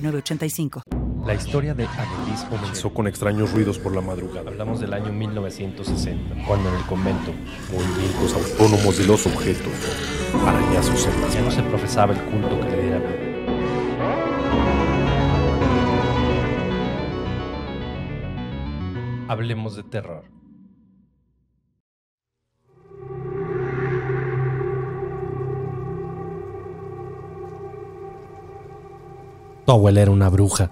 la historia de Annelies comenzó con extraños ruidos por la madrugada. Hablamos del año 1960, cuando en el convento movimientos autónomos de los objetos, arañazos en las ya no se profesaba el culto que le diera vida. Hablemos de terror. Tu abuela era una bruja.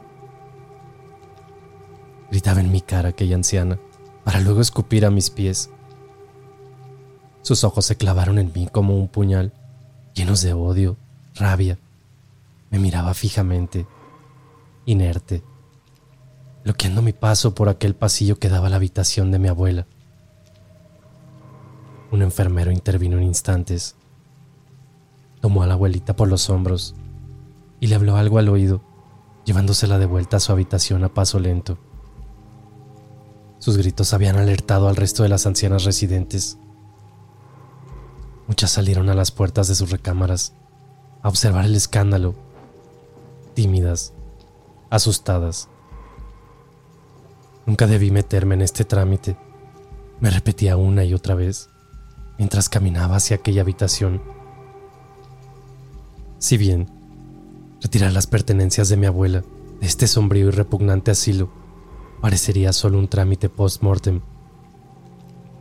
Gritaba en mi cara aquella anciana, para luego escupir a mis pies. Sus ojos se clavaron en mí como un puñal, llenos de odio, rabia. Me miraba fijamente, inerte, bloqueando mi paso por aquel pasillo que daba a la habitación de mi abuela. Un enfermero intervino en instantes. Tomó a la abuelita por los hombros y le habló algo al oído, llevándosela de vuelta a su habitación a paso lento. Sus gritos habían alertado al resto de las ancianas residentes. Muchas salieron a las puertas de sus recámaras a observar el escándalo, tímidas, asustadas. Nunca debí meterme en este trámite, me repetía una y otra vez mientras caminaba hacia aquella habitación. Si bien Retirar las pertenencias de mi abuela de este sombrío y repugnante asilo parecería solo un trámite post-mortem.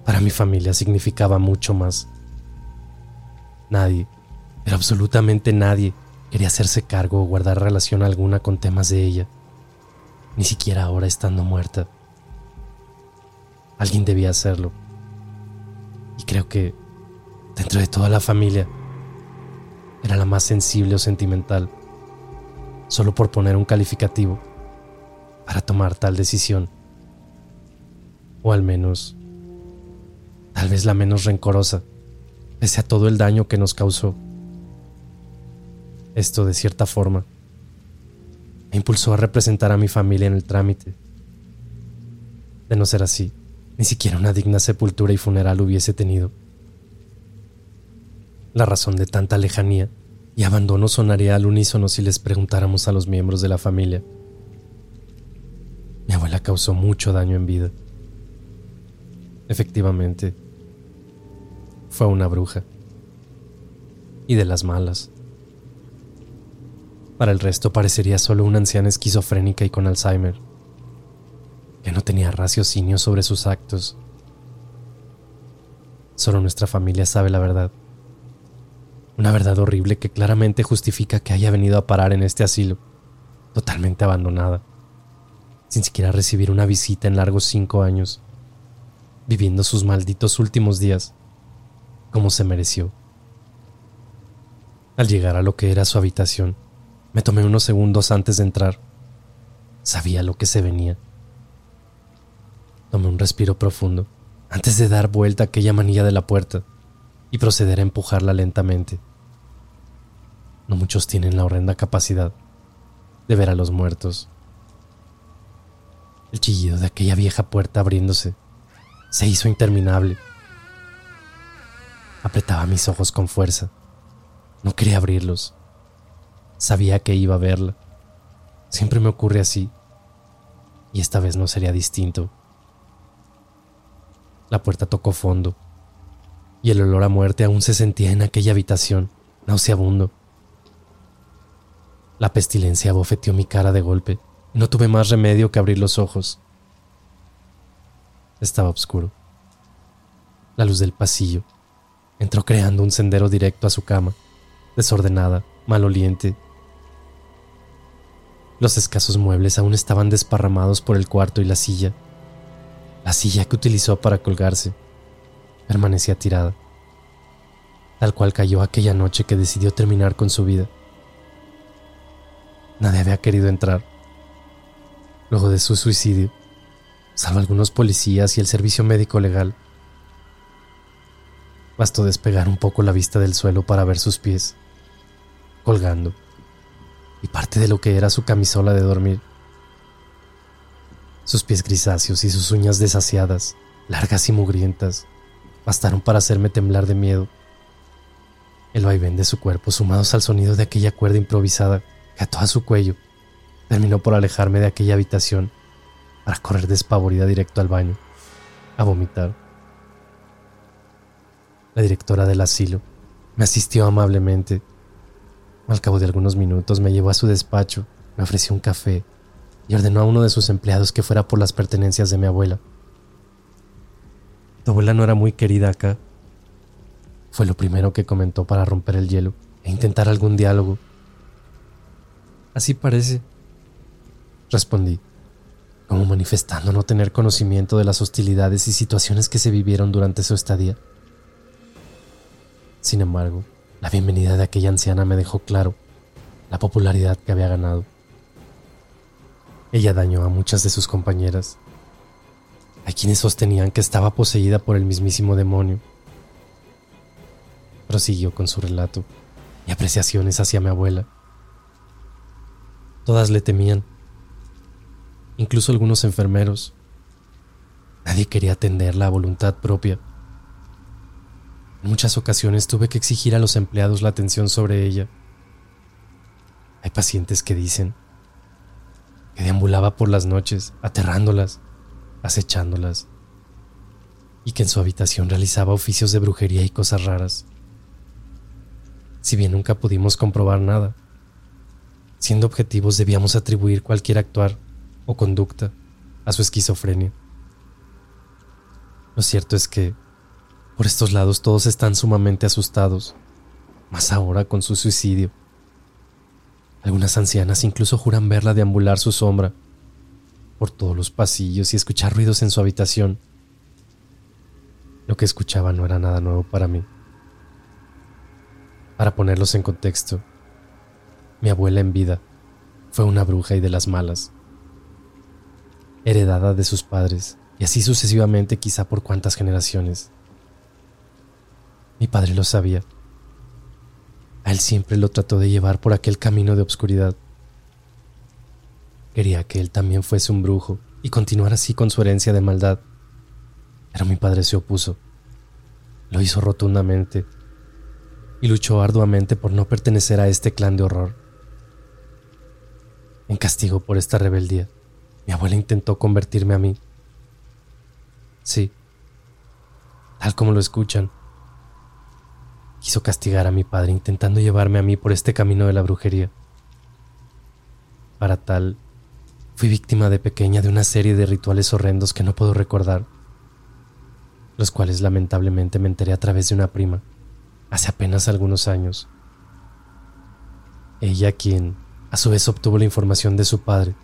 Para mi familia significaba mucho más. Nadie, pero absolutamente nadie, quería hacerse cargo o guardar relación alguna con temas de ella, ni siquiera ahora estando muerta. Alguien debía hacerlo. Y creo que, dentro de toda la familia, era la más sensible o sentimental solo por poner un calificativo para tomar tal decisión. O al menos, tal vez la menos rencorosa, pese a todo el daño que nos causó. Esto, de cierta forma, me impulsó a representar a mi familia en el trámite. De no ser así, ni siquiera una digna sepultura y funeral hubiese tenido. La razón de tanta lejanía y abandono sonaría al unísono si les preguntáramos a los miembros de la familia. Mi abuela causó mucho daño en vida. Efectivamente, fue una bruja. Y de las malas. Para el resto parecería solo una anciana esquizofrénica y con Alzheimer, que no tenía raciocinio sobre sus actos. Solo nuestra familia sabe la verdad. Una verdad horrible que claramente justifica que haya venido a parar en este asilo, totalmente abandonada, sin siquiera recibir una visita en largos cinco años, viviendo sus malditos últimos días como se mereció. Al llegar a lo que era su habitación, me tomé unos segundos antes de entrar. Sabía lo que se venía. Tomé un respiro profundo antes de dar vuelta a aquella manilla de la puerta y proceder a empujarla lentamente. No muchos tienen la horrenda capacidad de ver a los muertos. El chillido de aquella vieja puerta abriéndose se hizo interminable. Apretaba mis ojos con fuerza. No quería abrirlos. Sabía que iba a verla. Siempre me ocurre así. Y esta vez no sería distinto. La puerta tocó fondo y el olor a muerte aún se sentía en aquella habitación, nauseabundo. La pestilencia bofeteó mi cara de golpe no tuve más remedio que abrir los ojos. Estaba oscuro. La luz del pasillo entró creando un sendero directo a su cama, desordenada, maloliente. Los escasos muebles aún estaban desparramados por el cuarto y la silla, la silla que utilizó para colgarse permanecía tirada, tal cual cayó aquella noche que decidió terminar con su vida. nadie había querido entrar. Luego de su suicidio, salvo algunos policías y el servicio médico legal, bastó despegar un poco la vista del suelo para ver sus pies, colgando, y parte de lo que era su camisola de dormir. Sus pies grisáceos y sus uñas desasiadas, largas y mugrientas, bastaron para hacerme temblar de miedo. El vaivén de su cuerpo, sumados al sonido de aquella cuerda improvisada que ató a su cuello, terminó por alejarme de aquella habitación para correr despavorida directo al baño, a vomitar. La directora del asilo me asistió amablemente. Al cabo de algunos minutos me llevó a su despacho, me ofreció un café y ordenó a uno de sus empleados que fuera por las pertenencias de mi abuela. Tu abuela no era muy querida acá. Fue lo primero que comentó para romper el hielo e intentar algún diálogo. Así parece, respondí, como manifestando no tener conocimiento de las hostilidades y situaciones que se vivieron durante su estadía. Sin embargo, la bienvenida de aquella anciana me dejó claro la popularidad que había ganado. Ella dañó a muchas de sus compañeras. Hay quienes sostenían que estaba poseída por el mismísimo demonio. Prosiguió con su relato y apreciaciones hacia mi abuela. Todas le temían, incluso algunos enfermeros. Nadie quería atenderla a voluntad propia. En muchas ocasiones tuve que exigir a los empleados la atención sobre ella. Hay pacientes que dicen que deambulaba por las noches, aterrándolas, acechándolas, y que en su habitación realizaba oficios de brujería y cosas raras. Si bien nunca pudimos comprobar nada, siendo objetivos debíamos atribuir cualquier actuar o conducta a su esquizofrenia. Lo cierto es que, por estos lados todos están sumamente asustados, más ahora con su suicidio. Algunas ancianas incluso juran verla deambular su sombra por todos los pasillos y escuchar ruidos en su habitación. Lo que escuchaba no era nada nuevo para mí. Para ponerlos en contexto, mi abuela en vida fue una bruja y de las malas, heredada de sus padres y así sucesivamente quizá por cuántas generaciones. Mi padre lo sabía a él siempre lo trató de llevar por aquel camino de obscuridad. Quería que él también fuese un brujo y continuar así con su herencia de maldad. Pero mi padre se opuso. Lo hizo rotundamente y luchó arduamente por no pertenecer a este clan de horror. En castigo por esta rebeldía, mi abuela intentó convertirme a mí. Sí, tal como lo escuchan, quiso castigar a mi padre intentando llevarme a mí por este camino de la brujería. Para tal, fui víctima de pequeña de una serie de rituales horrendos que no puedo recordar, los cuales lamentablemente me enteré a través de una prima, hace apenas algunos años. Ella quien, a su vez, obtuvo la información de su padre,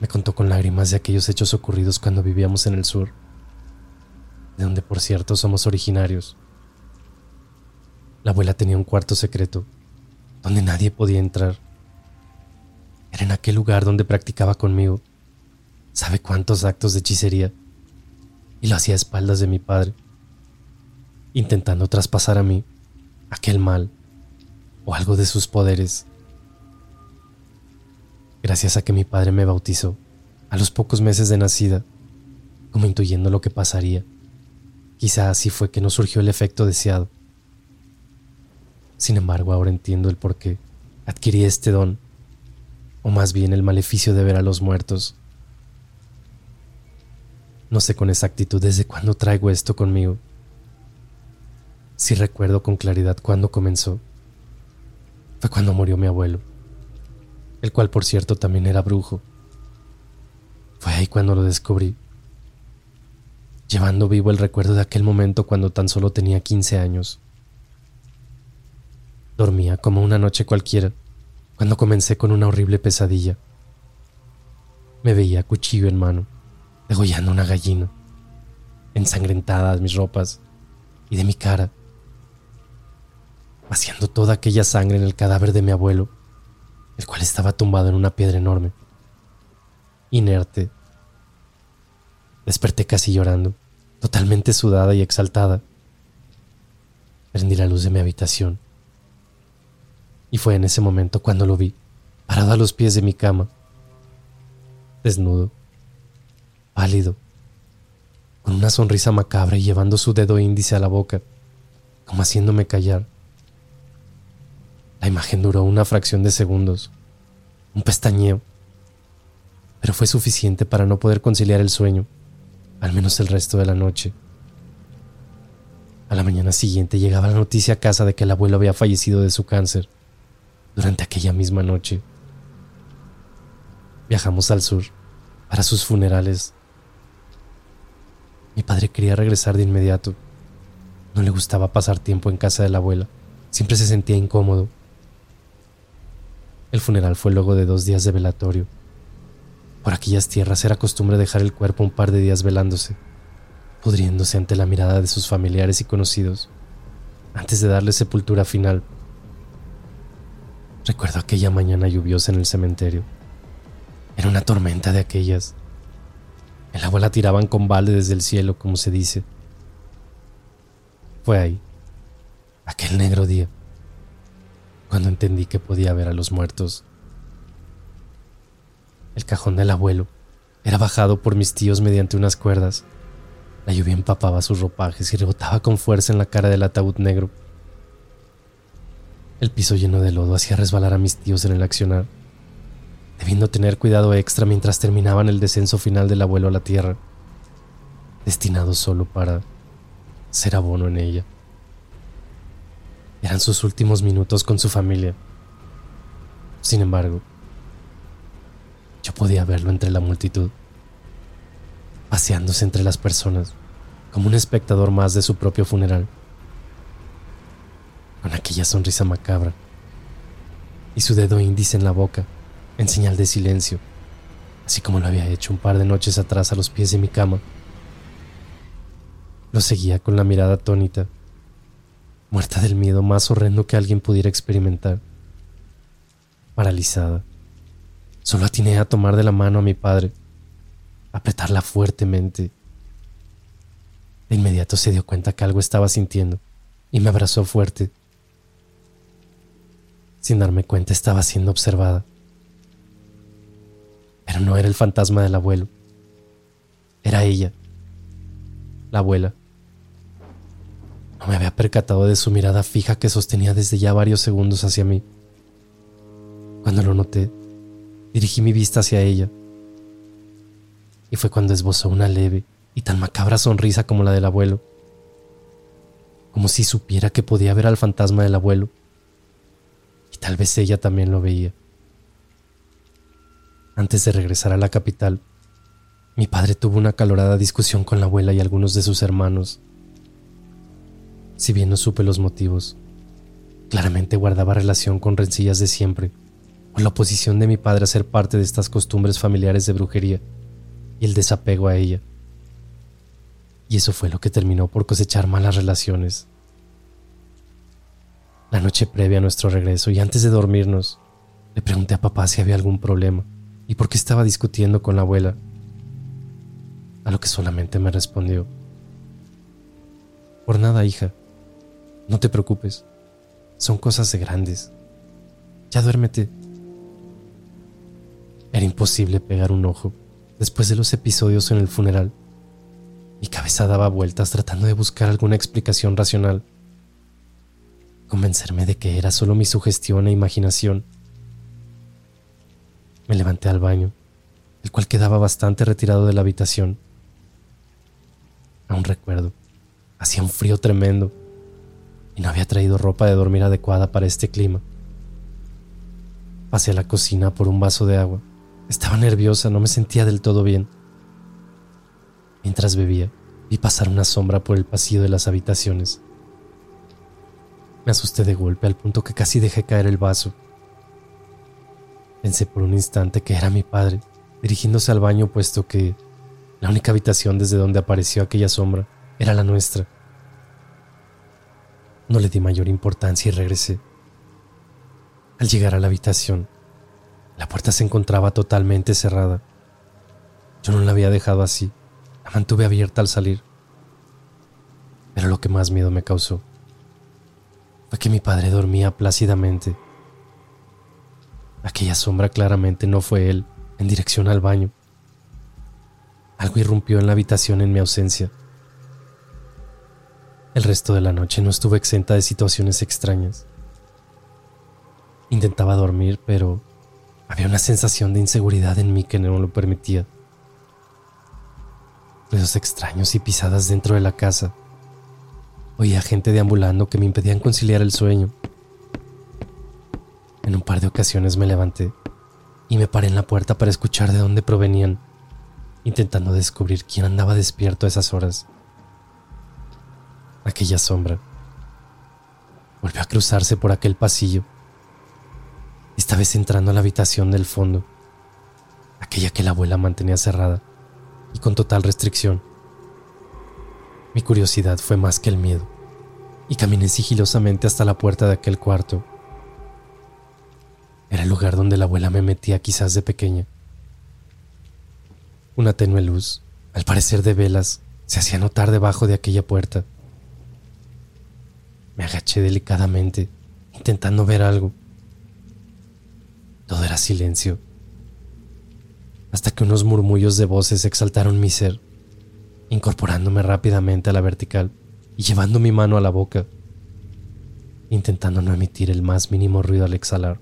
me contó con lágrimas de aquellos hechos ocurridos cuando vivíamos en el sur, de donde por cierto somos originarios. La abuela tenía un cuarto secreto donde nadie podía entrar. Era en aquel lugar donde practicaba conmigo. ¿Sabe cuántos actos de hechicería? Y lo hacía a espaldas de mi padre, intentando traspasar a mí aquel mal o algo de sus poderes. Gracias a que mi padre me bautizó a los pocos meses de nacida, como intuyendo lo que pasaría, quizá así fue que no surgió el efecto deseado. Sin embargo, ahora entiendo el por qué adquirí este don, o más bien el maleficio de ver a los muertos. No sé con exactitud desde cuándo traigo esto conmigo. Si recuerdo con claridad cuándo comenzó. Fue cuando murió mi abuelo, el cual por cierto también era brujo. Fue ahí cuando lo descubrí, llevando vivo el recuerdo de aquel momento cuando tan solo tenía 15 años. Dormía como una noche cualquiera cuando comencé con una horrible pesadilla. Me veía cuchillo en mano, degollando una gallina, ensangrentadas mis ropas y de mi cara, vaciando toda aquella sangre en el cadáver de mi abuelo, el cual estaba tumbado en una piedra enorme. Inerte. Desperté casi llorando, totalmente sudada y exaltada. Prendí la luz de mi habitación. Y fue en ese momento cuando lo vi, parado a los pies de mi cama, desnudo, pálido, con una sonrisa macabra y llevando su dedo índice a la boca, como haciéndome callar. La imagen duró una fracción de segundos, un pestañeo, pero fue suficiente para no poder conciliar el sueño, al menos el resto de la noche. A la mañana siguiente llegaba la noticia a casa de que el abuelo había fallecido de su cáncer durante aquella misma noche. Viajamos al sur para sus funerales. Mi padre quería regresar de inmediato. No le gustaba pasar tiempo en casa de la abuela. Siempre se sentía incómodo el funeral fue luego de dos días de velatorio. Por aquellas tierras era costumbre dejar el cuerpo un par de días velándose, pudriéndose ante la mirada de sus familiares y conocidos, antes de darle sepultura final. Recuerdo aquella mañana lluviosa en el cementerio. Era una tormenta de aquellas. El agua la tiraban con balde desde el cielo, como se dice. Fue ahí, aquel negro día cuando entendí que podía ver a los muertos. El cajón del abuelo era bajado por mis tíos mediante unas cuerdas. La lluvia empapaba sus ropajes y rebotaba con fuerza en la cara del ataúd negro. El piso lleno de lodo hacía resbalar a mis tíos en el accionar, debiendo tener cuidado extra mientras terminaban el descenso final del abuelo a la tierra, destinado solo para ser abono en ella. Eran sus últimos minutos con su familia. Sin embargo, yo podía verlo entre la multitud, paseándose entre las personas, como un espectador más de su propio funeral, con aquella sonrisa macabra y su dedo índice en la boca, en señal de silencio, así como lo había hecho un par de noches atrás a los pies de mi cama. Lo seguía con la mirada atónita muerta del miedo más horrendo que alguien pudiera experimentar. Paralizada, solo atiné a tomar de la mano a mi padre, apretarla fuertemente. De inmediato se dio cuenta que algo estaba sintiendo y me abrazó fuerte. Sin darme cuenta estaba siendo observada. Pero no era el fantasma del abuelo. Era ella, la abuela. No me había percatado de su mirada fija que sostenía desde ya varios segundos hacia mí. Cuando lo noté, dirigí mi vista hacia ella. Y fue cuando esbozó una leve y tan macabra sonrisa como la del abuelo. Como si supiera que podía ver al fantasma del abuelo. Tal vez ella también lo veía. Antes de regresar a la capital, mi padre tuvo una calorada discusión con la abuela y algunos de sus hermanos si bien no supe los motivos. Claramente guardaba relación con rencillas de siempre, con la oposición de mi padre a ser parte de estas costumbres familiares de brujería y el desapego a ella. Y eso fue lo que terminó por cosechar malas relaciones. La noche previa a nuestro regreso y antes de dormirnos, le pregunté a papá si había algún problema y por qué estaba discutiendo con la abuela. A lo que solamente me respondió, por nada, hija. No te preocupes, son cosas de grandes. Ya duérmete. Era imposible pegar un ojo después de los episodios en el funeral. Mi cabeza daba vueltas tratando de buscar alguna explicación racional. Convencerme de que era solo mi sugestión e imaginación. Me levanté al baño, el cual quedaba bastante retirado de la habitación. Aún recuerdo, hacía un frío tremendo no había traído ropa de dormir adecuada para este clima. Pasé a la cocina por un vaso de agua. Estaba nerviosa, no me sentía del todo bien. Mientras bebía, vi pasar una sombra por el pasillo de las habitaciones. Asusté de golpe al punto que casi dejé caer el vaso. Pensé por un instante que era mi padre, dirigiéndose al baño puesto que la única habitación desde donde apareció aquella sombra era la nuestra. No le di mayor importancia y regresé. Al llegar a la habitación, La puerta se encontraba totalmente cerrada. Yo no la había dejado así, la mantuve abierta al salir. Pero lo que más miedo me causó fue que mi padre dormía plácidamente. Aquella sombra claramente no fue él, en dirección al baño. Algo irrumpió en la habitación en mi ausencia. El resto de la noche no estuve exenta de situaciones extrañas. Intentaba dormir, pero había una sensación de inseguridad en mí que no lo permitía. Ruidos extraños y pisadas dentro de la casa. Oía gente deambulando que me impedían conciliar el sueño. En un par de ocasiones me levanté y me paré en la puerta para escuchar de dónde provenían intentando descubrir quién andaba despierto a esas horas. Aquella sombra volvió a cruzarse por aquel pasillo, esta vez entrando a la habitación del fondo, aquella que la abuela mantenía cerrada y con total restricción. Mi curiosidad fue más que el miedo, y caminé sigilosamente hasta la puerta de aquel cuarto. Era el lugar donde la abuela me metía quizás de pequeña. Una tenue luz, al parecer de velas, se hacía notar debajo de aquella puerta. Me agaché delicadamente, intentando ver algo. Todo era silencio, hasta que unos murmullos de voces exaltaron mi ser, incorporándome rápidamente a la vertical y llevando mi mano a la boca, intentando no emitir el más mínimo ruido al exhalar.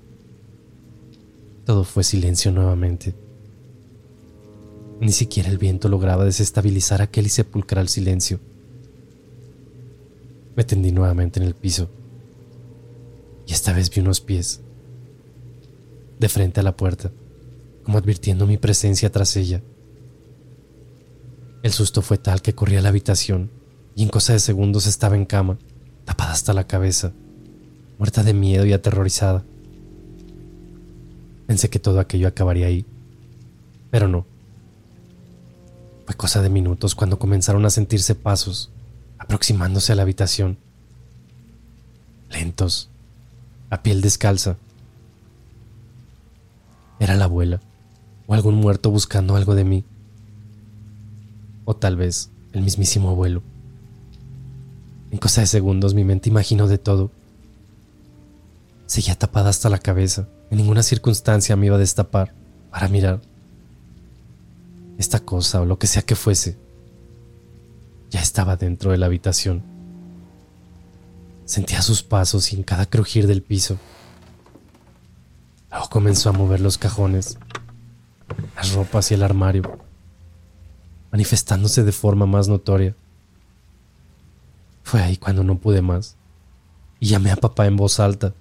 Todo fue silencio nuevamente. Ni siquiera el viento lograba desestabilizar aquel y sepulcral silencio. Me tendí nuevamente en el piso. Y esta vez vi unos pies. De frente a la puerta, como advirtiendo mi presencia tras ella. El susto fue tal que corrí a la habitación y en cosa de segundos estaba en cama, tapada hasta la cabeza, muerta de miedo y aterrorizada. Pensé que todo aquello acabaría ahí, pero no. Fue cosa de minutos cuando comenzaron a sentirse pasos aproximándose a la habitación. Lentos, a piel descalza. Era la abuela o algún muerto buscando algo de mí. O tal vez el mismísimo abuelo. En cosa de segundos mi mente imaginó de todo. Seguía tapada hasta la cabeza. En ninguna circunstancia me iba a destapar para mirar esta cosa o lo que sea que fuese, ya estaba dentro de la habitación. Sentía sus pasos y en cada crujir del piso. Luego comenzó a mover los cajones, las ropas y el armario, manifestándose de forma más notoria. Fue ahí cuando no pude más y llamé a papá en voz alta,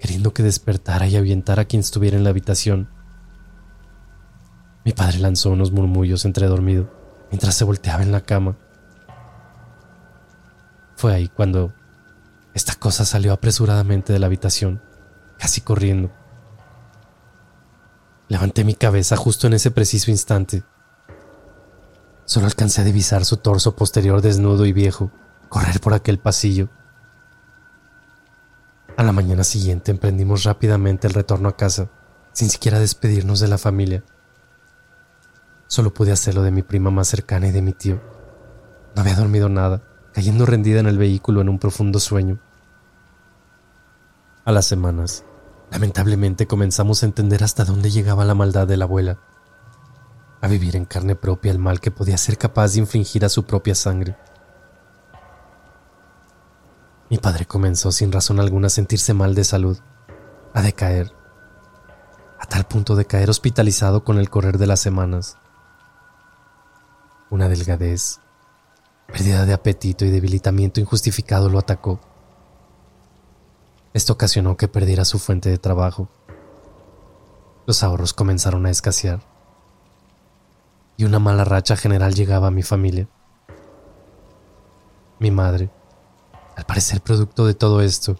queriendo que despertara y avientara a quien estuviera en la habitación. Mi padre lanzó unos murmullos entre dormido mientras se volteaba en la cama. Fue ahí cuando esta cosa salió apresuradamente de la habitación, casi corriendo. Levanté mi cabeza justo en ese preciso instante. Solo alcancé a divisar su torso posterior desnudo y viejo correr por aquel pasillo. A la mañana siguiente emprendimos rápidamente el retorno a casa, sin siquiera despedirnos de la familia. Solo pude hacerlo de mi prima más cercana y de mi tío. No había dormido nada, cayendo rendida en el vehículo en un profundo sueño. A las semanas, lamentablemente comenzamos a entender hasta dónde llegaba la maldad de la abuela, a vivir en carne propia el mal que podía ser capaz de infringir a su propia sangre. Mi padre comenzó sin razón alguna a sentirse mal de salud, a decaer, a tal punto de caer hospitalizado con el correr de las semanas una delgadez, pérdida de apetito y debilitamiento injustificado lo atacó. Esto ocasionó que perdiera su fuente de trabajo. Los ahorros comenzaron a escasear y una mala racha general llegaba a mi familia. Mi madre, al parecer producto de todo esto,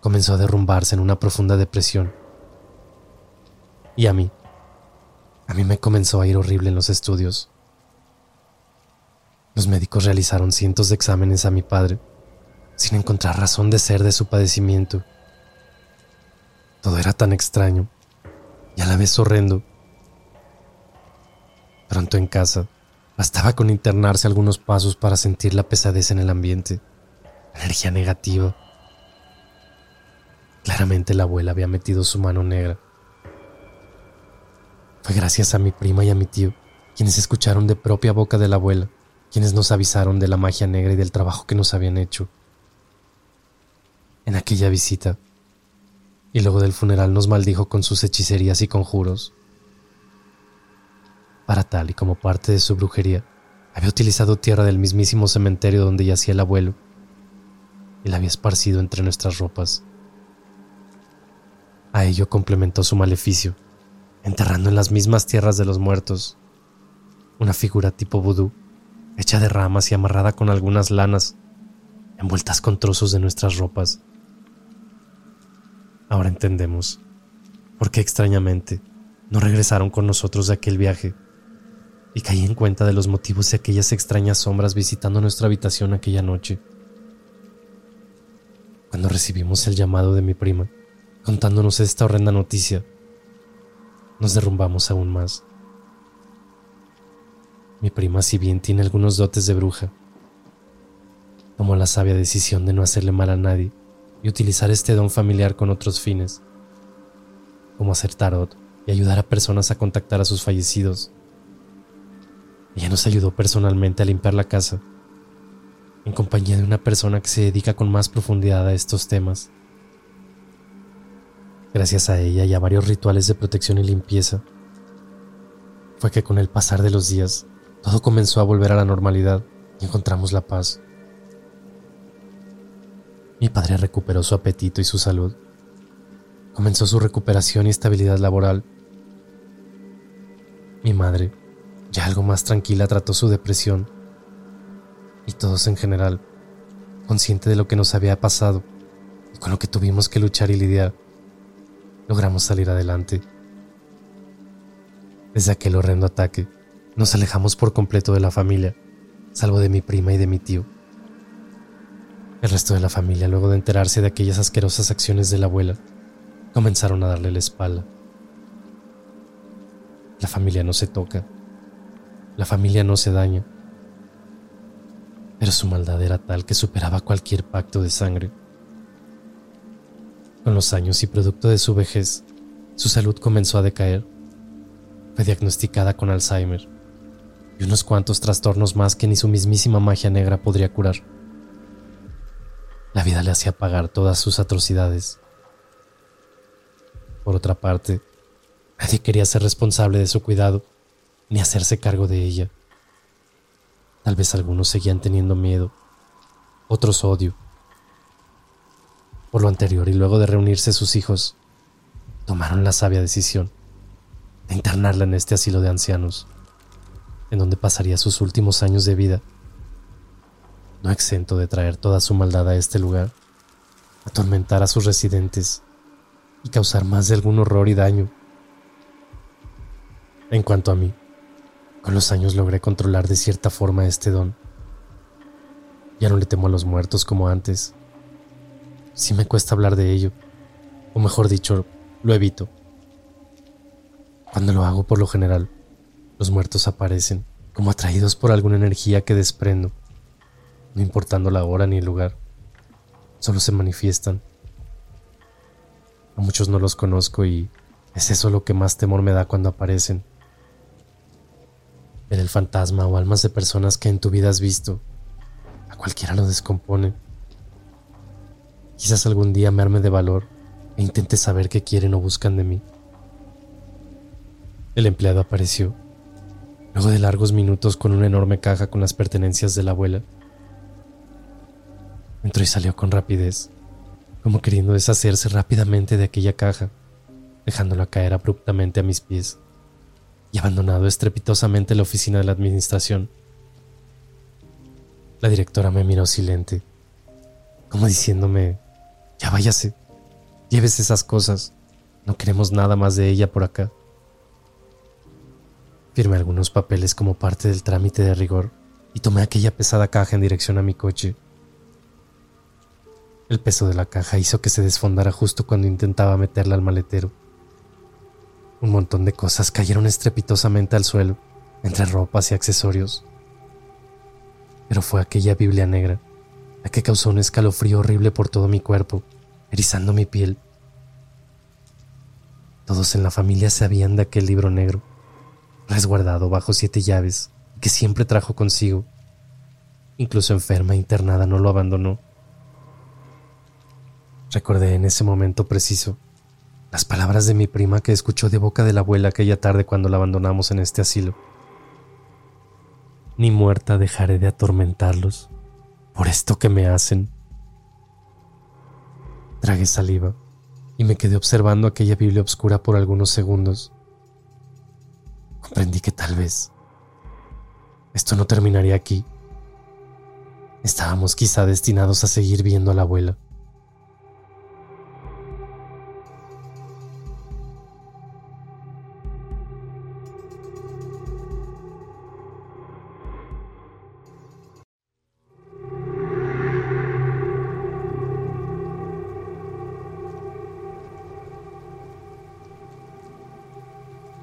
comenzó a derrumbarse en una profunda depresión. Y a mí, a mí me comenzó a ir horrible en los estudios. Los médicos realizaron cientos de exámenes a mi padre, sin encontrar razón de ser de su padecimiento. Todo era tan extraño y a la vez horrendo. Pronto en casa, bastaba con internarse algunos pasos para sentir la pesadez en el ambiente, energía negativa. Claramente la abuela había metido su mano negra. Fue gracias a mi prima y a mi tío, quienes escucharon de propia boca de la abuela, quienes nos avisaron de la magia negra y del trabajo que nos habían hecho. En aquella visita, y luego del funeral nos maldijo con sus hechicerías y conjuros. Para tal y como parte de su brujería, había utilizado tierra del mismísimo cementerio donde yacía el abuelo y la había esparcido entre nuestras ropas. A ello complementó su maleficio, enterrando en las mismas tierras de los muertos una figura tipo vudú, hecha de ramas y amarrada con algunas lanas, envueltas con trozos de nuestras ropas. Ahora entendemos por qué extrañamente no regresaron con nosotros de aquel viaje y caí en cuenta de los motivos de aquellas extrañas sombras visitando nuestra habitación aquella noche. Cuando recibimos el llamado de mi prima, contándonos esta horrenda noticia, nos derrumbamos aún más. Mi prima, si bien tiene algunos dotes de bruja, tomó la sabia decisión de no hacerle mal a nadie y utilizar este don familiar con otros fines, como hacer tarot y ayudar a personas a contactar a sus fallecidos. Ella nos ayudó personalmente a limpiar la casa, en compañía de una persona que se dedica con más profundidad a estos temas. Gracias a ella y a varios rituales de protección y limpieza, fue que con el pasar de los días todo comenzó a volver a la normalidad y encontramos la paz. Mi padre recuperó su apetito y su salud. Comenzó su recuperación y estabilidad laboral. Mi madre, ya algo más tranquila, trató su depresión. Y todos en general, consciente de lo que nos había pasado y con lo que tuvimos que luchar y lidiar, logramos salir adelante. Desde aquel horrendo ataque, nos alejamos por completo de la familia, salvo de mi prima y de mi tío. El resto de la familia, luego de enterarse de aquellas asquerosas acciones de la abuela, comenzaron a darle la espalda. La familia no se toca, la familia no se daña, pero su maldad era tal que superaba cualquier pacto de sangre. Con los años y producto de su vejez, su salud comenzó a decaer. Fue diagnosticada con Alzheimer y unos cuantos trastornos más que ni su mismísima magia negra podría curar. La vida le hacía pagar todas sus atrocidades. Por otra parte, nadie quería ser responsable de su cuidado ni hacerse cargo de ella. Tal vez algunos seguían teniendo miedo, otros odio. Por lo anterior y luego de reunirse sus hijos, tomaron la sabia decisión de internarla en este asilo de ancianos, en donde pasaría sus últimos años de vida no exento de traer toda su maldad a este lugar, atormentar a sus residentes y causar más de algún horror y daño. En cuanto a mí, con los años logré controlar de cierta forma este don. Ya no le temo a los muertos como antes. Sí me cuesta hablar de ello, o mejor dicho, lo evito. Cuando lo hago por lo general, los muertos aparecen como atraídos por alguna energía que desprendo no importando la hora ni el lugar. Solo se manifiestan. A muchos no los conozco y es eso lo que más temor me da cuando aparecen. Ver el fantasma o almas de personas que en tu vida has visto. A cualquiera lo descompone. Quizás algún día me arme de valor e intente saber qué quieren o buscan de mí. El empleado apareció, luego de largos minutos con una enorme caja con las pertenencias de la abuela. Entró y salió con rapidez, como queriendo deshacerse rápidamente de aquella caja, dejándola caer abruptamente a mis pies y abandonado estrepitosamente la oficina de la administración. La directora me miró silente, como diciéndome, ya váyase, lleves esas cosas, no queremos nada más de ella por acá. Firmé algunos papeles como parte del trámite de rigor y tomé aquella pesada caja en dirección a mi coche. El peso de la caja hizo que se desfondara justo cuando intentaba meterla al maletero. Un montón de cosas cayeron estrepitosamente al suelo, entre ropas y accesorios. Pero fue aquella Biblia negra la que causó un escalofrío horrible por todo mi cuerpo, erizando mi piel. Todos en la familia sabían de aquel libro negro, resguardado bajo siete llaves, que siempre trajo consigo. Incluso enferma e internada no lo abandonó. Recordé en ese momento preciso las palabras de mi prima que escuchó de boca de la abuela aquella tarde cuando la abandonamos en este asilo. Ni muerta dejaré de atormentarlos por esto que me hacen. Tragué saliva y me quedé observando aquella Biblia oscura por algunos segundos. Comprendí que tal vez esto no terminaría aquí. Estábamos quizá destinados a seguir viendo a la abuela.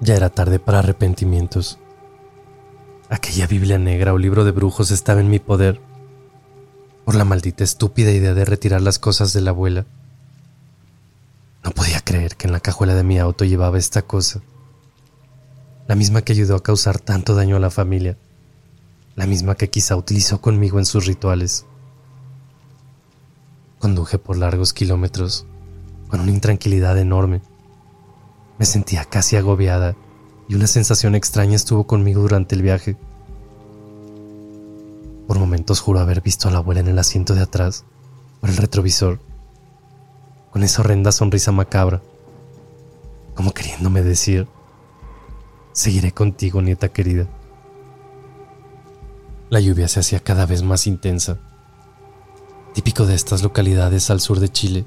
Ya era tarde para arrepentimientos. Aquella Biblia negra o libro de brujos estaba en mi poder por la maldita estúpida idea de retirar las cosas de la abuela. No podía creer que en la cajuela de mi auto llevaba esta cosa. La misma que ayudó a causar tanto daño a la familia. La misma que quizá utilizó conmigo en sus rituales. Conduje por largos kilómetros, con una intranquilidad enorme me sentía casi agobiada y una sensación extraña estuvo conmigo durante el viaje. Por momentos juro haber visto a la abuela en el asiento de atrás, por el retrovisor, con esa horrenda sonrisa macabra, como queriéndome decir, seguiré contigo, nieta querida. La lluvia se hacía cada vez más intensa, típico de estas localidades al sur de Chile,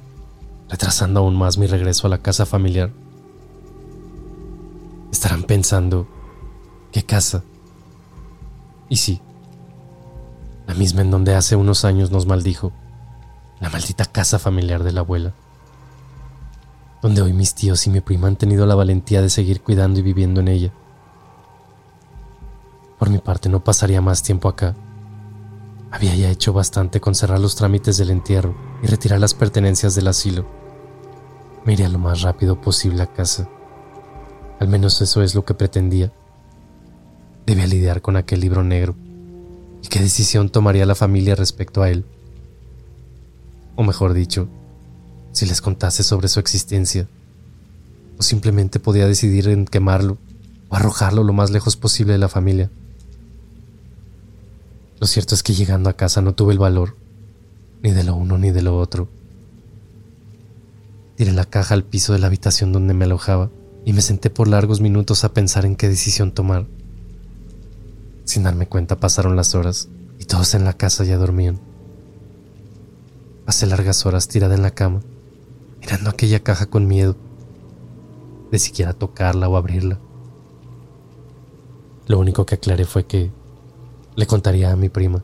retrasando aún más mi regreso a la casa familiar. Estarán pensando, ¿qué casa? Y sí, la misma en donde hace unos años nos maldijo, la maldita casa familiar de la abuela, donde hoy mis tíos y mi prima han tenido la valentía de seguir cuidando y viviendo en ella. Por mi parte no pasaría más tiempo acá. Había ya hecho bastante con cerrar los trámites del entierro y retirar las pertenencias del asilo. Me iría lo más rápido posible a casa. Al menos eso es lo que pretendía. Debía lidiar con aquel libro negro. ¿Y qué decisión tomaría la familia respecto a él? O mejor dicho, si les contase sobre su existencia. O simplemente podía decidir en quemarlo o arrojarlo lo más lejos posible de la familia. Lo cierto es que llegando a casa no tuve el valor, ni de lo uno ni de lo otro. Tiré la caja al piso de la habitación donde me alojaba y me senté por largos minutos a pensar en qué decisión tomar. Sin darme cuenta pasaron las horas y todos en la casa ya dormían. Pasé largas horas tirada en la cama, mirando aquella caja con miedo de siquiera tocarla o abrirla. Lo único que aclaré fue que le contaría a mi prima.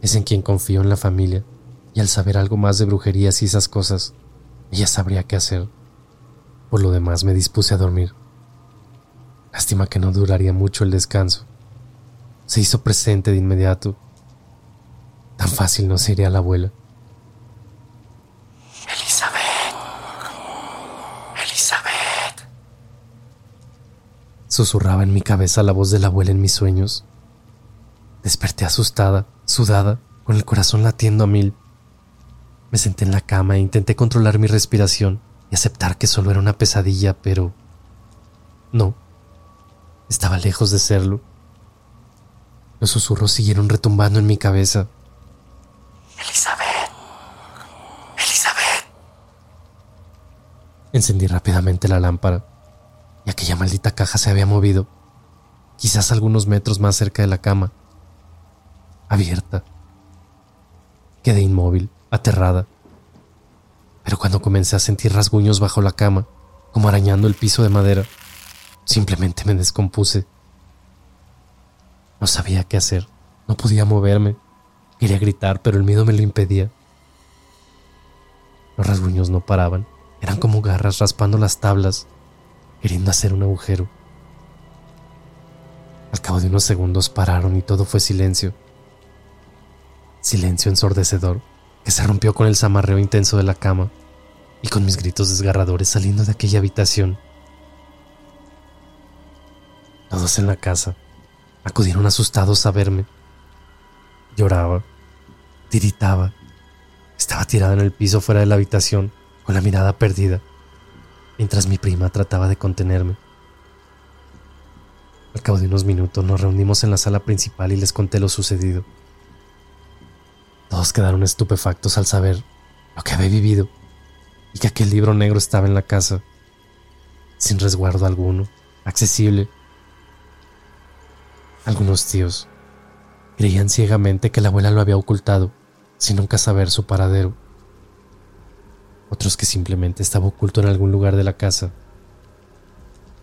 Es en quien confío en la familia y al saber algo más de brujerías y esas cosas, ella sabría qué hacer. Por lo demás me dispuse a dormir. Lástima que no duraría mucho el descanso. Se hizo presente de inmediato. Tan fácil no sería la abuela. Elizabeth. Elizabeth. Susurraba en mi cabeza la voz de la abuela en mis sueños. Desperté asustada, sudada, con el corazón latiendo a mil. Me senté en la cama e intenté controlar mi respiración aceptar que solo era una pesadilla, pero no, estaba lejos de serlo. Los susurros siguieron retumbando en mi cabeza. Elizabeth. Elizabeth. Encendí rápidamente la lámpara y aquella maldita caja se había movido, quizás algunos metros más cerca de la cama, abierta. Quedé inmóvil, aterrada pero cuando comencé a sentir rasguños bajo la cama, como arañando el piso de madera, simplemente me descompuse. No sabía qué hacer, no podía moverme. Quería gritar, pero el miedo me lo impedía. Los rasguños no paraban, eran como garras raspando las tablas. queriendo hacer un agujero. Al cabo de unos segundos pararon y todo fue silencio. Silencio ensordecedor que se rompió con el zamarreo intenso de la cama y con mis gritos desgarradores saliendo de aquella habitación. Todos en la casa acudieron asustados a verme. Lloraba, tiritaba, estaba tirada en el piso fuera de la habitación con la mirada perdida, mientras mi prima trataba de contenerme. Al cabo de unos minutos nos reunimos en la sala principal y les conté lo sucedido. Todos quedaron estupefactos al saber lo que había vivido y que aquel libro negro estaba en la casa, sin resguardo alguno, accesible. Algunos tíos creían ciegamente que la abuela lo había ocultado, sin nunca saber su paradero. Otros que simplemente estaba oculto en algún lugar de la casa.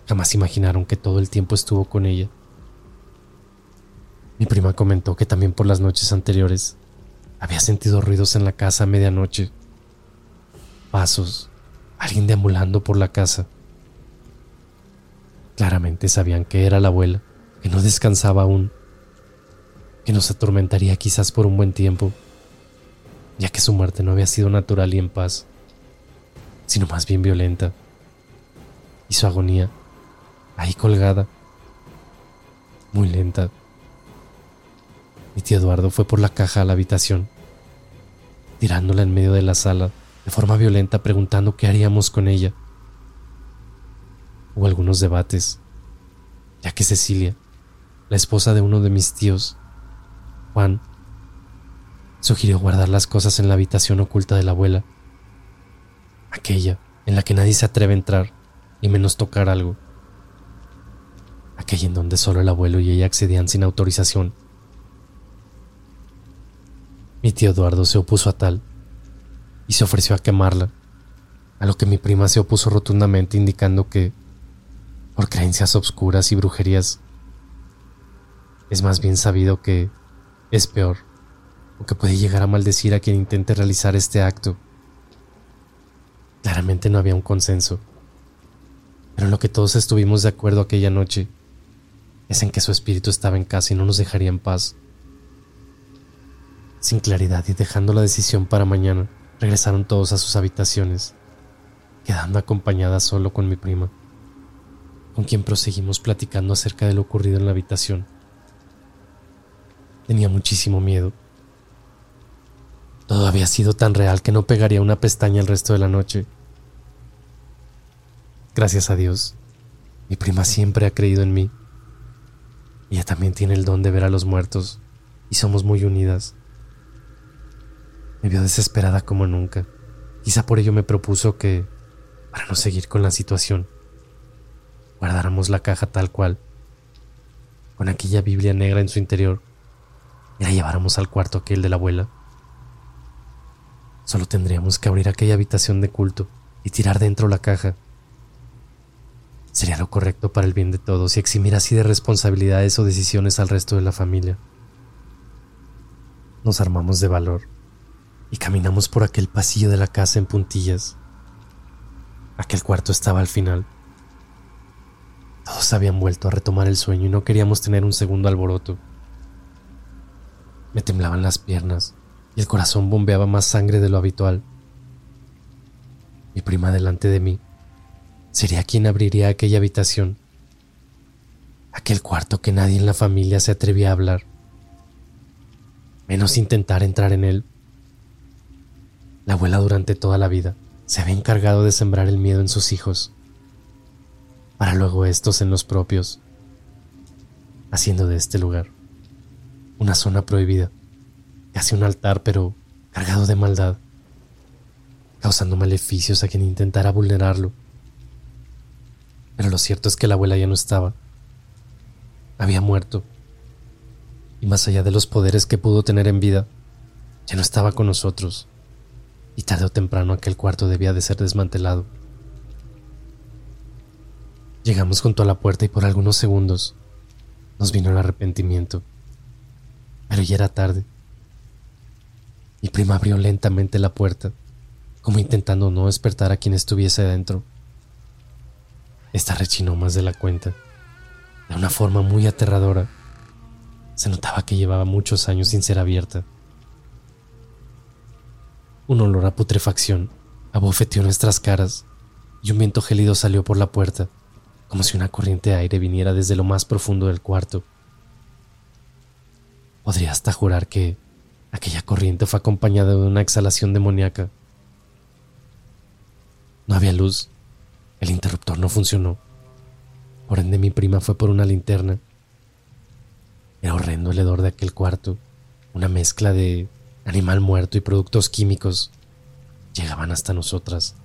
Jamás imaginaron que todo el tiempo estuvo con ella. Mi prima comentó que también por las noches anteriores había sentido ruidos en la casa a medianoche pasos, alguien deambulando por la casa. Claramente sabían que era la abuela, que no descansaba aún, que nos atormentaría quizás por un buen tiempo, ya que su muerte no había sido natural y en paz, sino más bien violenta, y su agonía, ahí colgada, muy lenta. Mi tío Eduardo fue por la caja a la habitación, tirándola en medio de la sala de forma violenta preguntando qué haríamos con ella. Hubo algunos debates, ya que Cecilia, la esposa de uno de mis tíos, Juan, sugirió guardar las cosas en la habitación oculta de la abuela, aquella en la que nadie se atreve a entrar y menos tocar algo, aquella en donde solo el abuelo y ella accedían sin autorización. Mi tío Eduardo se opuso a tal y se ofreció a quemarla, a lo que mi prima se opuso rotundamente indicando que, por creencias obscuras y brujerías, es más bien sabido que es peor o que puede llegar a maldecir a quien intente realizar este acto. Claramente no había un consenso, pero en lo que todos estuvimos de acuerdo aquella noche es en que su espíritu estaba en casa y no nos dejaría en paz. Sin claridad y dejando la decisión para mañana, Regresaron todos a sus habitaciones, quedando acompañada solo con mi prima, con quien proseguimos platicando acerca de lo ocurrido en la habitación. Tenía muchísimo miedo. Todo había sido tan real que no pegaría una pestaña el resto de la noche. Gracias a Dios, mi prima siempre ha creído en mí. Ella también tiene el don de ver a los muertos y somos muy unidas. Me vio desesperada como nunca. Quizá por ello me propuso que, para no seguir con la situación, guardáramos la caja tal cual, con aquella Biblia negra en su interior, y la lleváramos al cuarto aquel de la abuela. Solo tendríamos que abrir aquella habitación de culto y tirar dentro la caja. Sería lo correcto para el bien de todos y eximir así de responsabilidades o decisiones al resto de la familia. Nos armamos de valor y caminamos por aquel pasillo de la casa en puntillas. Aquel cuarto estaba al final. Todos habían vuelto a retomar el sueño y no queríamos tener un segundo alboroto. Me temblaban las piernas y el corazón bombeaba más sangre de lo habitual. Mi prima delante de mí sería quien abriría aquella habitación, aquel cuarto que nadie en la familia se atrevía a hablar, menos intentar entrar en él. La abuela durante toda la vida se había encargado de sembrar el miedo en sus hijos, para luego estos en los propios, haciendo de este lugar una zona prohibida, casi un altar pero cargado de maldad, causando maleficios a quien intentara vulnerarlo. Pero lo cierto es que la abuela ya no estaba, había muerto, y más allá de los poderes que pudo tener en vida, ya no estaba con nosotros y tarde o temprano aquel cuarto debía de ser desmantelado. Llegamos junto a la puerta y por algunos segundos nos vino el arrepentimiento, pero ya era tarde. Mi prima abrió lentamente la puerta, como intentando no despertar a quien estuviese dentro. Esta rechinó más de la cuenta, de una forma muy aterradora. Se notaba que llevaba muchos años sin ser abierta. Un olor a putrefacción abofeteó nuestras caras y un viento gélido salió por la puerta, como si una corriente de aire viniera desde lo más profundo del cuarto. Podría hasta jurar que aquella corriente fue acompañada de una exhalación demoníaca. No había luz, el interruptor no funcionó. Por ende mi prima fue por una linterna. Era horrendo el hedor de aquel cuarto, una mezcla de animal muerto y productos químicos. Llegaban hasta nosotras.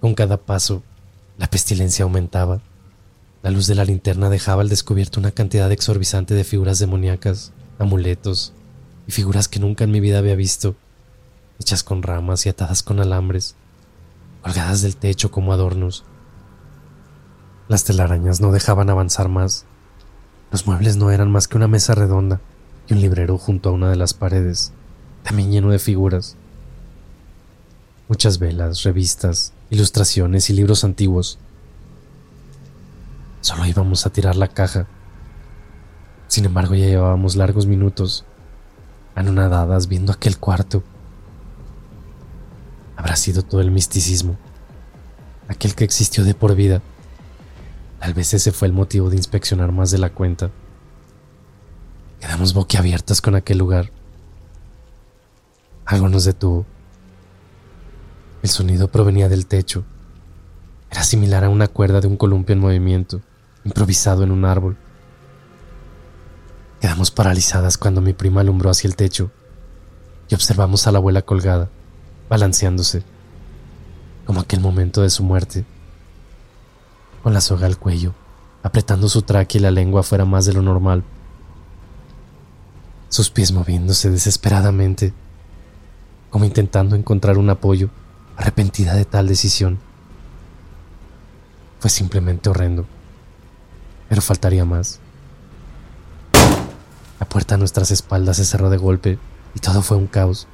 Con cada paso, la pestilencia aumentaba. La luz de la linterna dejaba al descubierto una cantidad exorbitante de figuras demoníacas, amuletos y figuras que nunca en mi vida había visto, hechas con ramas y atadas con alambres, colgadas del techo como adornos. Las telarañas no dejaban avanzar más. Los muebles no eran más que una mesa redonda y un librero junto a una de las paredes, también lleno de figuras. Muchas velas, revistas, ilustraciones y libros antiguos. Solo íbamos a tirar la caja. Sin embargo, ya llevábamos largos minutos anonadadas viendo aquel cuarto. Habrá sido todo el misticismo, aquel que existió de por vida. Tal vez ese fue el motivo de inspeccionar más de la cuenta. Quedamos boquiabiertas con aquel lugar. Algo nos detuvo. El sonido provenía del techo. Era similar a una cuerda de un columpio en movimiento, improvisado en un árbol. Quedamos paralizadas cuando mi prima alumbró hacia el techo y observamos a la abuela colgada, balanceándose, como aquel momento de su muerte, con la soga al cuello, apretando su tráquea y la lengua fuera más de lo normal, sus pies moviéndose desesperadamente, como intentando encontrar un apoyo arrepentida de tal decisión. Fue simplemente horrendo. Pero faltaría más. La puerta a nuestras espaldas se cerró de golpe y todo fue un caos.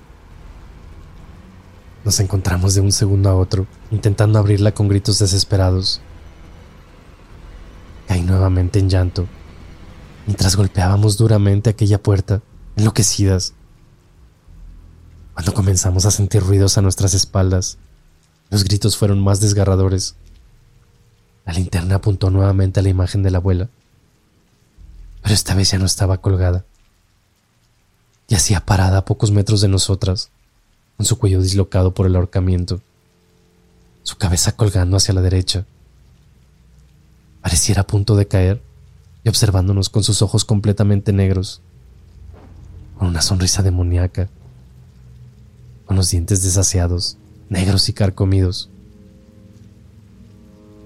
Nos encontramos de un segundo a otro, intentando abrirla con gritos desesperados. Caí nuevamente en llanto, mientras golpeábamos duramente aquella puerta, enloquecidas. Cuando comenzamos a sentir ruidos a nuestras espaldas, los gritos fueron más desgarradores. La linterna apuntó nuevamente a la imagen de la abuela, pero esta vez ya no estaba colgada. Yacía parada a pocos metros de nosotras, con su cuello dislocado por el ahorcamiento, su cabeza colgando hacia la derecha. Pareciera a punto de caer y observándonos con sus ojos completamente negros, con una sonrisa demoníaca con los dientes desasiados, negros y carcomidos.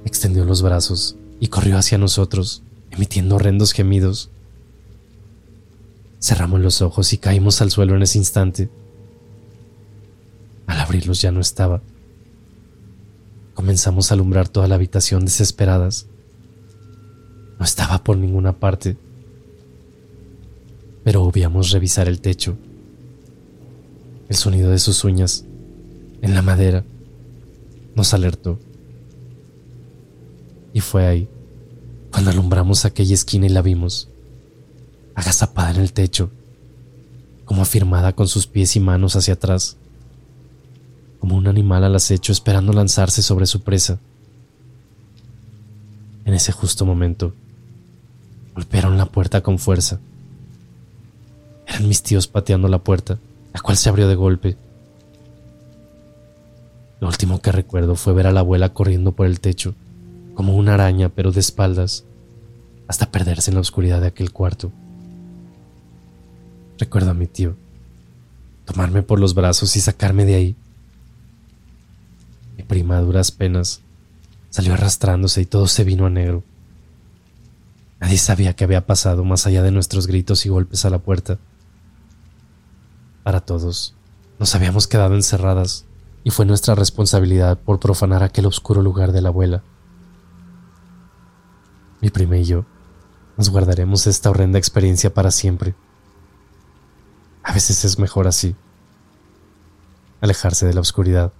Extendió los brazos y corrió hacia nosotros, emitiendo horrendos gemidos. Cerramos los ojos y caímos al suelo en ese instante. Al abrirlos ya no estaba. Comenzamos a alumbrar toda la habitación desesperadas. No estaba por ninguna parte, pero obviamos revisar el techo el sonido de sus uñas en la madera nos alertó. Y fue ahí, cuando alumbramos aquella esquina y la vimos, agazapada en el techo, como afirmada con sus pies y manos hacia atrás, como un animal al acecho esperando lanzarse sobre su presa. En ese justo momento, golpearon la puerta con fuerza. Eran mis tíos pateando la puerta la cual se abrió de golpe. Lo último que recuerdo fue ver a la abuela corriendo por el techo, como una araña, pero de espaldas, hasta perderse en la oscuridad de aquel cuarto. Recuerdo a mi tío, tomarme por los brazos y sacarme de ahí. Mi prima a duras penas salió arrastrándose y todo se vino a negro. Nadie sabía qué había pasado más allá de nuestros gritos y golpes a la puerta para todos. Nos habíamos quedado encerradas y fue nuestra responsabilidad por profanar aquel oscuro lugar de la abuela. Mi prima y yo nos guardaremos esta horrenda experiencia para siempre. A veces es mejor así, alejarse de la oscuridad.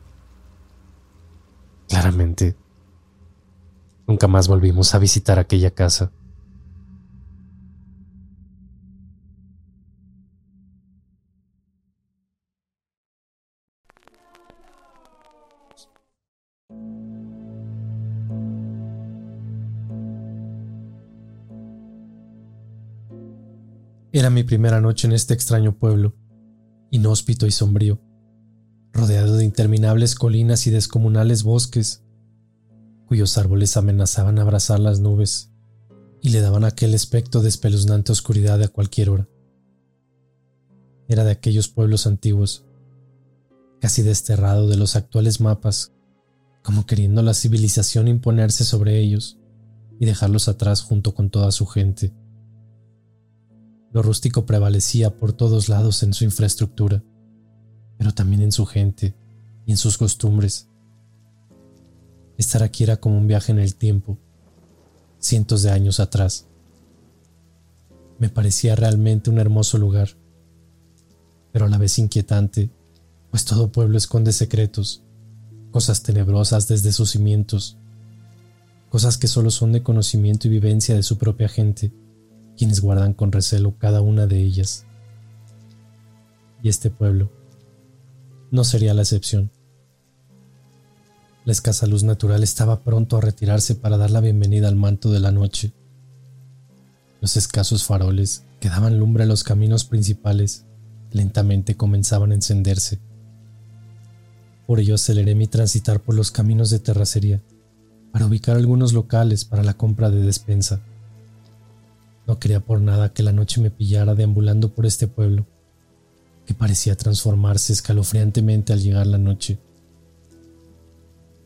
Claramente, Nunca más volvimos a visitar aquella casa. Era mi primera noche en este extraño pueblo, inhóspito y sombrío, rodeado de interminables colinas y descomunales bosques, cuyos árboles amenazaban abrazar las nubes y le daban aquel aspecto de espeluznante oscuridad a cualquier hora. Era de aquellos pueblos antiguos, casi desterrado de los actuales mapas, como queriendo la civilización imponerse sobre ellos y dejarlos atrás junto con toda su gente. Lo rústico prevalecía por todos lados en su infraestructura, pero también en su gente y en sus costumbres. Estar aquí era como un viaje en el tiempo, cientos de años atrás. Me parecía realmente un hermoso lugar, pero a la vez inquietante, pues todo pueblo esconde secretos, cosas tenebrosas desde sus cimientos, cosas que solo son de conocimiento y vivencia de su propia gente quienes guardan con recelo cada una de ellas. Y este pueblo no sería la excepción. La escasa luz natural estaba pronto a retirarse para dar la bienvenida al manto de la noche. Los escasos faroles que daban lumbre a los caminos principales lentamente comenzaban a encenderse. Por ello aceleré mi transitar por los caminos de terracería para ubicar algunos locales para la compra de despensa. No quería por nada que la noche me pillara deambulando por este pueblo, que parecía transformarse escalofriantemente al llegar la noche.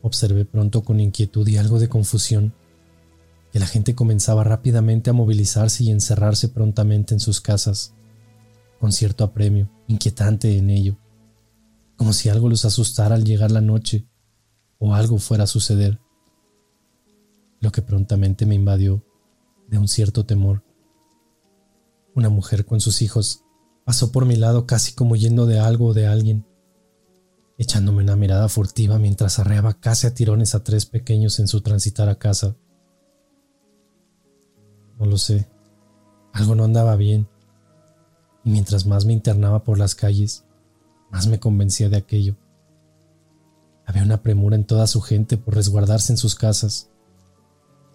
Observé pronto con inquietud y algo de confusión que la gente comenzaba rápidamente a movilizarse y encerrarse prontamente en sus casas, con cierto apremio, inquietante en ello, como si algo los asustara al llegar la noche o algo fuera a suceder, lo que prontamente me invadió de un cierto temor. Una mujer con sus hijos pasó por mi lado casi como yendo de algo o de alguien, echándome una mirada furtiva mientras arreaba casi a tirones a tres pequeños en su transitar a casa. No lo sé, algo no andaba bien, y mientras más me internaba por las calles, más me convencía de aquello. Había una premura en toda su gente por resguardarse en sus casas,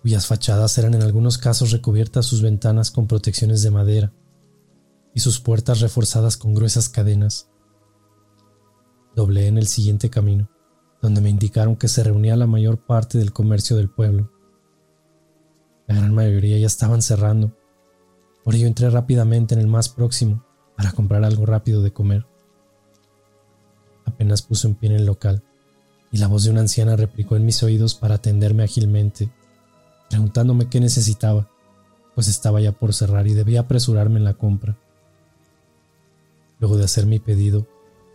cuyas fachadas eran en algunos casos recubiertas sus ventanas con protecciones de madera y sus puertas reforzadas con gruesas cadenas. Doblé en el siguiente camino, donde me indicaron que se reunía la mayor parte del comercio del pueblo. La gran mayoría ya estaban cerrando, por ello entré rápidamente en el más próximo para comprar algo rápido de comer. Apenas puse un pie en el local y la voz de una anciana replicó en mis oídos para atenderme ágilmente preguntándome qué necesitaba, pues estaba ya por cerrar y debía apresurarme en la compra. Luego de hacer mi pedido,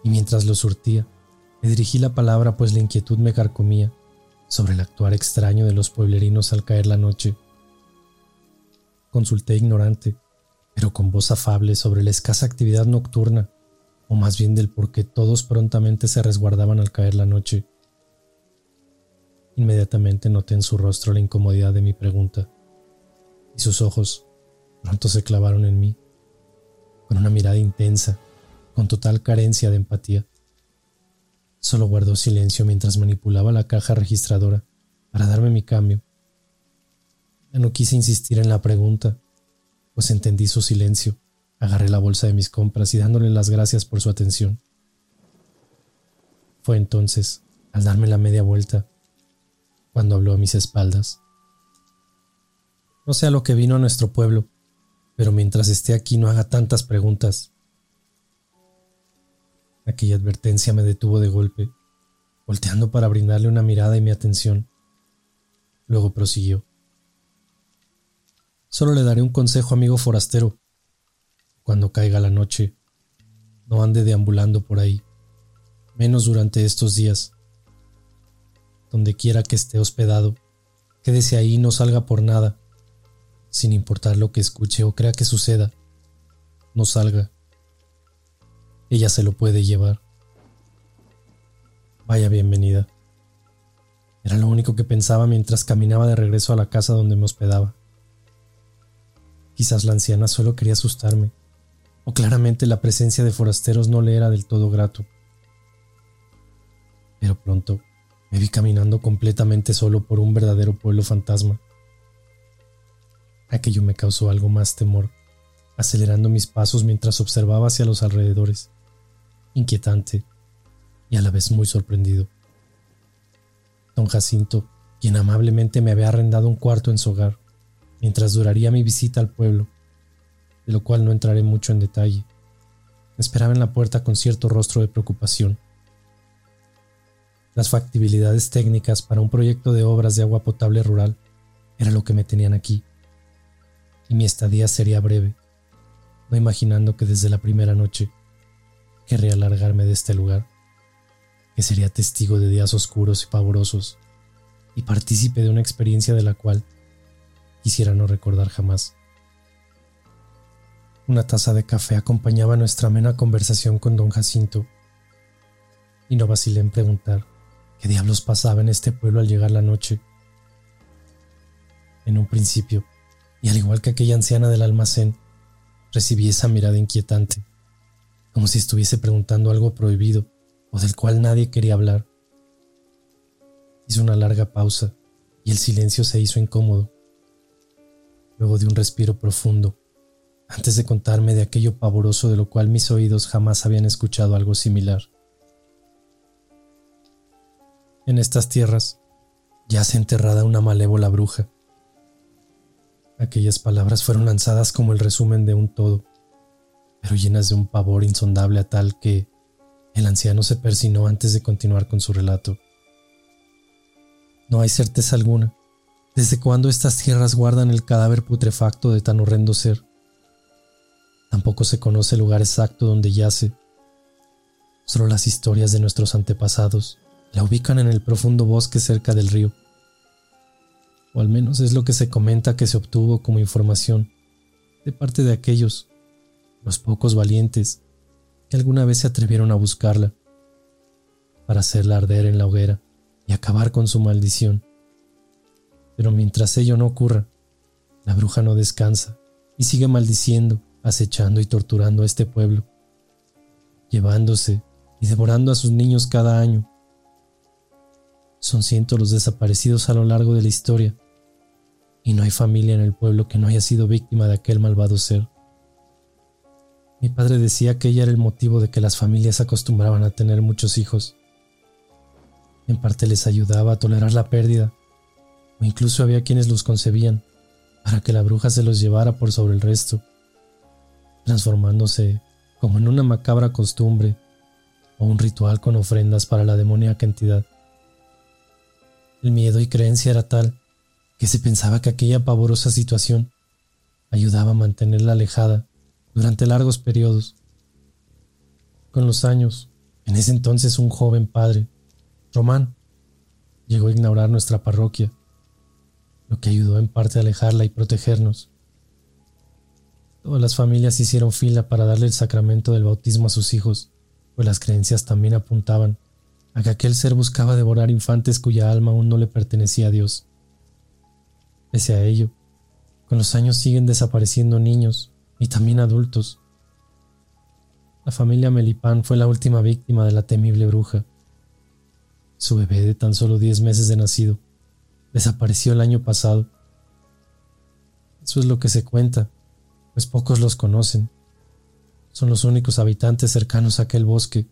y mientras lo surtía, me dirigí la palabra pues la inquietud me carcomía sobre el actuar extraño de los pueblerinos al caer la noche. Consulté ignorante, pero con voz afable sobre la escasa actividad nocturna, o más bien del por qué todos prontamente se resguardaban al caer la noche. Inmediatamente noté en su rostro la incomodidad de mi pregunta, y sus ojos pronto se clavaron en mí, con una mirada intensa, con total carencia de empatía. Solo guardó silencio mientras manipulaba la caja registradora para darme mi cambio. Ya no quise insistir en la pregunta, pues entendí su silencio. Agarré la bolsa de mis compras y dándole las gracias por su atención. Fue entonces, al darme la media vuelta, cuando habló a mis espaldas. No sé a lo que vino a nuestro pueblo, pero mientras esté aquí no haga tantas preguntas. Aquella advertencia me detuvo de golpe, volteando para brindarle una mirada y mi atención. Luego prosiguió. Solo le daré un consejo, amigo forastero. Cuando caiga la noche, no ande deambulando por ahí, menos durante estos días donde quiera que esté hospedado. Quédese ahí y no salga por nada, sin importar lo que escuche o crea que suceda. No salga. Ella se lo puede llevar. Vaya bienvenida. Era lo único que pensaba mientras caminaba de regreso a la casa donde me hospedaba. Quizás la anciana solo quería asustarme, o claramente la presencia de forasteros no le era del todo grato. Pero pronto me vi caminando completamente solo por un verdadero pueblo fantasma. Aquello me causó algo más temor, acelerando mis pasos mientras observaba hacia los alrededores, inquietante y a la vez muy sorprendido. Don Jacinto, quien amablemente me había arrendado un cuarto en su hogar, mientras duraría mi visita al pueblo, de lo cual no entraré mucho en detalle, me esperaba en la puerta con cierto rostro de preocupación. Las factibilidades técnicas para un proyecto de obras de agua potable rural era lo que me tenían aquí, y mi estadía sería breve, no imaginando que desde la primera noche querría largarme de este lugar, que sería testigo de días oscuros y pavorosos, y partícipe de una experiencia de la cual quisiera no recordar jamás. Una taza de café acompañaba nuestra amena conversación con don Jacinto, y no vacilé en preguntar qué diablos pasaba en este pueblo al llegar la noche. En un principio, y al igual que aquella anciana del almacén, recibí esa mirada inquietante, como si estuviese preguntando algo prohibido o del cual nadie quería hablar. Hizo una larga pausa y el silencio se hizo incómodo. Luego de un respiro profundo, antes de contarme de aquello pavoroso de lo cual mis oídos jamás habían escuchado algo similar. En estas tierras yace enterrada una malévola bruja Aquellas palabras fueron lanzadas como el resumen de un todo, pero llenas de un pavor insondable a tal que el anciano se persinó antes de continuar con su relato. No hay certeza alguna desde cuándo estas tierras guardan el cadáver putrefacto de tan horrendo ser. Tampoco se conoce el lugar exacto donde yace. Solo las historias de nuestros antepasados la ubican en el profundo bosque cerca del río o al menos es lo que se comenta que se obtuvo como información de parte de aquellos, los pocos valientes, que alguna vez se atrevieron a buscarla, para hacerla arder en la hoguera y acabar con su maldición. Pero mientras ello no ocurra, la bruja no descansa y sigue maldiciendo, acechando y torturando a este pueblo, llevándose y devorando a sus niños cada año son cientos los desaparecidos a lo largo de la historia, y no hay familia en el pueblo que no haya sido víctima de aquel malvado ser. Mi padre decía que ella era el motivo de que las familias acostumbraban a tener muchos hijos. En parte les ayudaba a tolerar la pérdida, o incluso había quienes los concebían para que la bruja se los llevara por sobre el resto, transformándose como en una macabra costumbre o un ritual con ofrendas para la demoníaca entidad. El miedo y creencia era tal que se pensaba que aquella pavorosa situación ayudaba a mantenerla alejada durante largos periodos. Con los años, en ese entonces un joven padre, Román, llegó a ignorar nuestra parroquia, lo que ayudó en parte a alejarla y protegernos. Todas las familias hicieron fila para darle el sacramento del bautismo a sus hijos, pues las creencias también apuntaban a que aquel ser buscaba devorar infantes cuya alma aún no le pertenecía a Dios. Pese a ello, con los años siguen desapareciendo niños y también adultos. La familia Melipán fue la última víctima de la temible bruja. Su bebé de tan solo 10 meses de nacido desapareció el año pasado. Eso es lo que se cuenta, pues pocos los conocen. Son los únicos habitantes cercanos a aquel bosque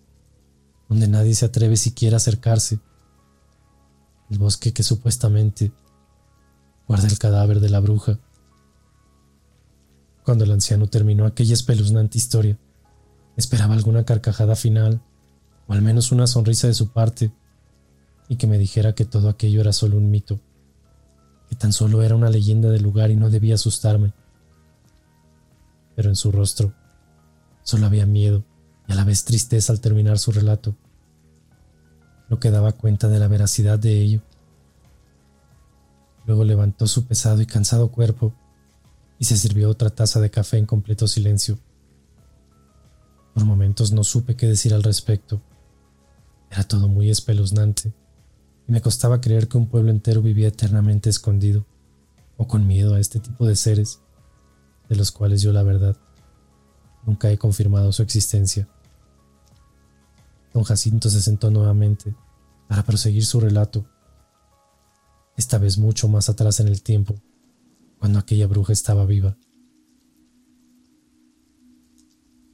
donde nadie se atreve siquiera a acercarse. El bosque que supuestamente guarda el cadáver de la bruja. Cuando el anciano terminó aquella espeluznante historia, esperaba alguna carcajada final, o al menos una sonrisa de su parte, y que me dijera que todo aquello era solo un mito, que tan solo era una leyenda del lugar y no debía asustarme. Pero en su rostro solo había miedo y a la vez tristeza al terminar su relato, lo que daba cuenta de la veracidad de ello. Luego levantó su pesado y cansado cuerpo y se sirvió otra taza de café en completo silencio. Por momentos no supe qué decir al respecto. Era todo muy espeluznante, y me costaba creer que un pueblo entero vivía eternamente escondido o con miedo a este tipo de seres, de los cuales yo la verdad nunca he confirmado su existencia. Don Jacinto se sentó nuevamente para proseguir su relato, esta vez mucho más atrás en el tiempo, cuando aquella bruja estaba viva.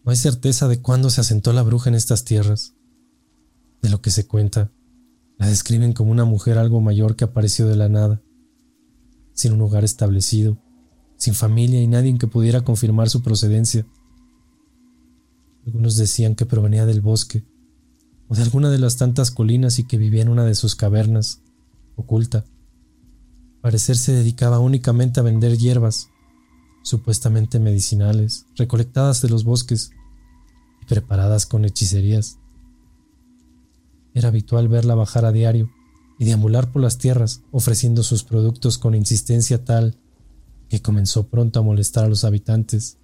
No hay certeza de cuándo se asentó la bruja en estas tierras. De lo que se cuenta, la describen como una mujer algo mayor que apareció de la nada, sin un hogar establecido, sin familia y nadie que pudiera confirmar su procedencia. Algunos decían que provenía del bosque o de alguna de las tantas colinas y que vivía en una de sus cavernas, oculta. Parecer se dedicaba únicamente a vender hierbas, supuestamente medicinales, recolectadas de los bosques y preparadas con hechicerías. Era habitual verla bajar a diario y deambular por las tierras ofreciendo sus productos con insistencia tal que comenzó pronto a molestar a los habitantes,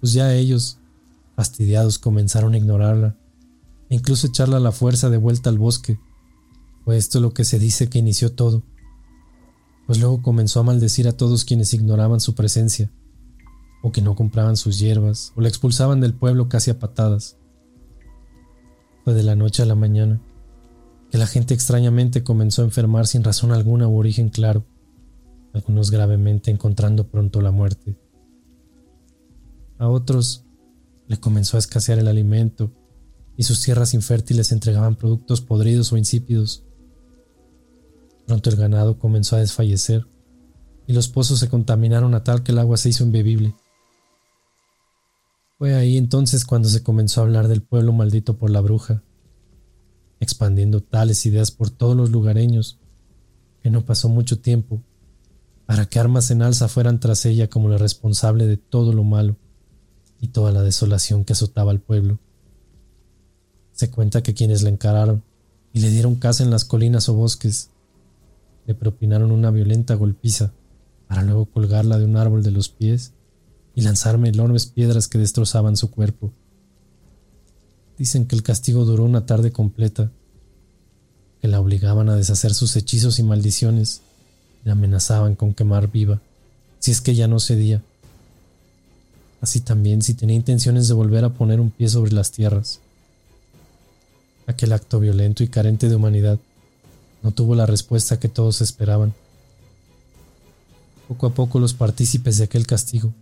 pues ya ellos, fastidiados, comenzaron a ignorarla incluso echarla a la fuerza de vuelta al bosque. Fue esto lo que se dice que inició todo, pues luego comenzó a maldecir a todos quienes ignoraban su presencia, o que no compraban sus hierbas, o la expulsaban del pueblo casi a patadas. Fue de la noche a la mañana que la gente extrañamente comenzó a enfermar sin razón alguna u origen claro, algunos gravemente encontrando pronto la muerte. A otros le comenzó a escasear el alimento y sus tierras infértiles entregaban productos podridos o insípidos. Pronto el ganado comenzó a desfallecer y los pozos se contaminaron a tal que el agua se hizo imbebible. Fue ahí entonces cuando se comenzó a hablar del pueblo maldito por la bruja, expandiendo tales ideas por todos los lugareños, que no pasó mucho tiempo para que armas en alza fueran tras ella como la responsable de todo lo malo y toda la desolación que azotaba al pueblo. Se cuenta que quienes la encararon y le dieron caza en las colinas o bosques, le propinaron una violenta golpiza para luego colgarla de un árbol de los pies y lanzarme enormes piedras que destrozaban su cuerpo. Dicen que el castigo duró una tarde completa, que la obligaban a deshacer sus hechizos y maldiciones y la amenazaban con quemar viva, si es que ya no cedía. Así también si tenía intenciones de volver a poner un pie sobre las tierras. Aquel acto violento y carente de humanidad no tuvo la respuesta que todos esperaban. Poco a poco los partícipes de aquel castigo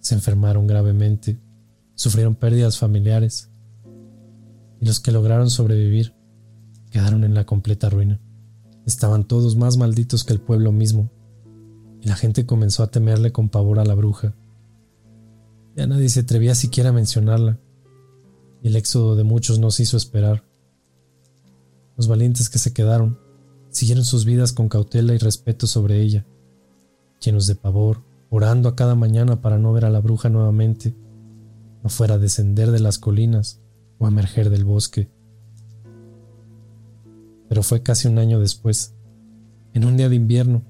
se enfermaron gravemente, sufrieron pérdidas familiares y los que lograron sobrevivir quedaron en la completa ruina. Estaban todos más malditos que el pueblo mismo y la gente comenzó a temerle con pavor a la bruja. Ya nadie se atrevía siquiera a mencionarla y el éxodo de muchos no se hizo esperar. Los valientes que se quedaron siguieron sus vidas con cautela y respeto sobre ella, llenos de pavor, orando a cada mañana para no ver a la bruja nuevamente, no fuera a descender de las colinas o emerger del bosque. Pero fue casi un año después, en un día de invierno,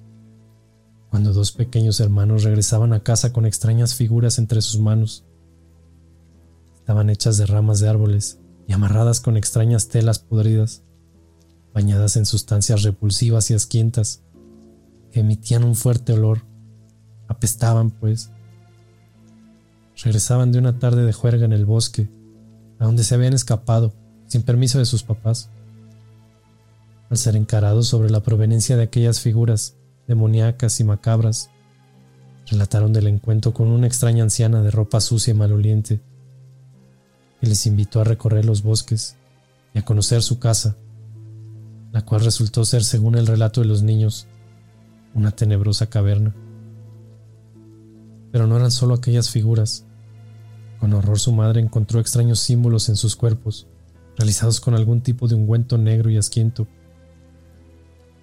cuando dos pequeños hermanos regresaban a casa con extrañas figuras entre sus manos. Estaban hechas de ramas de árboles y amarradas con extrañas telas podridas, bañadas en sustancias repulsivas y asquientas, que emitían un fuerte olor Apestaban, pues. Regresaban de una tarde de juerga en el bosque, a donde se habían escapado, sin permiso de sus papás. Al ser encarados sobre la proveniencia de aquellas figuras demoníacas y macabras, relataron del encuentro con una extraña anciana de ropa sucia y maloliente, que les invitó a recorrer los bosques y a conocer su casa, la cual resultó ser, según el relato de los niños, una tenebrosa caverna. Pero no eran solo aquellas figuras. Con horror su madre encontró extraños símbolos en sus cuerpos, realizados con algún tipo de ungüento negro y asquiento.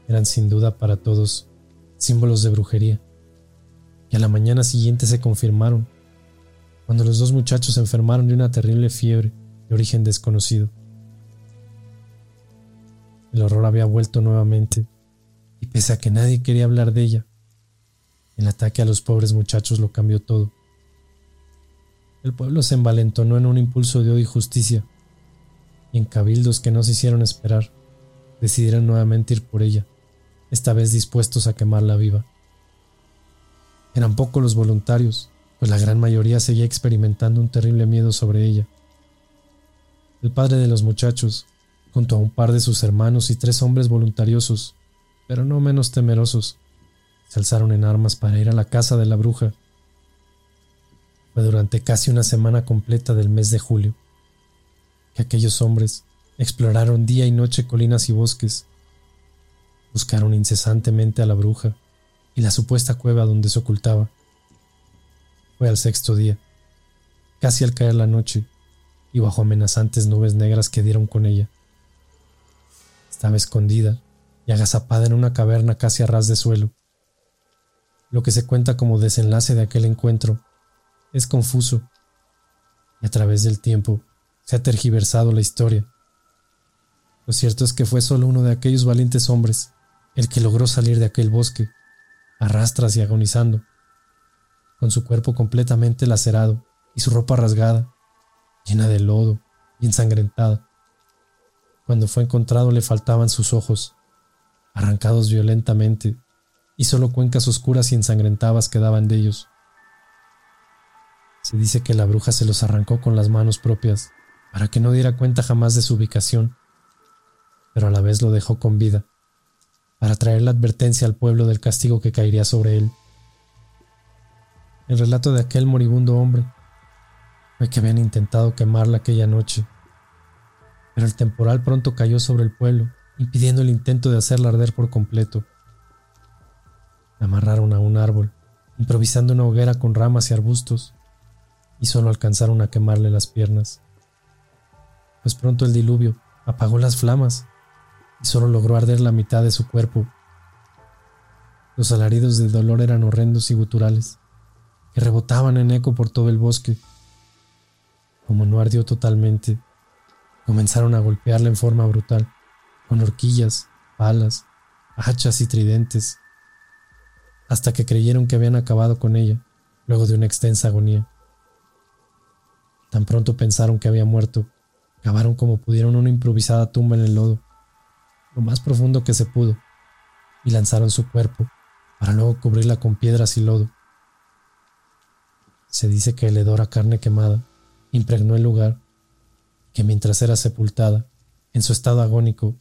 Eran sin duda para todos símbolos de brujería, y a la mañana siguiente se confirmaron, cuando los dos muchachos se enfermaron de una terrible fiebre de origen desconocido. El horror había vuelto nuevamente, y pese a que nadie quería hablar de ella, el ataque a los pobres muchachos lo cambió todo. El pueblo se envalentonó en un impulso de odio y justicia, y en cabildos que no se hicieron esperar, decidieron nuevamente ir por ella, esta vez dispuestos a quemarla viva. Eran pocos los voluntarios, pues la gran mayoría seguía experimentando un terrible miedo sobre ella. El padre de los muchachos, junto a un par de sus hermanos y tres hombres voluntariosos, pero no menos temerosos, se alzaron en armas para ir a la casa de la bruja. Fue durante casi una semana completa del mes de julio que aquellos hombres exploraron día y noche colinas y bosques, buscaron incesantemente a la bruja y la supuesta cueva donde se ocultaba. Fue al sexto día, casi al caer la noche, y bajo amenazantes nubes negras que dieron con ella. Estaba escondida y agazapada en una caverna casi a ras de suelo. Lo que se cuenta como desenlace de aquel encuentro es confuso, y a través del tiempo se ha tergiversado la historia. Lo cierto es que fue solo uno de aquellos valientes hombres el que logró salir de aquel bosque, arrastras y agonizando, con su cuerpo completamente lacerado y su ropa rasgada, llena de lodo y ensangrentada. Cuando fue encontrado le faltaban sus ojos, arrancados violentamente, y solo cuencas oscuras y ensangrentadas quedaban de ellos. Se dice que la bruja se los arrancó con las manos propias para que no diera cuenta jamás de su ubicación, pero a la vez lo dejó con vida, para traer la advertencia al pueblo del castigo que caería sobre él. El relato de aquel moribundo hombre fue que habían intentado quemarla aquella noche pero el temporal pronto cayó sobre el pueblo, impidiendo el intento de hacerla arder por completo. La amarraron a un árbol, improvisando una hoguera con ramas y arbustos, y solo alcanzaron a quemarle las piernas. Pues pronto el diluvio apagó las flamas y solo logró arder la mitad de su cuerpo. Los alaridos de dolor eran horrendos y guturales, que rebotaban en eco por todo el bosque. Como no ardió totalmente, Comenzaron a golpearla en forma brutal, con horquillas, palas, hachas y tridentes, hasta que creyeron que habían acabado con ella, luego de una extensa agonía. Tan pronto pensaron que había muerto, cavaron como pudieron una improvisada tumba en el lodo, lo más profundo que se pudo, y lanzaron su cuerpo para luego cubrirla con piedras y lodo. Se dice que el hedor a carne quemada impregnó el lugar que mientras era sepultada, en su estado agónico,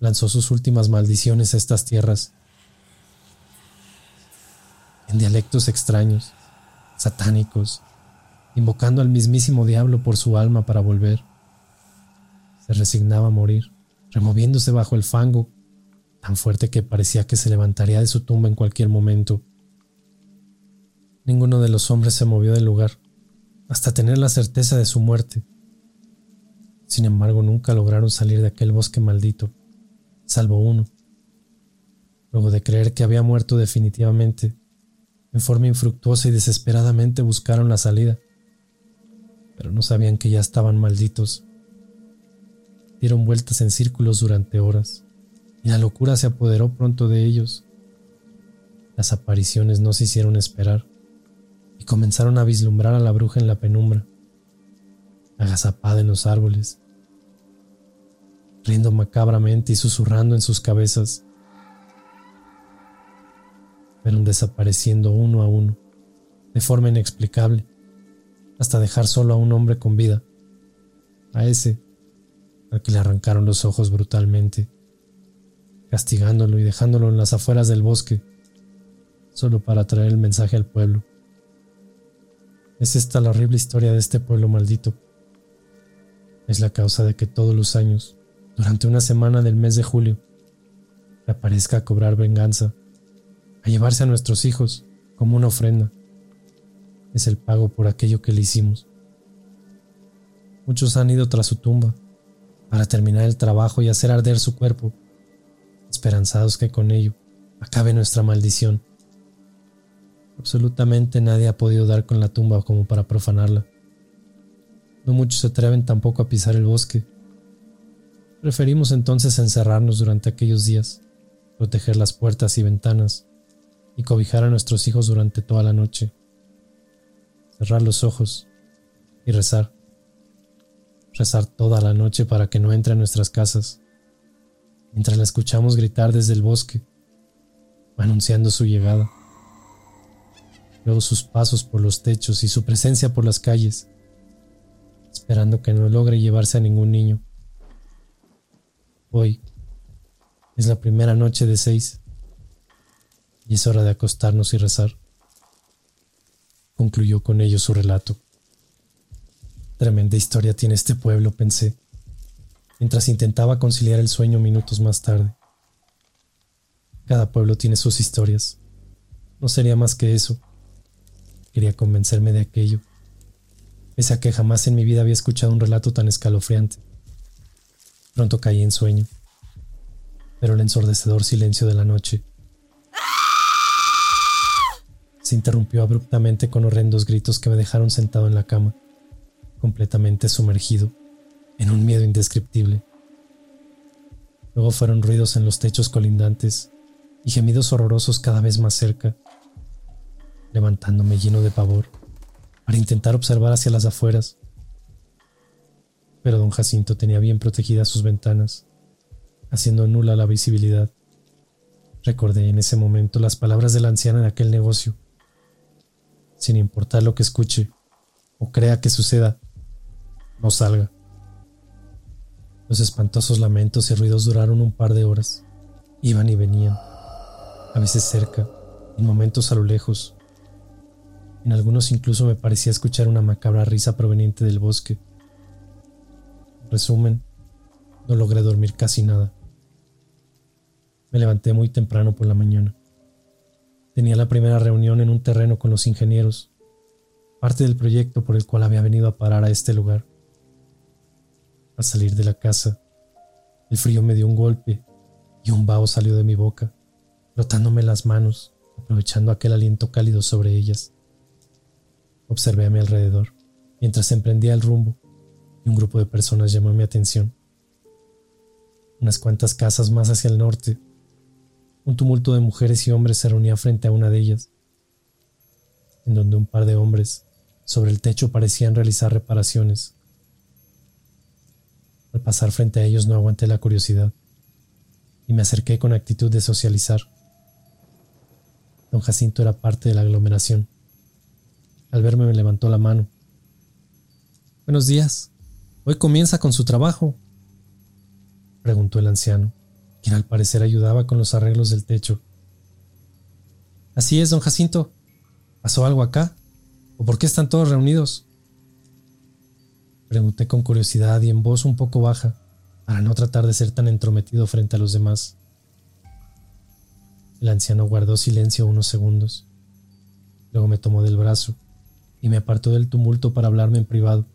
lanzó sus últimas maldiciones a estas tierras, en dialectos extraños, satánicos, invocando al mismísimo diablo por su alma para volver. Se resignaba a morir, removiéndose bajo el fango, tan fuerte que parecía que se levantaría de su tumba en cualquier momento. Ninguno de los hombres se movió del lugar, hasta tener la certeza de su muerte. Sin embargo, nunca lograron salir de aquel bosque maldito, salvo uno. Luego de creer que había muerto definitivamente, en forma infructuosa y desesperadamente buscaron la salida, pero no sabían que ya estaban malditos. Dieron vueltas en círculos durante horas, y la locura se apoderó pronto de ellos. Las apariciones no se hicieron esperar, y comenzaron a vislumbrar a la bruja en la penumbra agazapada en los árboles, riendo macabramente y susurrando en sus cabezas. Fueron desapareciendo uno a uno, de forma inexplicable, hasta dejar solo a un hombre con vida, a ese al que le arrancaron los ojos brutalmente, castigándolo y dejándolo en las afueras del bosque, solo para traer el mensaje al pueblo. Es esta la horrible historia de este pueblo maldito es la causa de que todos los años, durante una semana del mes de julio, aparezca a cobrar venganza, a llevarse a nuestros hijos como una ofrenda. Es el pago por aquello que le hicimos. Muchos han ido tras su tumba para terminar el trabajo y hacer arder su cuerpo, esperanzados que con ello acabe nuestra maldición. Absolutamente nadie ha podido dar con la tumba como para profanarla. No muchos se atreven tampoco a pisar el bosque. Preferimos entonces encerrarnos durante aquellos días, proteger las puertas y ventanas y cobijar a nuestros hijos durante toda la noche. Cerrar los ojos y rezar. Rezar toda la noche para que no entre a nuestras casas. mientras la escuchamos gritar desde el bosque, anunciando su llegada. Luego sus pasos por los techos y su presencia por las calles, esperando que no logre llevarse a ningún niño. Hoy es la primera noche de seis y es hora de acostarnos y rezar. Concluyó con ello su relato. Tremenda historia tiene este pueblo, pensé, mientras intentaba conciliar el sueño minutos más tarde. Cada pueblo tiene sus historias. No sería más que eso. Quería convencerme de aquello, pese a que jamás en mi vida había escuchado un relato tan escalofriante. Pronto caí en sueño, pero el ensordecedor silencio de la noche se interrumpió abruptamente con horrendos gritos que me dejaron sentado en la cama, completamente sumergido en un miedo indescriptible. Luego fueron ruidos en los techos colindantes y gemidos horrorosos cada vez más cerca, levantándome lleno de pavor para intentar observar hacia las afueras. Pero don Jacinto tenía bien protegidas sus ventanas, haciendo nula la visibilidad. Recordé en ese momento las palabras de la anciana de aquel negocio sin importar lo que escuche o crea que suceda, no salga. Los espantosos lamentos y ruidos duraron un par de horas. Iban y venían, a veces cerca, en momentos a lo lejos. En algunos incluso me parecía escuchar una macabra risa proveniente del bosque. En resumen, no logré dormir casi nada. Me levanté muy temprano por la mañana. Tenía la primera reunión en un terreno con los ingenieros, parte del proyecto por el cual había venido a parar a este lugar. Al salir de la casa, el frío me dio un golpe y un vaho salió de mi boca, frotándome las manos, aprovechando aquel aliento cálido sobre ellas. Observé a mi alrededor mientras emprendía el rumbo y un grupo de personas llamó mi atención. Unas cuantas casas más hacia el norte un tumulto de mujeres y hombres se reunía frente a una de ellas, en donde un par de hombres sobre el techo parecían realizar reparaciones. Al pasar frente a ellos no aguanté la curiosidad y me acerqué con actitud de socializar. Don Jacinto era parte de la aglomeración. Al verme me levantó la mano. Buenos días. Hoy comienza con su trabajo, preguntó el anciano quien al parecer ayudaba con los arreglos del techo. Así es, don Jacinto. ¿Pasó algo acá? ¿O por qué están todos reunidos? Pregunté con curiosidad y en voz un poco baja, para no tratar de ser tan entrometido frente a los demás. El anciano guardó silencio unos segundos. Luego me tomó del brazo y me apartó del tumulto para hablarme en privado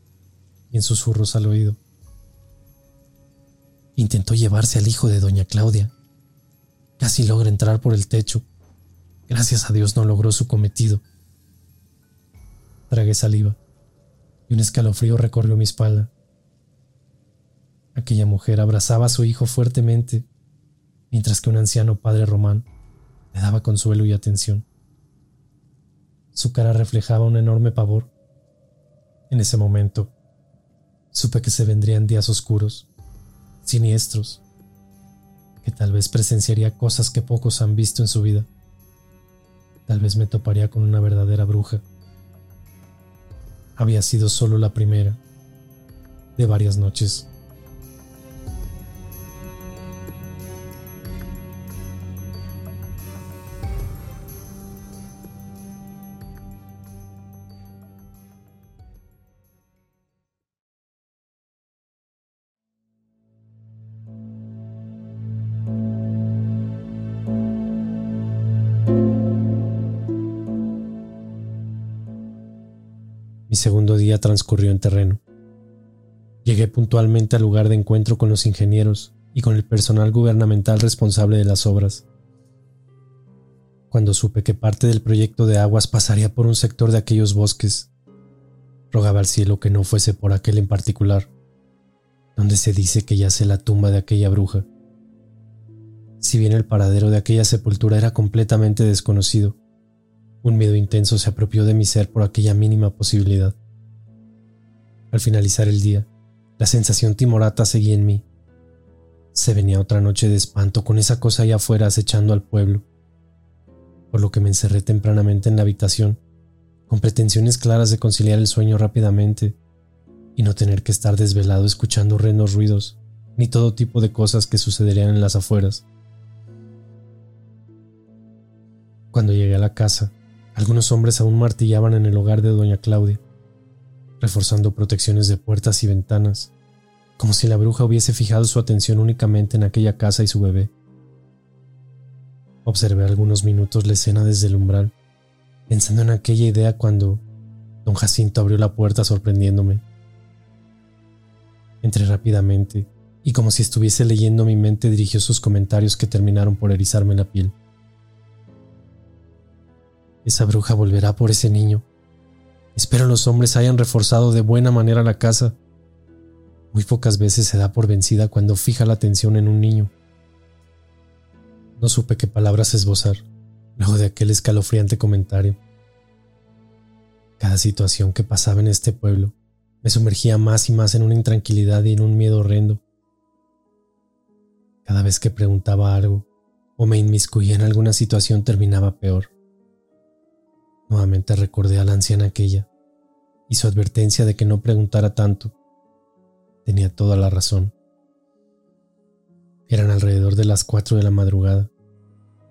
y en susurros al oído. Intentó llevarse al hijo de doña Claudia. Casi logra entrar por el techo. Gracias a Dios no logró su cometido. Tragué saliva y un escalofrío recorrió mi espalda. Aquella mujer abrazaba a su hijo fuertemente, mientras que un anciano padre román le daba consuelo y atención. Su cara reflejaba un enorme pavor. En ese momento, supe que se vendrían días oscuros siniestros, que tal vez presenciaría cosas que pocos han visto en su vida. Tal vez me toparía con una verdadera bruja. Había sido solo la primera de varias noches. Transcurrió en terreno. Llegué puntualmente al lugar de encuentro con los ingenieros y con el personal gubernamental responsable de las obras. Cuando supe que parte del proyecto de aguas pasaría por un sector de aquellos bosques, rogaba al cielo que no fuese por aquel en particular, donde se dice que yace la tumba de aquella bruja. Si bien el paradero de aquella sepultura era completamente desconocido, un miedo intenso se apropió de mi ser por aquella mínima posibilidad. Al finalizar el día, la sensación timorata seguía en mí. Se venía otra noche de espanto con esa cosa allá afuera acechando al pueblo, por lo que me encerré tempranamente en la habitación, con pretensiones claras de conciliar el sueño rápidamente y no tener que estar desvelado escuchando horrendos ruidos, ni todo tipo de cosas que sucederían en las afueras. Cuando llegué a la casa, algunos hombres aún martillaban en el hogar de doña Claudia, reforzando protecciones de puertas y ventanas, como si la bruja hubiese fijado su atención únicamente en aquella casa y su bebé. Observé algunos minutos la escena desde el umbral, pensando en aquella idea cuando don Jacinto abrió la puerta sorprendiéndome. Entré rápidamente y como si estuviese leyendo mi mente dirigió sus comentarios que terminaron por erizarme la piel. Esa bruja volverá por ese niño. Espero los hombres hayan reforzado de buena manera la casa. Muy pocas veces se da por vencida cuando fija la atención en un niño. No supe qué palabras esbozar luego de aquel escalofriante comentario. Cada situación que pasaba en este pueblo me sumergía más y más en una intranquilidad y en un miedo horrendo. Cada vez que preguntaba algo o me inmiscuía en alguna situación terminaba peor. Nuevamente recordé a la anciana aquella y su advertencia de que no preguntara tanto. Tenía toda la razón. Eran alrededor de las cuatro de la madrugada,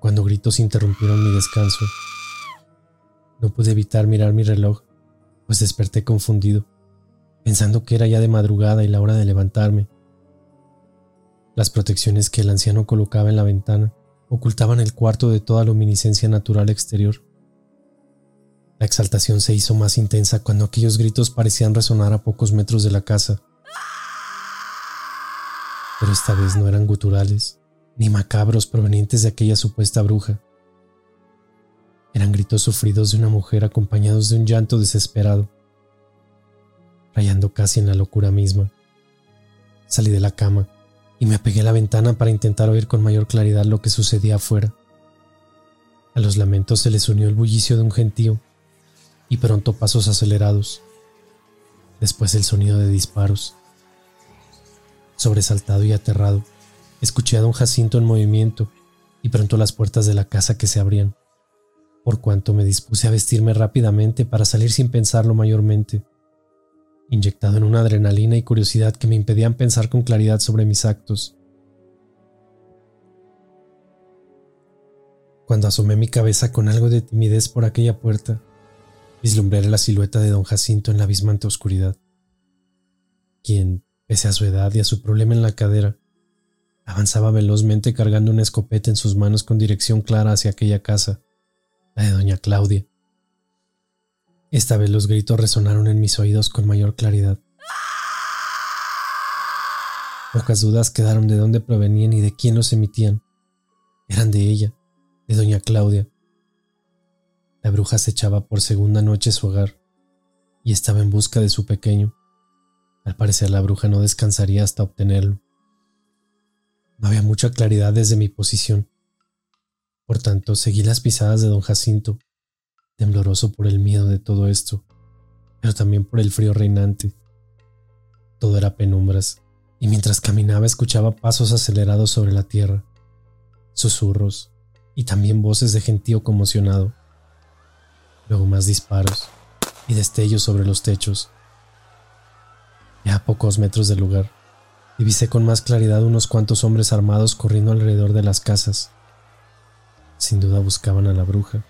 cuando gritos interrumpieron mi descanso. No pude evitar mirar mi reloj, pues desperté confundido pensando que era ya de madrugada y la hora de levantarme. Las protecciones que el anciano colocaba en la ventana ocultaban el cuarto de toda luminiscencia natural exterior. La exaltación se hizo más intensa cuando aquellos gritos parecían resonar a pocos metros de la casa. Pero esta vez no eran guturales, ni macabros provenientes de aquella supuesta bruja. Eran gritos sufridos de una mujer acompañados de un llanto desesperado rayando casi en la locura misma. Salí de la cama y me apegué a la ventana para intentar oír con mayor claridad lo que sucedía afuera. A los lamentos se les unió el bullicio de un gentío y pronto pasos acelerados. Después el sonido de disparos. Sobresaltado y aterrado, escuché a don Jacinto en movimiento y pronto las puertas de la casa que se abrían, por cuanto me dispuse a vestirme rápidamente para salir sin pensarlo mayormente inyectado en una adrenalina y curiosidad que me impedían pensar con claridad sobre mis actos. Cuando asomé mi cabeza con algo de timidez por aquella puerta, vislumbré la silueta de don Jacinto en la abismante oscuridad, quien, pese a su edad y a su problema en la cadera, avanzaba velozmente cargando una escopeta en sus manos con dirección clara hacia aquella casa, la de doña Claudia. Esta vez los gritos resonaron en mis oídos con mayor claridad. Pocas dudas quedaron de dónde provenían y de quién los emitían. Eran de ella, de doña Claudia. La bruja se echaba por segunda noche su hogar y estaba en busca de su pequeño. Al parecer la bruja no descansaría hasta obtenerlo. No había mucha claridad desde mi posición. Por tanto, seguí las pisadas de don Jacinto tembloroso por el miedo de todo esto, pero también por el frío reinante. Todo era penumbras, y mientras caminaba escuchaba pasos acelerados sobre la tierra, susurros y también voces de gentío conmocionado. Luego más disparos y destellos sobre los techos. Ya a pocos metros del lugar, divisé con más claridad unos cuantos hombres armados corriendo alrededor de las casas. Sin duda buscaban a la bruja.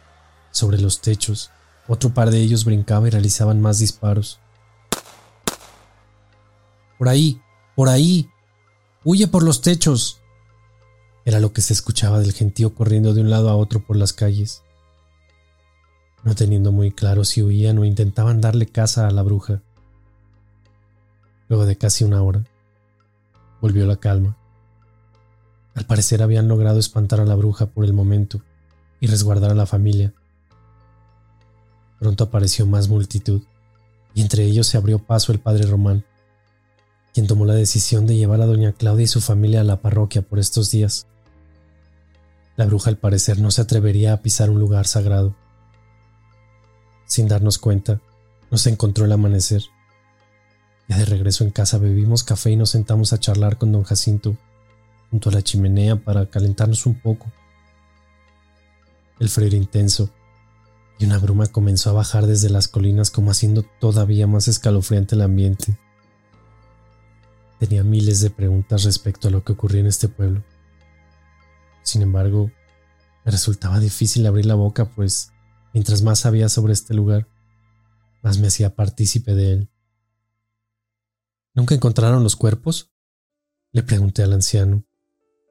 Sobre los techos, otro par de ellos brincaba y realizaban más disparos. Por ahí, por ahí. Huye por los techos. Era lo que se escuchaba del gentío corriendo de un lado a otro por las calles. No teniendo muy claro si huían o intentaban darle caza a la bruja. Luego de casi una hora, volvió la calma. Al parecer habían logrado espantar a la bruja por el momento y resguardar a la familia. Pronto apareció más multitud, y entre ellos se abrió paso el padre Román, quien tomó la decisión de llevar a doña Claudia y su familia a la parroquia por estos días. La bruja al parecer no se atrevería a pisar un lugar sagrado. Sin darnos cuenta, nos encontró el amanecer. Ya de regreso en casa bebimos café y nos sentamos a charlar con don Jacinto, junto a la chimenea para calentarnos un poco. El frío era intenso y una bruma comenzó a bajar desde las colinas como haciendo todavía más escalofriante el ambiente. Tenía miles de preguntas respecto a lo que ocurría en este pueblo. Sin embargo, me resultaba difícil abrir la boca, pues mientras más sabía sobre este lugar, más me hacía partícipe de él. ¿Nunca encontraron los cuerpos? Le pregunté al anciano,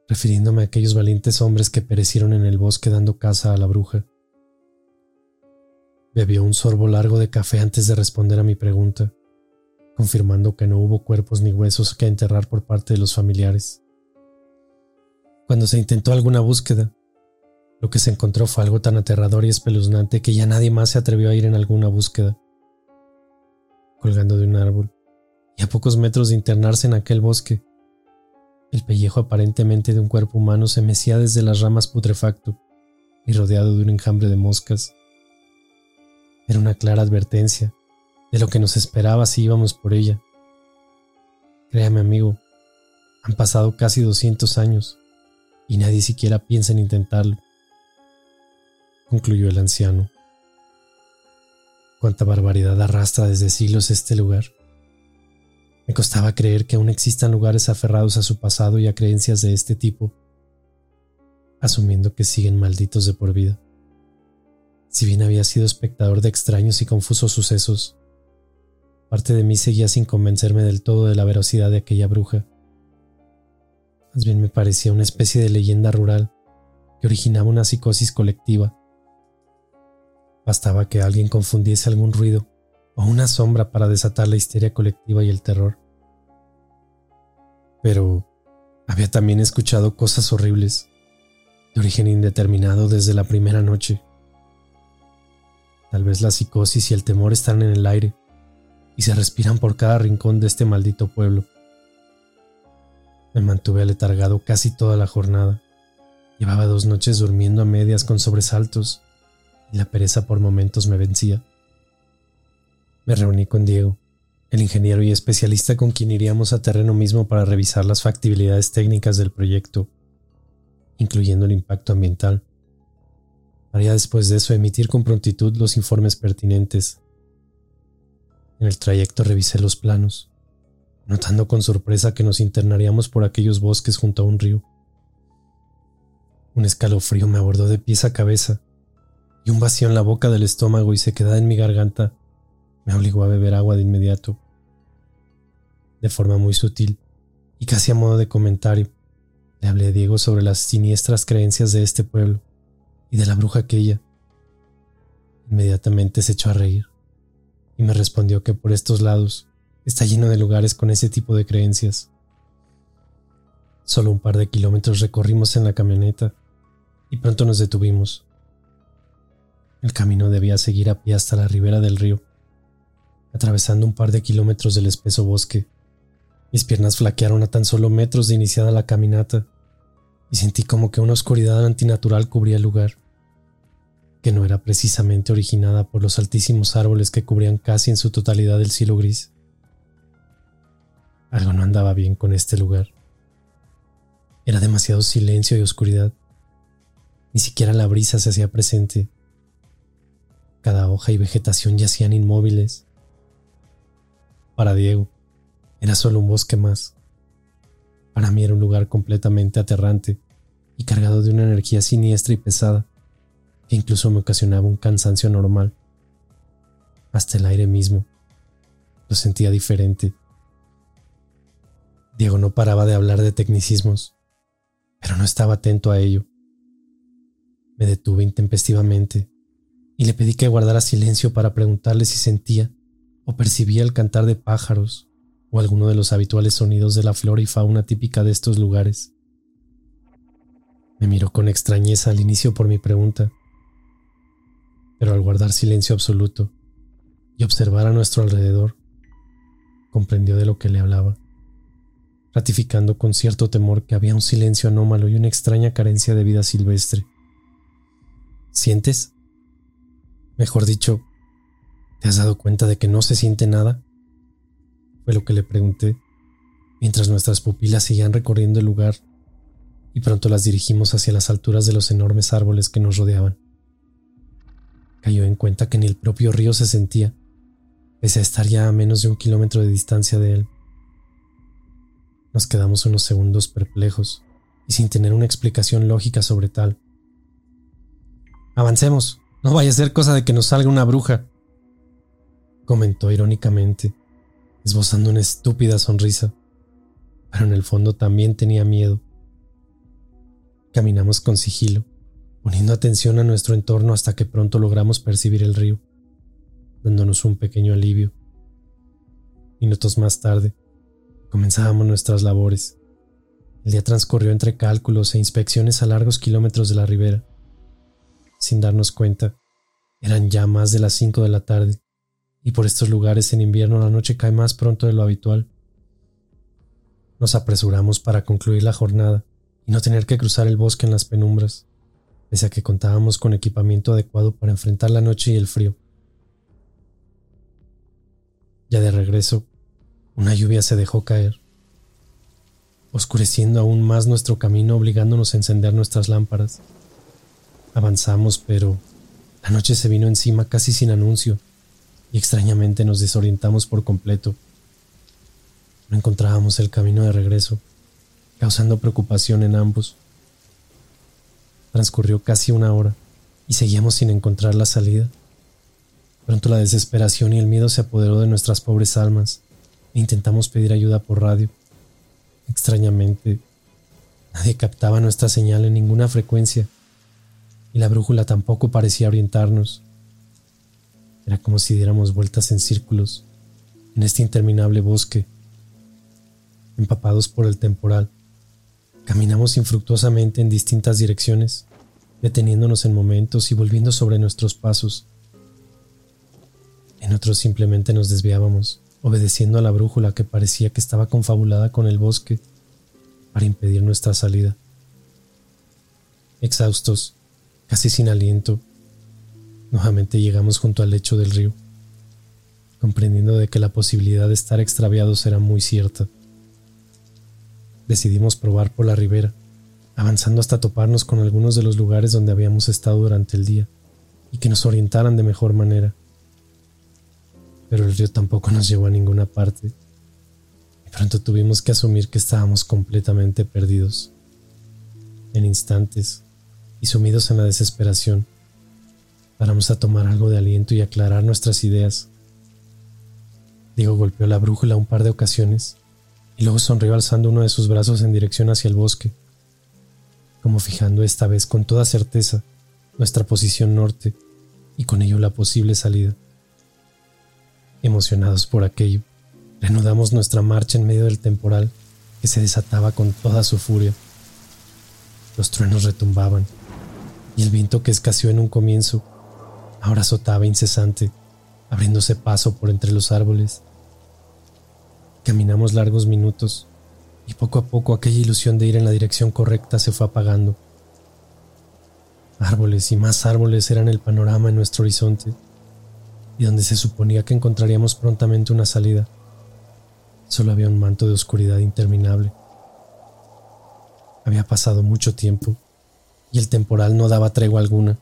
refiriéndome a aquellos valientes hombres que perecieron en el bosque dando caza a la bruja. Bebió un sorbo largo de café antes de responder a mi pregunta confirmando que no hubo cuerpos ni huesos que enterrar por parte de los familiares. Cuando se intentó alguna búsqueda, lo que se encontró fue algo tan aterrador y espeluznante que ya nadie más se atrevió a ir en alguna búsqueda. Colgando de un árbol, y a pocos metros de internarse en aquel bosque, el pellejo aparentemente de un cuerpo humano se mecía desde las ramas putrefacto y rodeado de un enjambre de moscas. Era una clara advertencia de lo que nos esperaba si íbamos por ella. Créame amigo, han pasado casi 200 años y nadie siquiera piensa en intentarlo, concluyó el anciano. Cuánta barbaridad arrastra desde siglos este lugar. Me costaba creer que aún existan lugares aferrados a su pasado y a creencias de este tipo, asumiendo que siguen malditos de por vida. Si bien había sido espectador de extraños y confusos sucesos, Parte de mí seguía sin convencerme del todo de la veracidad de aquella bruja. Más bien me parecía una especie de leyenda rural que originaba una psicosis colectiva. Bastaba que alguien confundiese algún ruido o una sombra para desatar la histeria colectiva y el terror. Pero había también escuchado cosas horribles, de origen indeterminado desde la primera noche. Tal vez la psicosis y el temor están en el aire, y se respiran por cada rincón de este maldito pueblo. Me mantuve aletargado casi toda la jornada. Llevaba dos noches durmiendo a medias con sobresaltos y la pereza por momentos me vencía. Me reuní con Diego, el ingeniero y especialista con quien iríamos a terreno mismo para revisar las factibilidades técnicas del proyecto, incluyendo el impacto ambiental. Haría después de eso emitir con prontitud los informes pertinentes en el trayecto revisé los planos, notando con sorpresa que nos internaríamos por aquellos bosques junto a un río. Un escalofrío me abordó de pies a cabeza y un vacío en la boca del estómago y sequedad en mi garganta me obligó a beber agua de inmediato. De forma muy sutil y casi a modo de comentario, le hablé a Diego sobre las siniestras creencias de este pueblo y de la bruja aquella. Inmediatamente se echó a reír y me respondió que por estos lados está lleno de lugares con ese tipo de creencias. Solo un par de kilómetros recorrimos en la camioneta y pronto nos detuvimos. El camino debía seguir a pie hasta la ribera del río, atravesando un par de kilómetros del espeso bosque. Mis piernas flaquearon a tan solo metros de iniciada la caminata y sentí como que una oscuridad antinatural cubría el lugar que no era precisamente originada por los altísimos árboles que cubrían casi en su totalidad el cielo gris. Algo no andaba bien con este lugar. Era demasiado silencio y oscuridad. Ni siquiera la brisa se hacía presente. Cada hoja y vegetación yacían inmóviles. Para Diego, era solo un bosque más. Para mí era un lugar completamente aterrante y cargado de una energía siniestra y pesada e incluso me ocasionaba un cansancio normal. Hasta el aire mismo. Lo sentía diferente. Diego no paraba de hablar de tecnicismos, pero no estaba atento a ello. Me detuve intempestivamente y le pedí que guardara silencio para preguntarle si sentía o percibía el cantar de pájaros o alguno de los habituales sonidos de la flora y fauna típica de estos lugares. Me miró con extrañeza al inicio por mi pregunta, pero al guardar silencio absoluto y observar a nuestro alrededor, comprendió de lo que le hablaba, ratificando con cierto temor que había un silencio anómalo y una extraña carencia de vida silvestre. ¿Sientes? Mejor dicho, ¿te has dado cuenta de que no se siente nada? Fue lo que le pregunté, mientras nuestras pupilas seguían recorriendo el lugar y pronto las dirigimos hacia las alturas de los enormes árboles que nos rodeaban. Cayó en cuenta que ni el propio río se sentía, pese a estar ya a menos de un kilómetro de distancia de él. Nos quedamos unos segundos perplejos y sin tener una explicación lógica sobre tal. Avancemos, no vaya a ser cosa de que nos salga una bruja, comentó irónicamente, esbozando una estúpida sonrisa, pero en el fondo también tenía miedo. Caminamos con sigilo, poniendo atención a nuestro entorno hasta que pronto logramos percibir el río, dándonos un pequeño alivio. Minutos más tarde, comenzábamos nuestras labores. El día transcurrió entre cálculos e inspecciones a largos kilómetros de la ribera. Sin darnos cuenta, eran ya más de las cinco de la tarde, y por estos lugares en invierno la noche cae más pronto de lo habitual. Nos apresuramos para concluir la jornada y no tener que cruzar el bosque en las penumbras, pese a que contábamos con equipamiento adecuado para enfrentar la noche y el frío. Ya de regreso, una lluvia se dejó caer, oscureciendo aún más nuestro camino obligándonos a encender nuestras lámparas. Avanzamos, pero la noche se vino encima casi sin anuncio y extrañamente nos desorientamos por completo. No encontrábamos el camino de regreso, causando preocupación en ambos. Transcurrió casi una hora y seguíamos sin encontrar la salida. Pronto la desesperación y el miedo se apoderó de nuestras pobres almas intentamos pedir ayuda por radio. Extrañamente, nadie captaba nuestra señal en ninguna frecuencia y la brújula tampoco parecía orientarnos. Era como si diéramos vueltas en círculos en este interminable bosque. Empapados por el temporal, caminamos infructuosamente en distintas direcciones, deteniéndonos en momentos y volviendo sobre nuestros pasos. En otros simplemente nos desviábamos obedeciendo a la brújula que parecía que estaba confabulada con el bosque para impedir nuestra salida. Exhaustos, casi sin aliento, nuevamente llegamos junto al lecho del río, comprendiendo de que la posibilidad de estar extraviados era muy cierta. Decidimos probar por la ribera, avanzando hasta toparnos con algunos de los lugares donde habíamos estado durante el día y que nos orientaran de mejor manera pero el río tampoco nos llevó a ninguna parte. Y pronto tuvimos que asumir que estábamos completamente perdidos. En instantes, y sumidos en la desesperación, paramos a tomar algo de aliento y aclarar nuestras ideas. Diego golpeó la brújula un par de ocasiones y luego sonrió alzando uno de sus brazos en dirección hacia el bosque, como fijando esta vez con toda certeza nuestra posición norte y con ello la posible salida. Emocionados por aquello, reanudamos nuestra marcha en medio del temporal que se desataba con toda su furia. Los truenos retumbaban y el viento que escaseó en un comienzo ahora azotaba incesante, abriéndose paso por entre los árboles. Caminamos largos minutos y poco a poco aquella ilusión de ir en la dirección correcta se fue apagando. Árboles y más árboles eran el panorama en nuestro horizonte y donde se suponía que encontraríamos prontamente una salida, solo había un manto de oscuridad interminable. Había pasado mucho tiempo y el temporal no daba tregua alguna.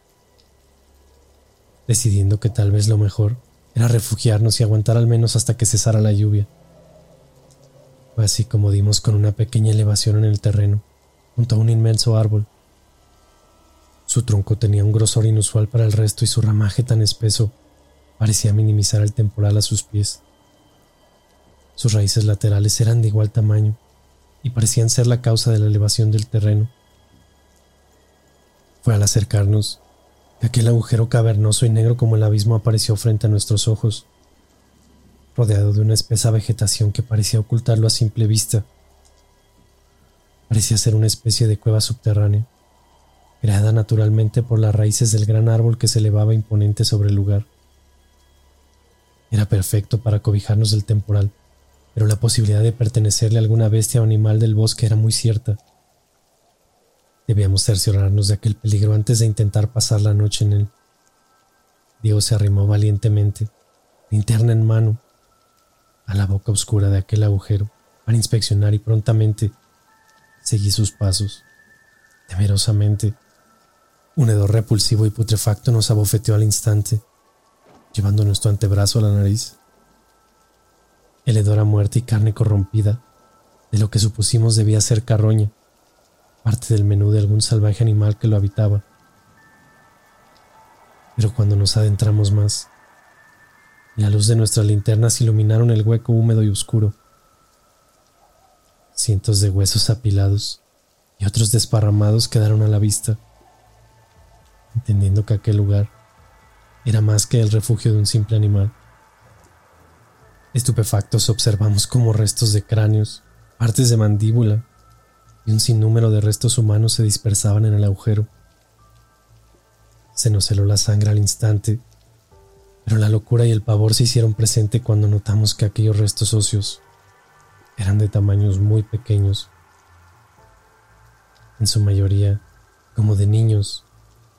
Decidiendo que tal vez lo mejor era refugiarnos y aguantar al menos hasta que cesara la lluvia. Fue así como dimos con una pequeña elevación en el terreno, junto a un inmenso árbol. Su tronco tenía un grosor inusual para el resto y su ramaje tan espeso parecía minimizar el temporal a sus pies. Sus raíces laterales eran de igual tamaño y parecían ser la causa de la elevación del terreno. Fue al acercarnos que aquel agujero cavernoso y negro como el abismo apareció frente a nuestros ojos, rodeado de una espesa vegetación que parecía ocultarlo a simple vista. Parecía ser una especie de cueva subterránea, creada naturalmente por las raíces del gran árbol que se elevaba imponente sobre el lugar. Era perfecto para cobijarnos del temporal, pero la posibilidad de pertenecerle a alguna bestia o animal del bosque era muy cierta. Debíamos cerciorarnos de aquel peligro antes de intentar pasar la noche en él. Diego se arrimó valientemente, linterna en mano, a la boca oscura de aquel agujero para inspeccionar y prontamente seguí sus pasos, Temerosamente, un hedor repulsivo y putrefacto nos abofeteó al instante, llevando nuestro antebrazo a la nariz. El hedor a muerte y carne corrompida, de lo que supusimos debía ser carroña, parte del menú de algún salvaje animal que lo habitaba. Pero cuando nos adentramos más, la luz de nuestras linternas iluminaron el hueco húmedo y oscuro. Cientos de huesos apilados y otros desparramados quedaron a la vista, entendiendo que aquel lugar era más que el refugio de un simple animal. Estupefactos observamos como restos de cráneos, partes de mandíbula un sinnúmero de restos humanos se dispersaban en el agujero. Se nos heló la sangre al instante, pero la locura y el pavor se hicieron presente cuando notamos que aquellos restos óseos eran de tamaños muy pequeños, en su mayoría como de niños,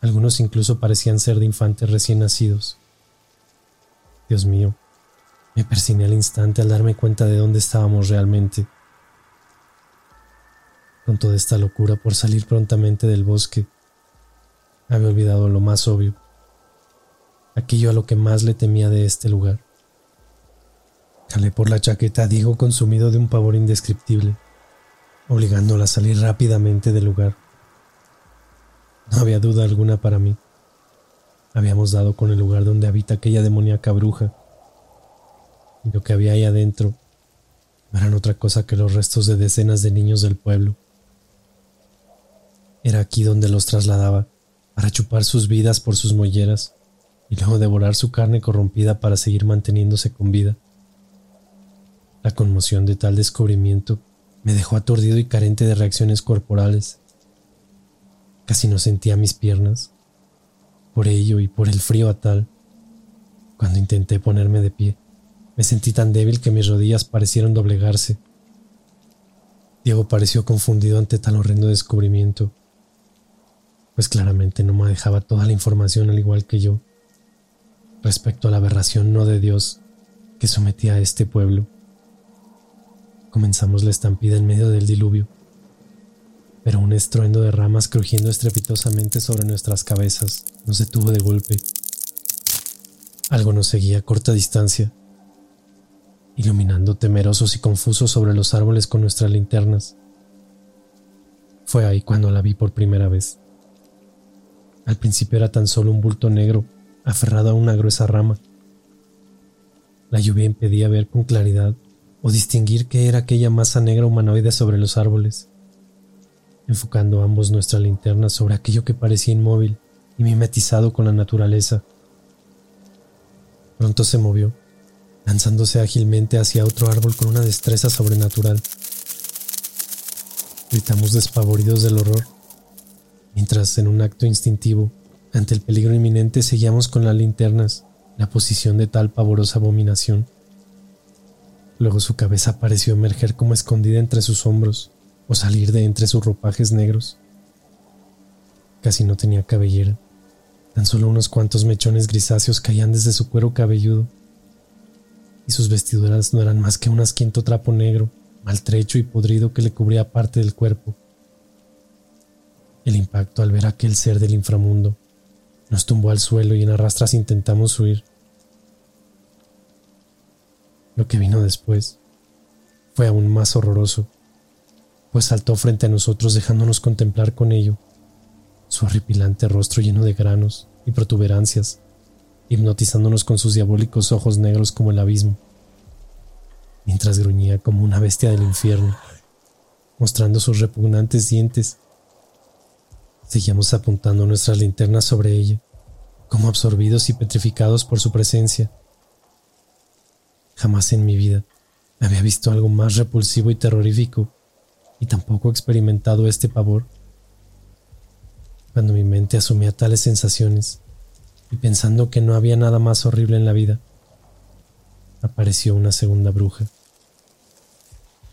algunos incluso parecían ser de infantes recién nacidos. Dios mío, me persiné al instante al darme cuenta de dónde estábamos realmente. Con toda esta locura por salir prontamente del bosque, había olvidado lo más obvio, aquello a lo que más le temía de este lugar. Calé por la chaqueta a Diego consumido de un pavor indescriptible, obligándola a salir rápidamente del lugar. No había duda alguna para mí. Habíamos dado con el lugar donde habita aquella demoníaca bruja, y lo que había ahí adentro no eran otra cosa que los restos de decenas de niños del pueblo. Era aquí donde los trasladaba, para chupar sus vidas por sus molleras y luego devorar su carne corrompida para seguir manteniéndose con vida. La conmoción de tal descubrimiento me dejó aturdido y carente de reacciones corporales. Casi no sentía mis piernas. Por ello y por el frío a tal, cuando intenté ponerme de pie, me sentí tan débil que mis rodillas parecieron doblegarse. Diego pareció confundido ante tan horrendo descubrimiento, pues claramente no me dejaba toda la información al igual que yo, respecto a la aberración no de Dios que sometía a este pueblo. Comenzamos la estampida en medio del diluvio, pero un estruendo de ramas crujiendo estrepitosamente sobre nuestras cabezas nos detuvo de golpe. Algo nos seguía a corta distancia, iluminando temerosos y confusos sobre los árboles con nuestras linternas. Fue ahí cuando la vi por primera vez. Al principio era tan solo un bulto negro aferrado a una gruesa rama. La lluvia impedía ver con claridad o distinguir qué era aquella masa negra humanoide sobre los árboles, enfocando ambos nuestra linterna sobre aquello que parecía inmóvil y mimetizado con la naturaleza. Pronto se movió lanzándose ágilmente hacia otro árbol con una destreza sobrenatural. Gritamos despavoridos del horror, mientras en un acto instintivo, ante el peligro inminente, seguíamos con las linternas la posición de tal pavorosa abominación. Luego su cabeza pareció emerger como escondida entre sus hombros o salir de entre sus ropajes negros. Casi no tenía cabellera, tan solo unos cuantos mechones grisáceos caían desde su cuero cabelludo y sus vestiduras no eran más que un asquiento trapo negro, maltrecho y podrido que le cubría parte del cuerpo. El impacto al ver aquel ser del inframundo nos tumbó al suelo y en arrastras intentamos huir. Lo que vino después fue aún más horroroso, pues saltó frente a nosotros dejándonos contemplar con ello su horripilante rostro lleno de granos y protuberancias hipnotizándonos con sus diabólicos ojos negros como el abismo, mientras gruñía como una bestia del infierno, mostrando sus repugnantes dientes. Seguíamos apuntando nuestras linternas sobre ella, como absorbidos y petrificados por su presencia. Jamás en mi vida había visto algo más repulsivo y terrorífico, y tampoco experimentado este pavor. Cuando mi mente asumía tales sensaciones, y pensando que no había nada más horrible en la vida, apareció una segunda bruja.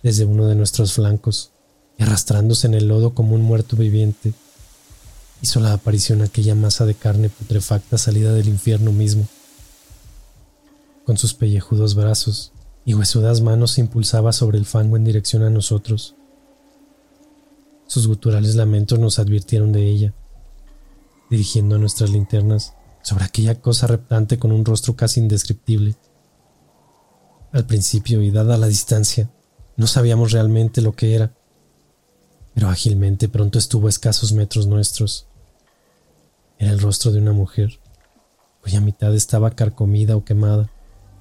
Desde uno de nuestros flancos, y arrastrándose en el lodo como un muerto viviente, hizo la aparición aquella masa de carne putrefacta salida del infierno mismo. Con sus pellejudos brazos y huesudas manos se impulsaba sobre el fango en dirección a nosotros. Sus guturales lamentos nos advirtieron de ella, dirigiendo nuestras linternas sobre aquella cosa reptante con un rostro casi indescriptible. Al principio y dada la distancia, no sabíamos realmente lo que era, pero ágilmente pronto estuvo a escasos metros nuestros. Era el rostro de una mujer, cuya mitad estaba carcomida o quemada,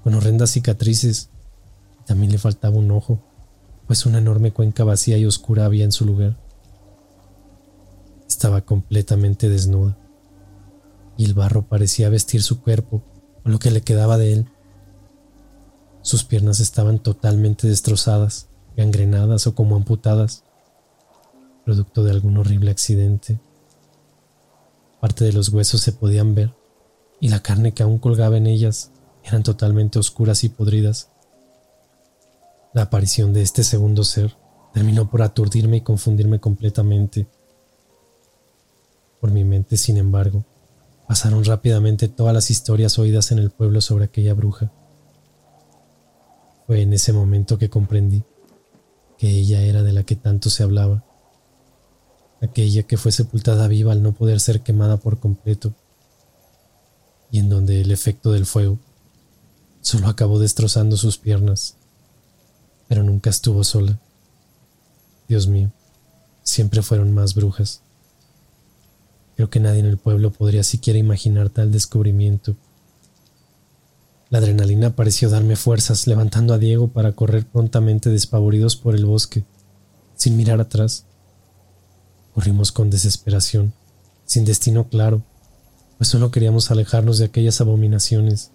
con horrendas cicatrices. También le faltaba un ojo, pues una enorme cuenca vacía y oscura había en su lugar. Estaba completamente desnuda, y el barro parecía vestir su cuerpo o lo que le quedaba de él. Sus piernas estaban totalmente destrozadas, gangrenadas o como amputadas, producto de algún horrible accidente. Parte de los huesos se podían ver, y la carne que aún colgaba en ellas eran totalmente oscuras y podridas. La aparición de este segundo ser terminó por aturdirme y confundirme completamente. Por mi mente, sin embargo, pasaron rápidamente todas las historias oídas en el pueblo sobre aquella bruja. Fue en ese momento que comprendí que ella era de la que tanto se hablaba, aquella que fue sepultada viva al no poder ser quemada por completo, y en donde el efecto del fuego solo acabó destrozando sus piernas, pero nunca estuvo sola. Dios mío, siempre fueron más brujas. Creo que nadie en el pueblo podría siquiera imaginar tal descubrimiento. La adrenalina pareció darme fuerzas, levantando a Diego para correr prontamente despavoridos por el bosque, sin mirar atrás. Corrimos con desesperación, sin destino claro, pues solo queríamos alejarnos de aquellas abominaciones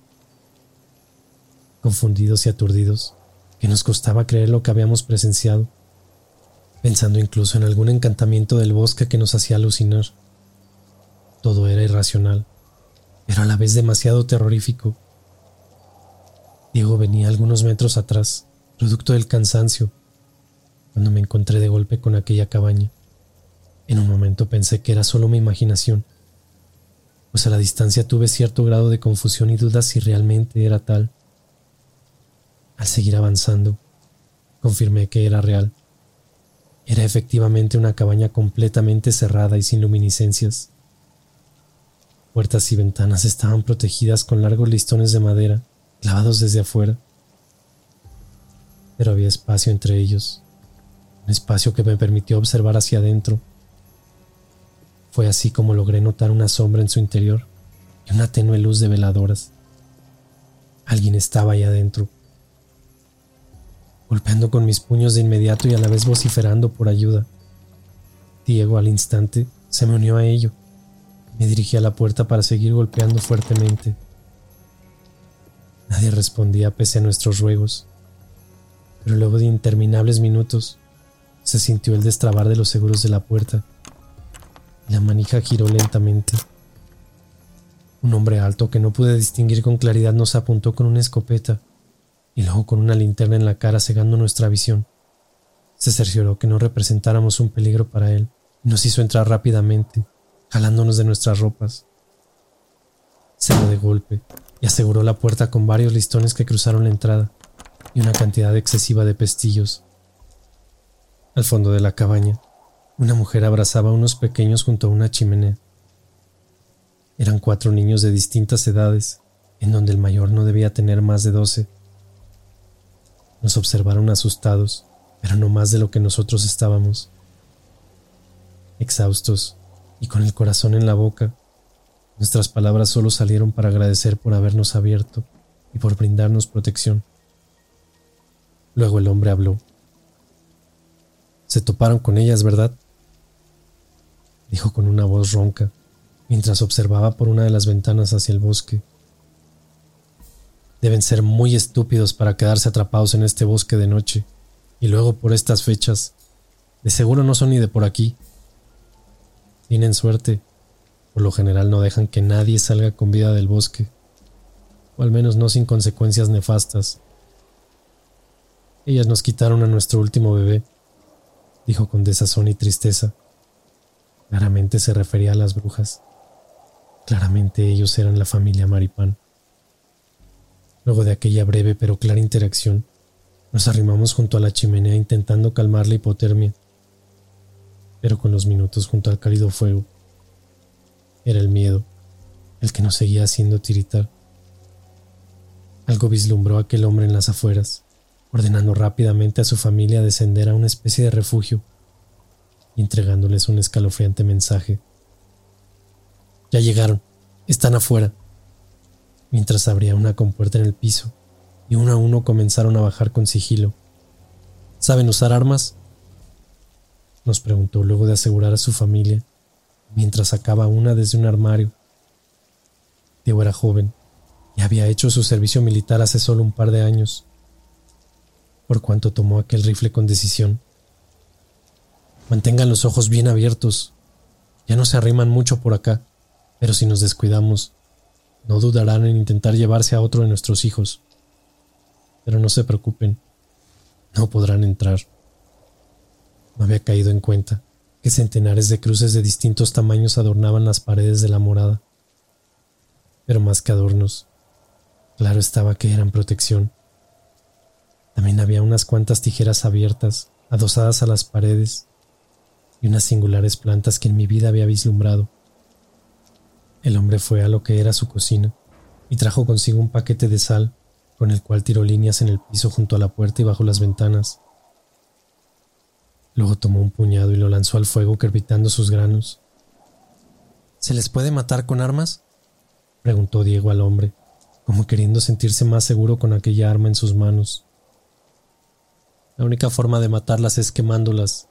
confundidos y aturdidos, que nos costaba creer lo que habíamos presenciado, pensando incluso en algún encantamiento del bosque que nos hacía alucinar. Todo era irracional, pero a la vez demasiado terrorífico. Diego venía algunos metros atrás, producto del cansancio, cuando me encontré de golpe con aquella cabaña. En un momento pensé que era solo mi imaginación, pues a la distancia tuve cierto grado de confusión y dudas si realmente era tal. Al seguir avanzando, confirmé que era real. Era efectivamente una cabaña completamente cerrada y sin luminiscencias. Puertas y ventanas estaban protegidas con largos listones de madera clavados desde afuera. Pero había espacio entre ellos, un espacio que me permitió observar hacia adentro. Fue así como logré notar una sombra en su interior y una tenue luz de veladoras. Alguien estaba ahí adentro golpeando con mis puños de inmediato y a la vez vociferando por ayuda. Diego al instante se me unió a ello. Me dirigí a la puerta para seguir golpeando fuertemente. Nadie respondía pese a nuestros ruegos, pero luego de interminables minutos se sintió el destrabar de los seguros de la puerta la manija giró lentamente. Un hombre alto que no pude distinguir con claridad nos apuntó con una escopeta y luego con una linterna en la cara cegando nuestra visión. Se cercioró que no representáramos un peligro para él y nos hizo entrar rápidamente, jalándonos de nuestras ropas. Cerró de golpe y aseguró la puerta con varios listones que cruzaron la entrada y una cantidad excesiva de pestillos. Al fondo de la cabaña, una mujer abrazaba a unos pequeños junto a una chimenea. Eran cuatro niños de distintas edades, en donde el mayor no debía tener más de doce nos observaron asustados, pero no más de lo que nosotros estábamos. Exhaustos y con el corazón en la boca, nuestras palabras solo salieron para agradecer por habernos abierto y por brindarnos protección. Luego el hombre habló. Se toparon con ellas, ¿verdad? Dijo con una voz ronca, mientras observaba por una de las ventanas hacia el bosque. Deben ser muy estúpidos para quedarse atrapados en este bosque de noche. Y luego por estas fechas. De seguro no son ni de por aquí. Tienen suerte. Por lo general no dejan que nadie salga con vida del bosque. O al menos no sin consecuencias nefastas. Ellas nos quitaron a nuestro último bebé, dijo con desazón y tristeza. Claramente se refería a las brujas. Claramente ellos eran la familia Maripán. Luego de aquella breve pero clara interacción, nos arrimamos junto a la chimenea intentando calmar la hipotermia. pero con los minutos junto al cálido fuego. Era el miedo, el que nos seguía haciendo tiritar. Algo vislumbró a aquel hombre en las afueras, ordenando rápidamente a su familia descender a una especie de refugio entregándoles un escalofriante mensaje. Ya llegaron, están afuera. Mientras abría una compuerta en el piso y uno a uno comenzaron a bajar con sigilo. ¿Saben usar armas? Nos preguntó luego de asegurar a su familia, mientras sacaba una desde un armario. Diego era joven y había hecho su servicio militar hace solo un par de años, por cuanto tomó aquel rifle con decisión. Mantengan los ojos bien abiertos. Ya no se arriman mucho por acá, pero si nos descuidamos, no dudarán en intentar llevarse a otro de nuestros hijos. Pero no se preocupen, no podrán entrar. No había caído en cuenta que centenares de cruces de distintos tamaños adornaban las paredes de la morada. Pero más que adornos, claro estaba que eran protección. También había unas cuantas tijeras abiertas, adosadas a las paredes, y unas singulares plantas que en mi vida había vislumbrado. El hombre fue a lo que era su cocina y trajo consigo un paquete de sal con el cual tiró líneas en el piso junto a la puerta y bajo las ventanas. Luego tomó un puñado y lo lanzó al fuego crepitando sus granos. ¿Se les puede matar con armas? preguntó Diego al hombre, como queriendo sentirse más seguro con aquella arma en sus manos. La única forma de matarlas es quemándolas,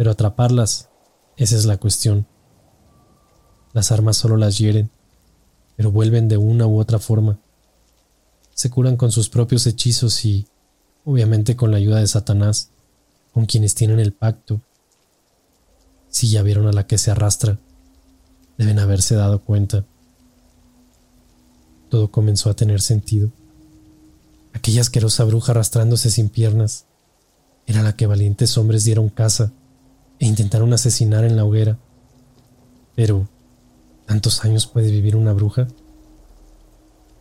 pero atraparlas, esa es la cuestión. Las armas solo las hieren, pero vuelven de una u otra forma. Se curan con sus propios hechizos y, obviamente, con la ayuda de Satanás, con quienes tienen el pacto. Si ya vieron a la que se arrastra, deben haberse dado cuenta. Todo comenzó a tener sentido. Aquella asquerosa bruja arrastrándose sin piernas era la que valientes hombres dieron caza e intentaron asesinar en la hoguera. Pero, ¿tantos años puede vivir una bruja?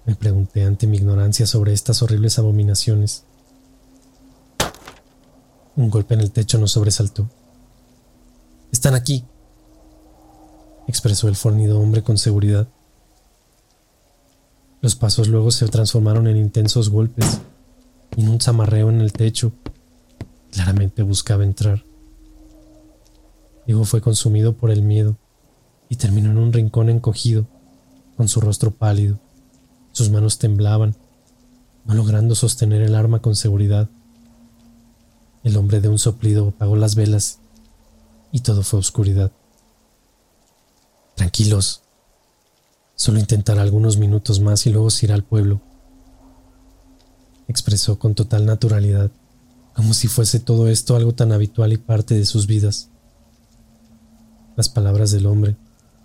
Me pregunté ante mi ignorancia sobre estas horribles abominaciones. Un golpe en el techo nos sobresaltó. Están aquí, expresó el fornido hombre con seguridad. Los pasos luego se transformaron en intensos golpes y en un zamarreo en el techo. Claramente buscaba entrar. Diego fue consumido por el miedo y terminó en un rincón encogido, con su rostro pálido. Sus manos temblaban, no logrando sostener el arma con seguridad. El hombre de un soplido apagó las velas y todo fue oscuridad. Tranquilos, solo intentará algunos minutos más y luego se irá al pueblo, expresó con total naturalidad, como si fuese todo esto algo tan habitual y parte de sus vidas. Las palabras del hombre,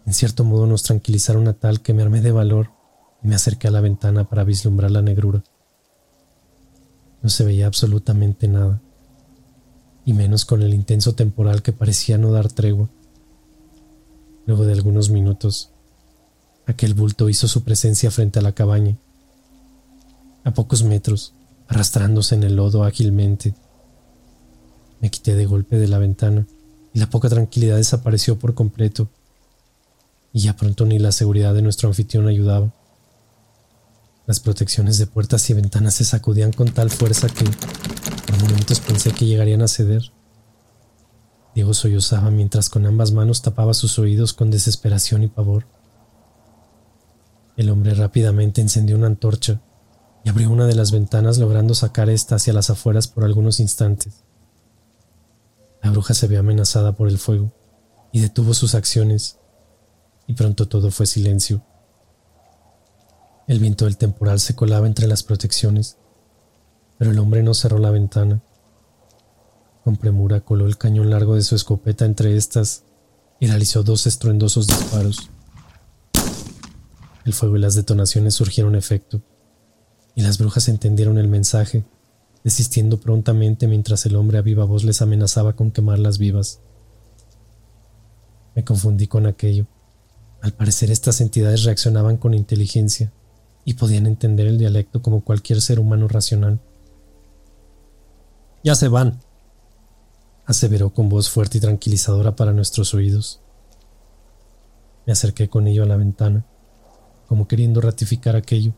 en cierto modo, nos tranquilizaron a tal que me armé de valor y me acerqué a la ventana para vislumbrar la negrura. No se veía absolutamente nada, y menos con el intenso temporal que parecía no dar tregua. Luego de algunos minutos, aquel bulto hizo su presencia frente a la cabaña. A pocos metros, arrastrándose en el lodo ágilmente, me quité de golpe de la ventana y la poca tranquilidad desapareció por completo, y ya pronto ni la seguridad de nuestro anfitrión ayudaba. Las protecciones de puertas y ventanas se sacudían con tal fuerza que por momentos pensé que llegarían a ceder. Diego sollozaba mientras con ambas manos tapaba sus oídos con desesperación y pavor. El hombre rápidamente encendió una antorcha y abrió una de las ventanas logrando sacar esta hacia las afueras por algunos instantes. La bruja se vio amenazada por el fuego y detuvo sus acciones, y pronto todo fue silencio. El viento del temporal se colaba entre las protecciones, pero el hombre no cerró la ventana. Con premura coló el cañón largo de su escopeta entre estas y realizó dos estruendosos disparos. El fuego y las detonaciones surgieron efecto, y las brujas entendieron el mensaje desistiendo prontamente mientras el hombre a viva voz les amenazaba con quemarlas vivas. Me confundí con aquello. Al parecer estas entidades reaccionaban con inteligencia y podían entender el dialecto como cualquier ser humano racional. Ya se van, aseveró con voz fuerte y tranquilizadora para nuestros oídos. Me acerqué con ello a la ventana, como queriendo ratificar aquello.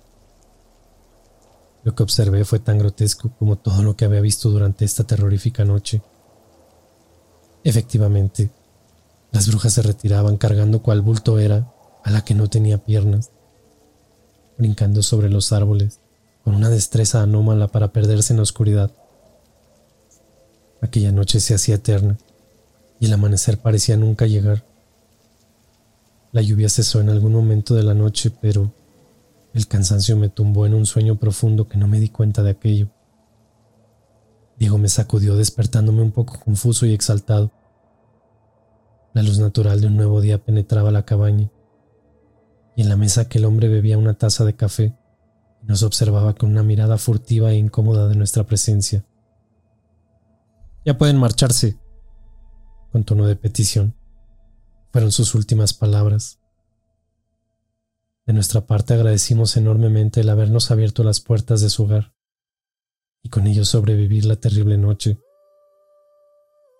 Lo que observé fue tan grotesco como todo lo que había visto durante esta terrorífica noche. Efectivamente, las brujas se retiraban cargando cual bulto era a la que no tenía piernas, brincando sobre los árboles con una destreza anómala para perderse en la oscuridad. Aquella noche se hacía eterna y el amanecer parecía nunca llegar. La lluvia cesó en algún momento de la noche, pero el cansancio me tumbó en un sueño profundo que no me di cuenta de aquello. Diego me sacudió despertándome un poco confuso y exaltado. La luz natural de un nuevo día penetraba la cabaña, y en la mesa aquel hombre bebía una taza de café y nos observaba con una mirada furtiva e incómoda de nuestra presencia. Ya pueden marcharse, con tono de petición. Fueron sus últimas palabras. De nuestra parte agradecimos enormemente el habernos abierto las puertas de su hogar y con ello sobrevivir la terrible noche.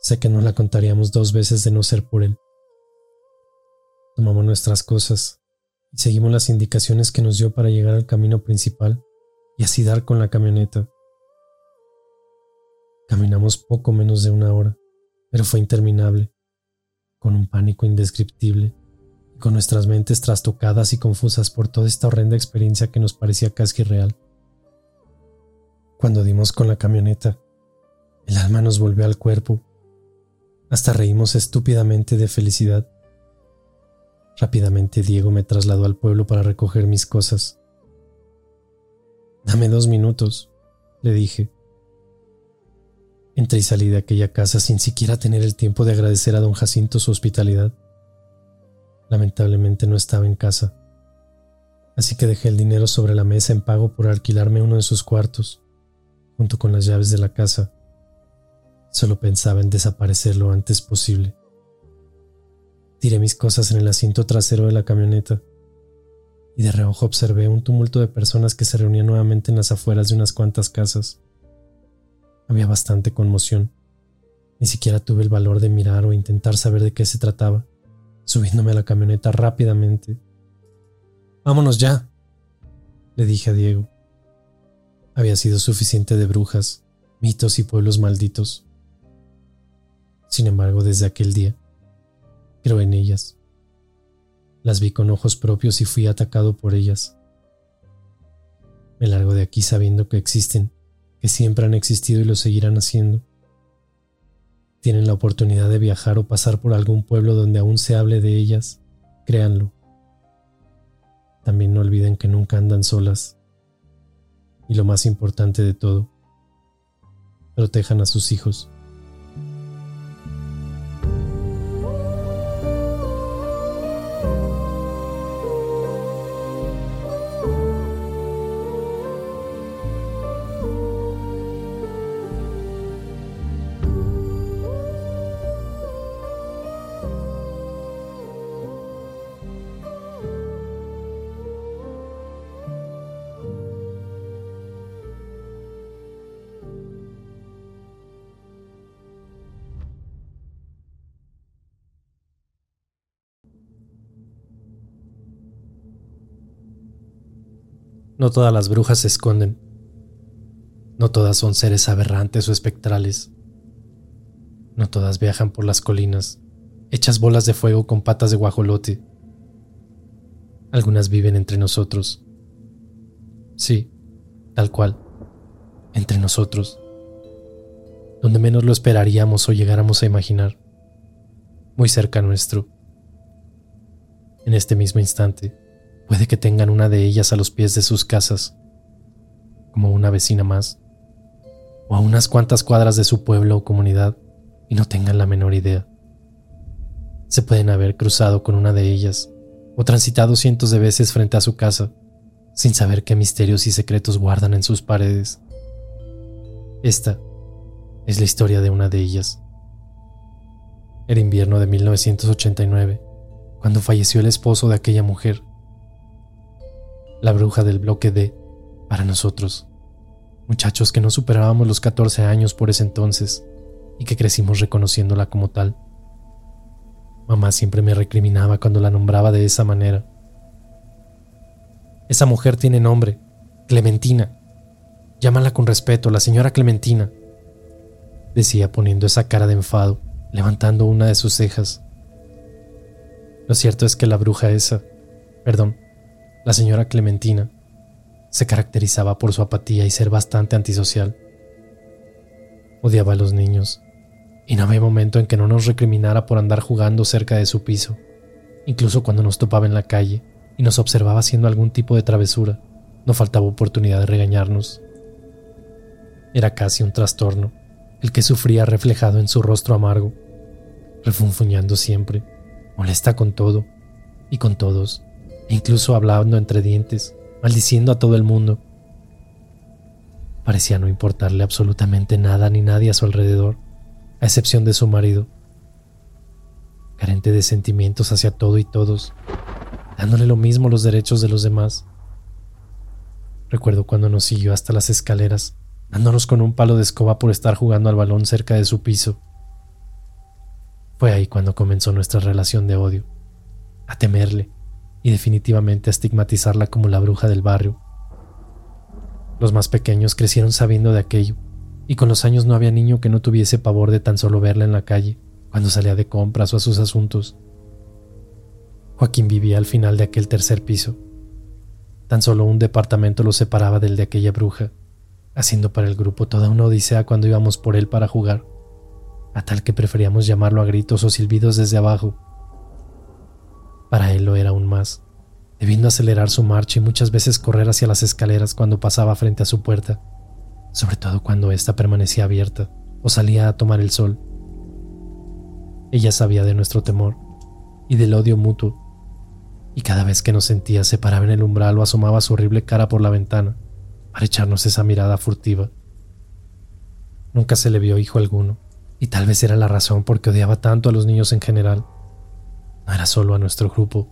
Sé que no la contaríamos dos veces de no ser por él. Tomamos nuestras cosas y seguimos las indicaciones que nos dio para llegar al camino principal y así dar con la camioneta. Caminamos poco menos de una hora, pero fue interminable, con un pánico indescriptible con nuestras mentes trastocadas y confusas por toda esta horrenda experiencia que nos parecía casi real. Cuando dimos con la camioneta, el alma nos volvió al cuerpo. Hasta reímos estúpidamente de felicidad. Rápidamente Diego me trasladó al pueblo para recoger mis cosas. Dame dos minutos, le dije. Entré y salí de aquella casa sin siquiera tener el tiempo de agradecer a don Jacinto su hospitalidad. Lamentablemente no estaba en casa, así que dejé el dinero sobre la mesa en pago por alquilarme uno de sus cuartos, junto con las llaves de la casa. Solo pensaba en desaparecer lo antes posible. Tiré mis cosas en el asiento trasero de la camioneta y de reojo observé un tumulto de personas que se reunían nuevamente en las afueras de unas cuantas casas. Había bastante conmoción. Ni siquiera tuve el valor de mirar o intentar saber de qué se trataba, subiéndome a la camioneta rápidamente. Vámonos ya, le dije a Diego. Había sido suficiente de brujas, mitos y pueblos malditos. Sin embargo, desde aquel día, creo en ellas. Las vi con ojos propios y fui atacado por ellas. Me largo de aquí sabiendo que existen que siempre han existido y lo seguirán haciendo. Tienen la oportunidad de viajar o pasar por algún pueblo donde aún se hable de ellas, créanlo. También no olviden que nunca andan solas. Y lo más importante de todo, protejan a sus hijos. No todas las brujas se esconden. No todas son seres aberrantes o espectrales. No todas viajan por las colinas, hechas bolas de fuego con patas de guajolote. Algunas viven entre nosotros. Sí, tal cual, entre nosotros. Donde menos lo esperaríamos o llegáramos a imaginar. Muy cerca nuestro. En este mismo instante Puede que tengan una de ellas a los pies de sus casas, como una vecina más, o a unas cuantas cuadras de su pueblo o comunidad y no tengan la menor idea. Se pueden haber cruzado con una de ellas o transitado cientos de veces frente a su casa sin saber qué misterios y secretos guardan en sus paredes. Esta es la historia de una de ellas. Era invierno de 1989, cuando falleció el esposo de aquella mujer la bruja del bloque D, para nosotros, muchachos que no superábamos los 14 años por ese entonces. y que crecimos reconociéndola como tal. Mamá siempre me recriminaba cuando la nombraba de esa manera. Esa mujer tiene nombre, Clementina. Llámala con respeto, la señora Clementina, decía poniendo esa cara de enfado, levantando una de sus cejas. Lo cierto es que la bruja esa, perdón, la señora Clementina, se caracterizaba por su apatía y ser bastante antisocial. Odiaba a los niños, y no había momento en que no nos recriminara por andar jugando cerca de su piso, incluso cuando nos topaba en la calle y nos observaba haciendo algún tipo de travesura, no faltaba oportunidad de regañarnos. Era casi un trastorno, el que sufría reflejado en su rostro amargo, refunfuñando siempre, molesta con todo y con todos, incluso hablando entre dientes, maldiciendo a todo el mundo. Parecía no importarle absolutamente nada ni nadie a su alrededor, a excepción de su marido, carente de sentimientos hacia todo y todos, dándole lo mismo los derechos de los demás. Recuerdo cuando nos siguió hasta las escaleras, dándonos con un palo de escoba por estar jugando al balón cerca de su piso. Fue ahí cuando comenzó nuestra relación de odio, a temerle y definitivamente estigmatizarla como la bruja del barrio. Los más pequeños crecieron sabiendo de aquello, y con los años no había niño que no tuviese pavor de tan solo verla en la calle, cuando salía de compras o a sus asuntos. Joaquín vivía al final de aquel tercer piso. Tan solo un departamento lo separaba del de aquella bruja, haciendo para el grupo toda una odisea cuando íbamos por él para jugar, a tal que preferíamos llamarlo a gritos o silbidos desde abajo. Para él lo era aún más, debiendo acelerar su marcha y muchas veces correr hacia las escaleras cuando pasaba frente a su puerta, sobre todo cuando ésta permanecía abierta o salía a tomar el sol. Ella sabía de nuestro temor y del odio mutuo, y cada vez que nos sentía se paraba en el umbral o asomaba su horrible cara por la ventana para echarnos esa mirada furtiva. Nunca se le vio hijo alguno, y tal vez era la razón por qué odiaba tanto a los niños en general. No era solo a nuestro grupo.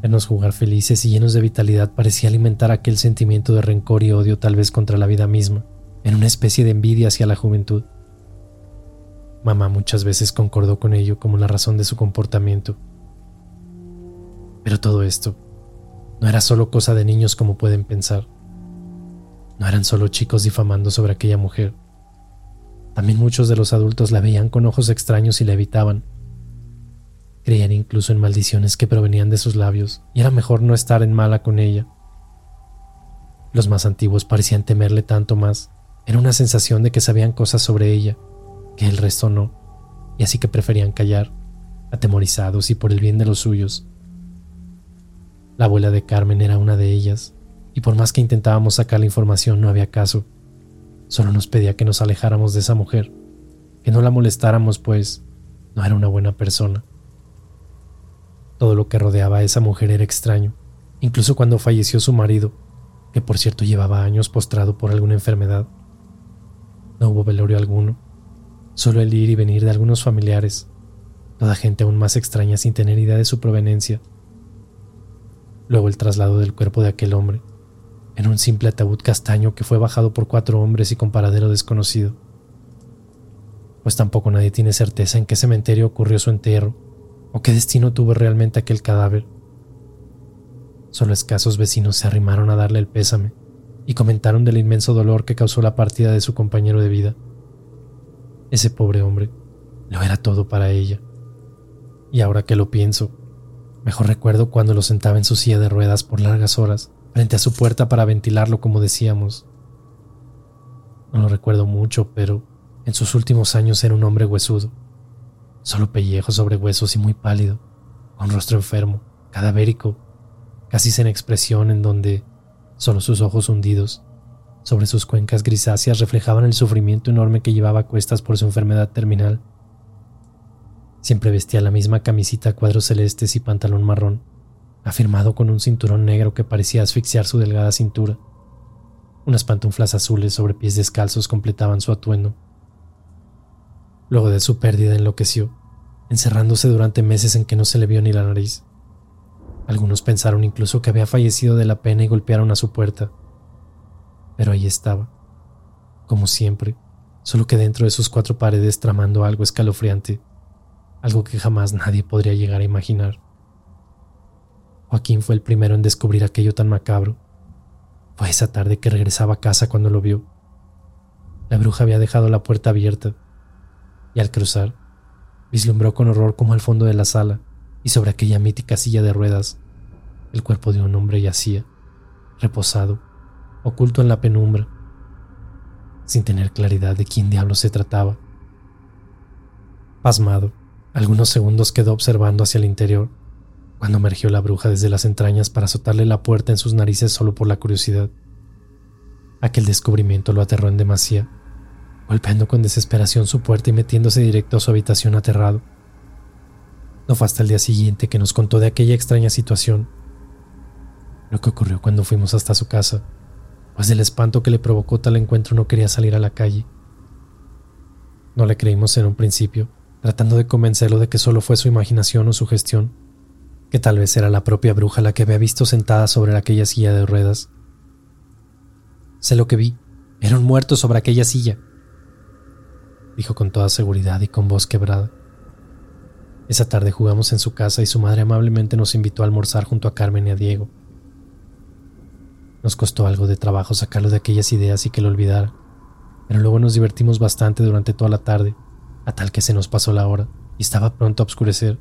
Vernos jugar felices y llenos de vitalidad parecía alimentar aquel sentimiento de rencor y odio tal vez contra la vida misma, en una especie de envidia hacia la juventud. Mamá muchas veces concordó con ello como la razón de su comportamiento. Pero todo esto no era solo cosa de niños como pueden pensar. No eran solo chicos difamando sobre aquella mujer. También muchos de los adultos la veían con ojos extraños y la evitaban. Creían incluso en maldiciones que provenían de sus labios, y era mejor no estar en mala con ella. Los más antiguos parecían temerle tanto más. Era una sensación de que sabían cosas sobre ella, que el resto no, y así que preferían callar, atemorizados y por el bien de los suyos. La abuela de Carmen era una de ellas, y por más que intentábamos sacar la información no había caso. Solo nos pedía que nos alejáramos de esa mujer, que no la molestáramos, pues no era una buena persona. Todo lo que rodeaba a esa mujer era extraño, incluso cuando falleció su marido, que por cierto llevaba años postrado por alguna enfermedad. No hubo velorio alguno, solo el ir y venir de algunos familiares, toda gente aún más extraña sin tener idea de su proveniencia luego el traslado del cuerpo de aquel hombre, en un simple ataúd castaño que fue bajado por cuatro hombres y con paradero desconocido. Pues tampoco nadie tiene certeza en qué cementerio ocurrió su entierro o qué destino tuvo realmente aquel cadáver. Solo escasos vecinos se arrimaron a darle el pésame y comentaron del inmenso dolor que causó la partida de su compañero de vida. Ese pobre hombre lo era todo para ella. Y ahora que lo pienso, Mejor recuerdo cuando lo sentaba en su silla de ruedas por largas horas, frente a su puerta para ventilarlo como decíamos. No lo recuerdo mucho, pero en sus últimos años era un hombre huesudo, solo pellejo sobre huesos y muy pálido, con rostro enfermo, cadavérico, casi sin expresión en donde solo sus ojos hundidos sobre sus cuencas grisáceas reflejaban el sufrimiento enorme que llevaba a cuestas por su enfermedad terminal. Siempre vestía la misma camisita cuadros celestes y pantalón marrón, afirmado con un cinturón negro que parecía asfixiar su delgada cintura. Unas pantuflas azules sobre pies descalzos completaban su atuendo. Luego de su pérdida enloqueció, encerrándose durante meses en que no se le vio ni la nariz. Algunos pensaron incluso que había fallecido de la pena y golpearon a su puerta. Pero ahí estaba, como siempre, solo que dentro de sus cuatro paredes tramando algo escalofriante, algo que jamás nadie podría llegar a imaginar. Joaquín fue el primero en descubrir aquello tan macabro. Fue esa tarde que regresaba a casa cuando lo vio. La bruja había dejado la puerta abierta y al cruzar, vislumbró con horror como al fondo de la sala y sobre aquella mítica silla de ruedas, el cuerpo de un hombre yacía, reposado, oculto en la penumbra, sin tener claridad de quién diablo se trataba. Pasmado, algunos segundos quedó observando hacia el interior, cuando emergió la bruja desde las entrañas para azotarle la puerta en sus narices solo por la curiosidad. Aquel descubrimiento lo aterró en demasía golpeando con desesperación su puerta y metiéndose directo a su habitación aterrado. No fue hasta el día siguiente que nos contó de aquella extraña situación, lo que ocurrió cuando fuimos hasta su casa, pues del espanto que le provocó tal encuentro no quería salir a la calle. No le creímos en un principio, tratando de convencerlo de que solo fue su imaginación o su gestión, que tal vez era la propia bruja la que había visto sentada sobre aquella silla de ruedas. Sé lo que vi, era un muerto sobre aquella silla, dijo con toda seguridad y con voz quebrada. Esa tarde jugamos en su casa y su madre amablemente nos invitó a almorzar junto a Carmen y a Diego. Nos costó algo de trabajo sacarlo de aquellas ideas y que lo olvidara, pero luego nos divertimos bastante durante toda la tarde, a tal que se nos pasó la hora y estaba pronto a oscurecer.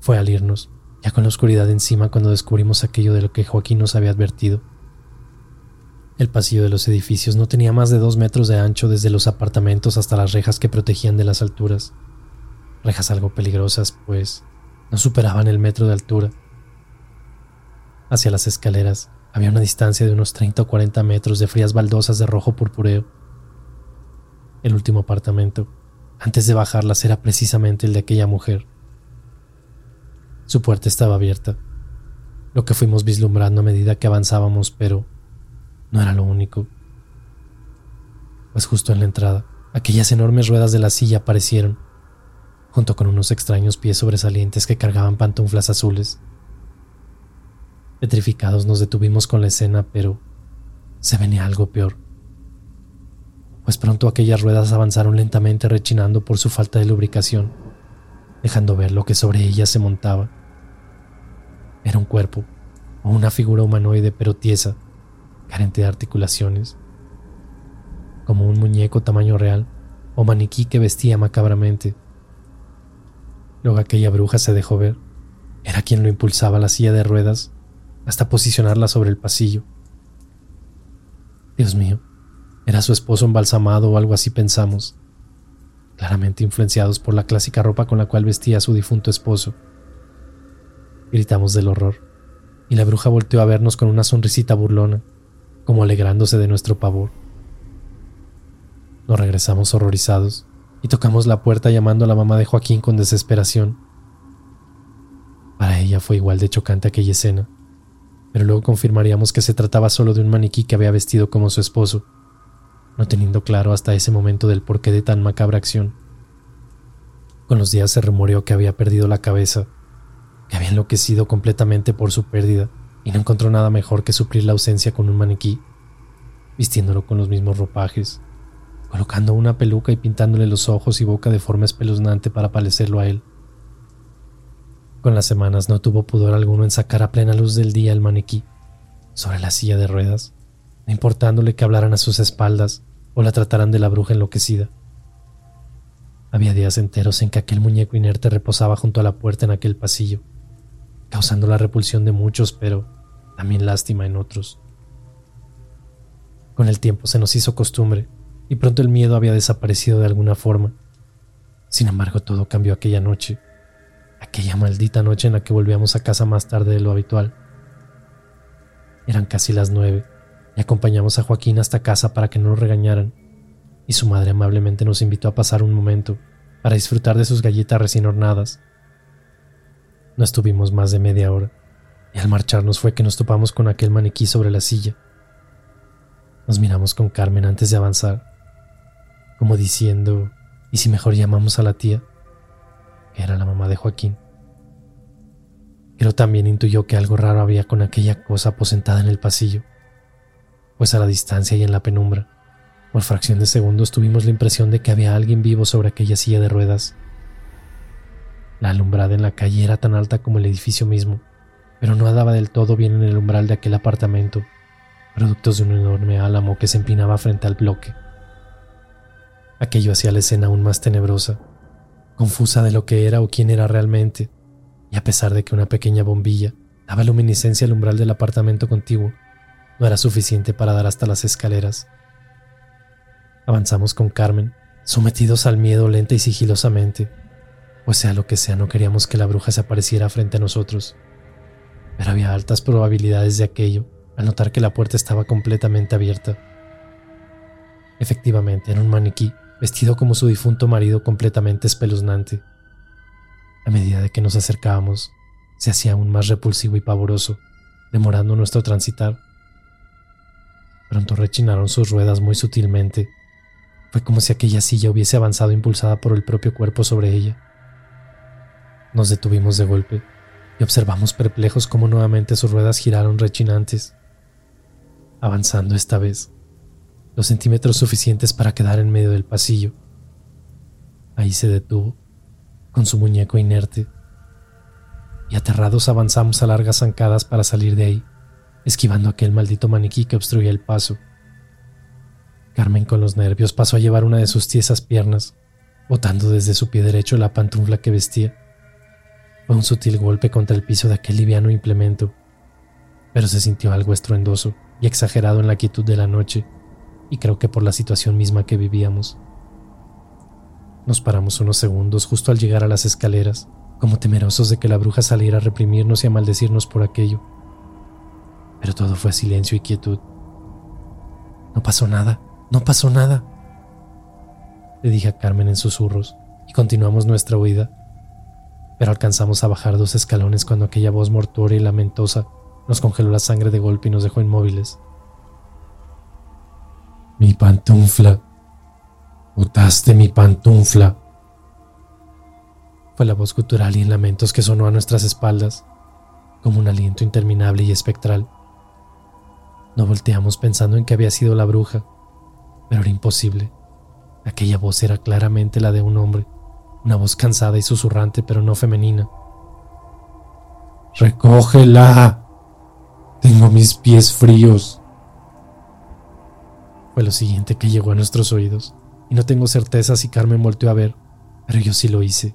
Fue al irnos, ya con la oscuridad encima, cuando descubrimos aquello de lo que Joaquín nos había advertido. El pasillo de los edificios no tenía más de dos metros de ancho desde los apartamentos hasta las rejas que protegían de las alturas. Rejas algo peligrosas, pues no superaban el metro de altura. Hacia las escaleras había una distancia de unos 30 o 40 metros de frías baldosas de rojo purpureo. El último apartamento, antes de bajarlas, era precisamente el de aquella mujer. Su puerta estaba abierta, lo que fuimos vislumbrando a medida que avanzábamos, pero no era lo único. Pues justo en la entrada, aquellas enormes ruedas de la silla aparecieron, junto con unos extraños pies sobresalientes que cargaban pantuflas azules. Petrificados nos detuvimos con la escena, pero se venía algo peor. Pues pronto aquellas ruedas avanzaron lentamente rechinando por su falta de lubricación, dejando ver lo que sobre ellas se montaba. Era un cuerpo, o una figura humanoide pero tiesa, carente de articulaciones, como un muñeco tamaño real o maniquí que vestía macabramente. Luego aquella bruja se dejó ver. Era quien lo impulsaba a la silla de ruedas hasta posicionarla sobre el pasillo. Dios mío, era su esposo embalsamado o algo así pensamos, claramente influenciados por la clásica ropa con la cual vestía a su difunto esposo. Gritamos del horror, y la bruja volteó a vernos con una sonrisita burlona como alegrándose de nuestro pavor. Nos regresamos horrorizados y tocamos la puerta llamando a la mamá de Joaquín con desesperación. Para ella fue igual de chocante aquella escena, pero luego confirmaríamos que se trataba solo de un maniquí que había vestido como su esposo, no teniendo claro hasta ese momento del porqué de tan macabra acción. Con los días se rumoreó que había perdido la cabeza, que había enloquecido completamente por su pérdida y no encontró nada mejor que suplir la ausencia con un maniquí, vistiéndolo con los mismos ropajes, colocando una peluca y pintándole los ojos y boca de forma espeluznante para parecerlo a él. Con las semanas no tuvo pudor alguno en sacar a plena luz del día el maniquí sobre la silla de ruedas, no importándole que hablaran a sus espaldas o la trataran de la bruja enloquecida. Había días enteros en que aquel muñeco inerte reposaba junto a la puerta en aquel pasillo, causando la repulsión de muchos, pero también lástima en otros. Con el tiempo se nos hizo costumbre y pronto el miedo había desaparecido de alguna forma. Sin embargo, todo cambió aquella noche, aquella maldita noche en la que volvíamos a casa más tarde de lo habitual. Eran casi las nueve y acompañamos a Joaquín hasta casa para que no nos regañaran, y su madre amablemente nos invitó a pasar un momento para disfrutar de sus galletas recién hornadas no estuvimos más de media hora, y al marcharnos fue que nos topamos con aquel maniquí sobre la silla. Nos miramos con Carmen antes de avanzar, como diciendo, ¿y si mejor llamamos a la tía? era la mamá de Joaquín. Pero también intuyó que algo raro había con aquella cosa aposentada en el pasillo, pues a la distancia y en la penumbra Por fracción de segundos tuvimos la impresión de que había alguien vivo sobre aquella silla de ruedas. La alumbrada en la calle era tan alta como el edificio mismo, pero no daba del todo bien en el umbral de aquel apartamento, productos de un enorme álamo que se empinaba frente al bloque. Aquello hacía la escena aún más tenebrosa, confusa de lo que era o quién era realmente, y a pesar de que una pequeña bombilla daba luminiscencia al umbral del apartamento contiguo, no era suficiente para dar hasta las escaleras. Avanzamos con Carmen, sometidos al miedo lenta y sigilosamente, pues sea lo que sea, no queríamos que la bruja se apareciera frente a nosotros. Pero había altas probabilidades de aquello al notar que la puerta estaba completamente abierta. Efectivamente, era un maniquí, vestido como su difunto marido completamente espeluznante. A medida de que nos acercábamos, se hacía aún más repulsivo y pavoroso, demorando nuestro transitar. Pronto rechinaron sus ruedas muy sutilmente. Fue como si aquella silla hubiese avanzado impulsada por el propio cuerpo sobre ella. Nos detuvimos de golpe y observamos perplejos cómo nuevamente sus ruedas giraron rechinantes, avanzando esta vez los centímetros suficientes para quedar en medio del pasillo. Ahí se detuvo, con su muñeco inerte, y aterrados avanzamos a largas zancadas para salir de ahí, esquivando aquel maldito maniquí que obstruía el paso. Carmen con los nervios pasó a llevar una de sus tiesas piernas, botando desde su pie derecho la pantufla que vestía. Fue un sutil golpe contra el piso de aquel liviano implemento, pero se sintió algo estruendoso y exagerado en la quietud de la noche, y creo que por la situación misma que vivíamos. Nos paramos unos segundos justo al llegar a las escaleras, como temerosos de que la bruja saliera a reprimirnos y a maldecirnos por aquello. Pero todo fue silencio y quietud. No pasó nada, no pasó nada, le dije a Carmen en susurros, y continuamos nuestra huida. Pero alcanzamos a bajar dos escalones cuando aquella voz mortuoria y lamentosa nos congeló la sangre de golpe y nos dejó inmóviles. Mi pantufla. Botaste mi pantufla. Fue la voz gutural y en lamentos que sonó a nuestras espaldas, como un aliento interminable y espectral. No volteamos pensando en que había sido la bruja, pero era imposible. Aquella voz era claramente la de un hombre, una voz cansada y susurrante, pero no femenina. Recógela. Tengo mis pies fríos. Fue lo siguiente que llegó a nuestros oídos, y no tengo certeza si Carmen volteó a ver, pero yo sí lo hice,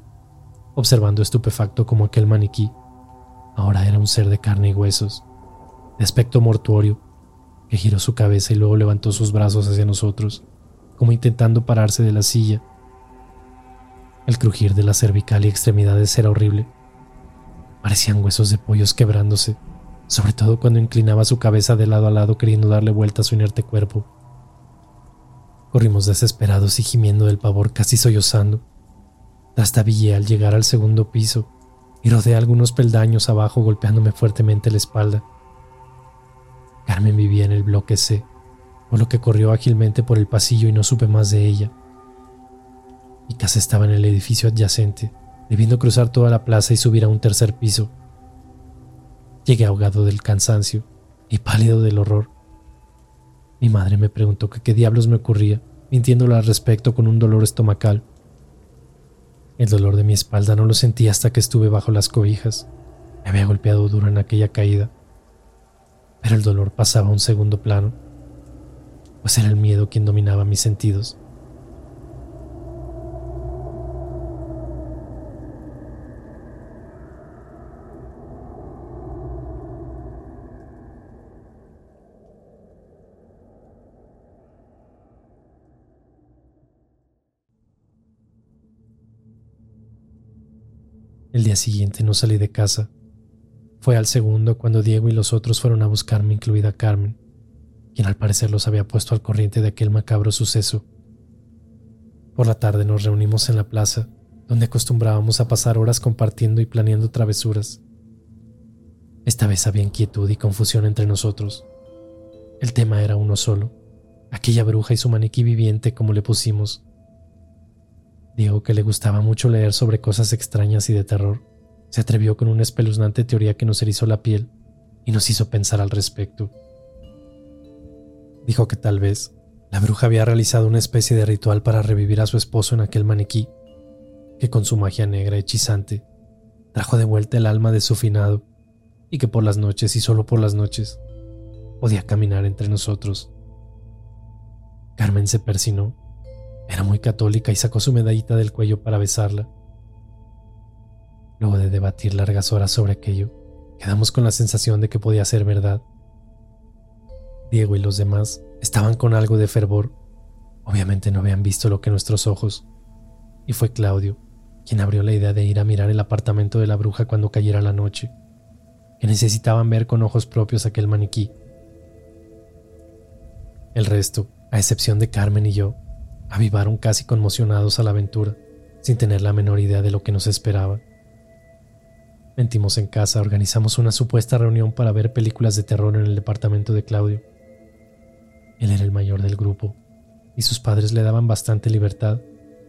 observando estupefacto como aquel maniquí ahora era un ser de carne y huesos, de aspecto mortuorio, que giró su cabeza y luego levantó sus brazos hacia nosotros, como intentando pararse de la silla. El crujir de la cervical y extremidades era horrible. Parecían huesos de pollos quebrándose sobre todo cuando inclinaba su cabeza de lado a lado queriendo darle vuelta a su inerte cuerpo. Corrimos desesperados y gimiendo del pavor, casi sollozando. Trastabillé al llegar al segundo piso y rodeé algunos peldaños abajo golpeándome fuertemente la espalda. Carmen vivía en el bloque C, por lo que corrió ágilmente por el pasillo y no supe más de ella. Mi casa estaba en el edificio adyacente, debiendo cruzar toda la plaza y subir a un tercer piso. Llegué ahogado del cansancio y pálido del horror. Mi madre me preguntó qué diablos me ocurría, mintiéndole al respecto con un dolor estomacal. El dolor de mi espalda no lo sentí hasta que estuve bajo las cobijas. Me había golpeado duro en aquella caída. Pero el dolor pasaba a un segundo plano, pues era el miedo quien dominaba mis sentidos. El día siguiente no salí de casa. Fue al segundo cuando Diego y los otros fueron a buscarme, incluida Carmen, quien al parecer los había puesto al corriente de aquel macabro suceso. Por la tarde nos reunimos en la plaza, donde acostumbrábamos a pasar horas compartiendo y planeando travesuras. Esta vez había inquietud y confusión entre nosotros. El tema era uno solo, aquella bruja y su maniquí viviente como le pusimos, Diego, que le gustaba mucho leer sobre cosas extrañas y de terror, se atrevió con una espeluznante teoría que nos erizó la piel y nos hizo pensar al respecto. Dijo que tal vez La bruja había realizado una especie de ritual para revivir a su esposo en aquel maniquí, que con su magia negra hechizante trajo de vuelta el alma de su finado y que por las noches y solo por las noches podía caminar entre nosotros. Carmen se persinó. Era muy católica y sacó su medallita del cuello para besarla. Luego de debatir largas horas sobre aquello, quedamos con la sensación de que podía ser verdad. Diego y los demás estaban con algo de fervor. Obviamente no habían visto lo que nuestros ojos. Y fue Claudio quien abrió la idea de ir a mirar el apartamento de la bruja cuando cayera la noche, que necesitaban ver con ojos propios aquel maniquí. El resto, a excepción de Carmen y yo, avivaron casi conmocionados a la aventura, sin tener la menor idea de lo que nos esperaba. Mentimos en casa, organizamos una supuesta reunión para ver películas de terror en el departamento de Claudio. Él era el mayor del grupo, y sus padres le daban bastante libertad,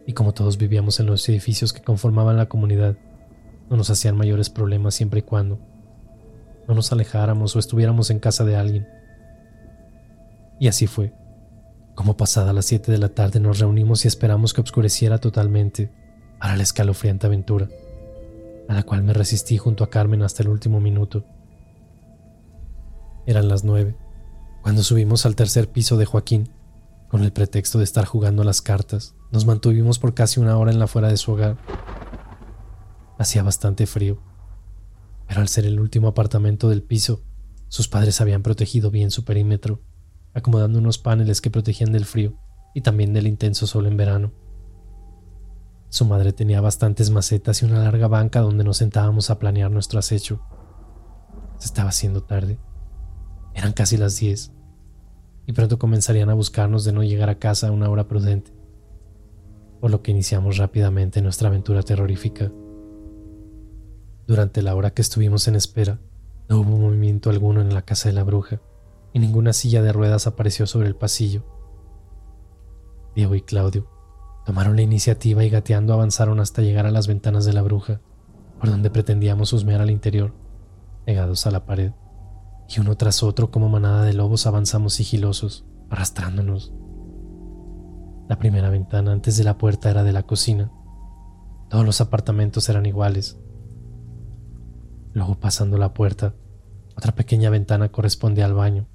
y como todos vivíamos en los edificios que conformaban la comunidad, no nos hacían mayores problemas siempre y cuando no nos alejáramos o estuviéramos en casa de alguien. Y así fue. Como pasada las 7 de la tarde nos reunimos y esperamos que oscureciera totalmente para la escalofriante aventura, a la cual me resistí junto a Carmen hasta el último minuto. Eran las nueve, cuando subimos al tercer piso de Joaquín, con el pretexto de estar jugando a las cartas, nos mantuvimos por casi una hora en la fuera de su hogar. Hacía bastante frío, pero al ser el último apartamento del piso, sus padres habían protegido bien su perímetro acomodando unos paneles que protegían del frío y también del intenso sol en verano. Su madre tenía bastantes macetas y una larga banca donde nos sentábamos a planear nuestro acecho. Se estaba haciendo tarde. Eran casi las 10 y pronto comenzarían a buscarnos de no llegar a casa a una hora prudente, por lo que iniciamos rápidamente nuestra aventura terrorífica. Durante la hora que estuvimos en espera, no hubo movimiento alguno en la casa de la bruja y ninguna silla de ruedas apareció sobre el pasillo. Diego y Claudio tomaron la iniciativa y gateando avanzaron hasta llegar a las ventanas de la bruja, por donde pretendíamos husmear al interior, pegados a la pared, y uno tras otro como manada de lobos avanzamos sigilosos, arrastrándonos. La primera ventana antes de la puerta era de la cocina. Todos los apartamentos eran iguales. Luego pasando la puerta, otra pequeña ventana corresponde al baño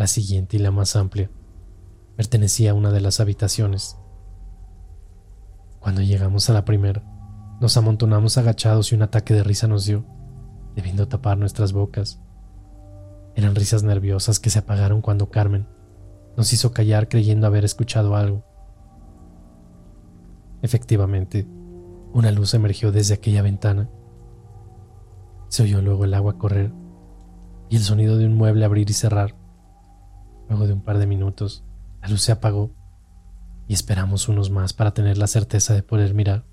la siguiente y la más amplia, pertenecía a una de las habitaciones. Cuando llegamos a la primera, nos amontonamos agachados y un ataque de risa nos dio, debiendo tapar nuestras bocas. Eran risas nerviosas que se apagaron cuando Carmen nos hizo callar creyendo haber escuchado algo. Efectivamente, una luz emergió desde aquella ventana. Se oyó luego el agua correr y el sonido de un mueble abrir y cerrar. Luego de un par de minutos, la luz se apagó y esperamos unos más para tener la certeza de poder mirar.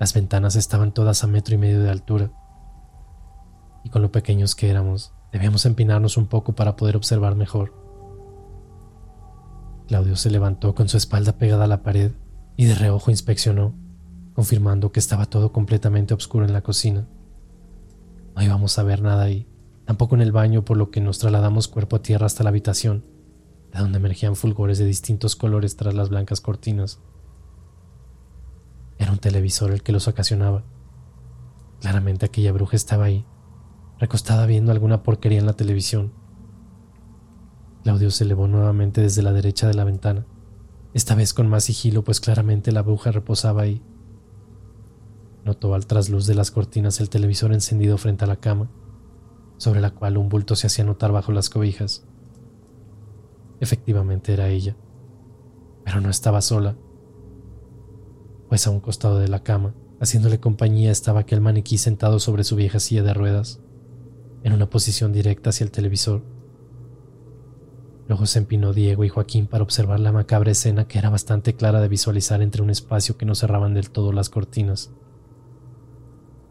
Las ventanas estaban todas a metro y medio de altura y con lo pequeños que éramos, debíamos empinarnos un poco para poder observar mejor. Claudio se levantó con su espalda pegada a la pared y de reojo inspeccionó, confirmando que estaba todo completamente oscuro en la cocina. No íbamos a ver nada ahí, tampoco en el baño, por lo que nos trasladamos cuerpo a tierra hasta la habitación, de donde emergían fulgores de distintos colores tras las blancas cortinas. Era un televisor el que los ocasionaba. Claramente aquella bruja estaba ahí, recostada viendo alguna porquería en la televisión. Claudio se elevó nuevamente desde la derecha de la ventana, esta vez con más sigilo, pues claramente la bruja reposaba ahí. Notó al trasluz de las cortinas el televisor encendido frente a la cama sobre la cual un bulto se hacía notar bajo las cobijas. Efectivamente era ella, pero no estaba sola, pues a un costado de la cama, haciéndole compañía, estaba aquel maniquí sentado sobre su vieja silla de ruedas, en una posición directa hacia el televisor. Luego se empinó Diego y Joaquín para observar la macabra escena que era bastante clara de visualizar entre un espacio que no cerraban del todo las cortinas.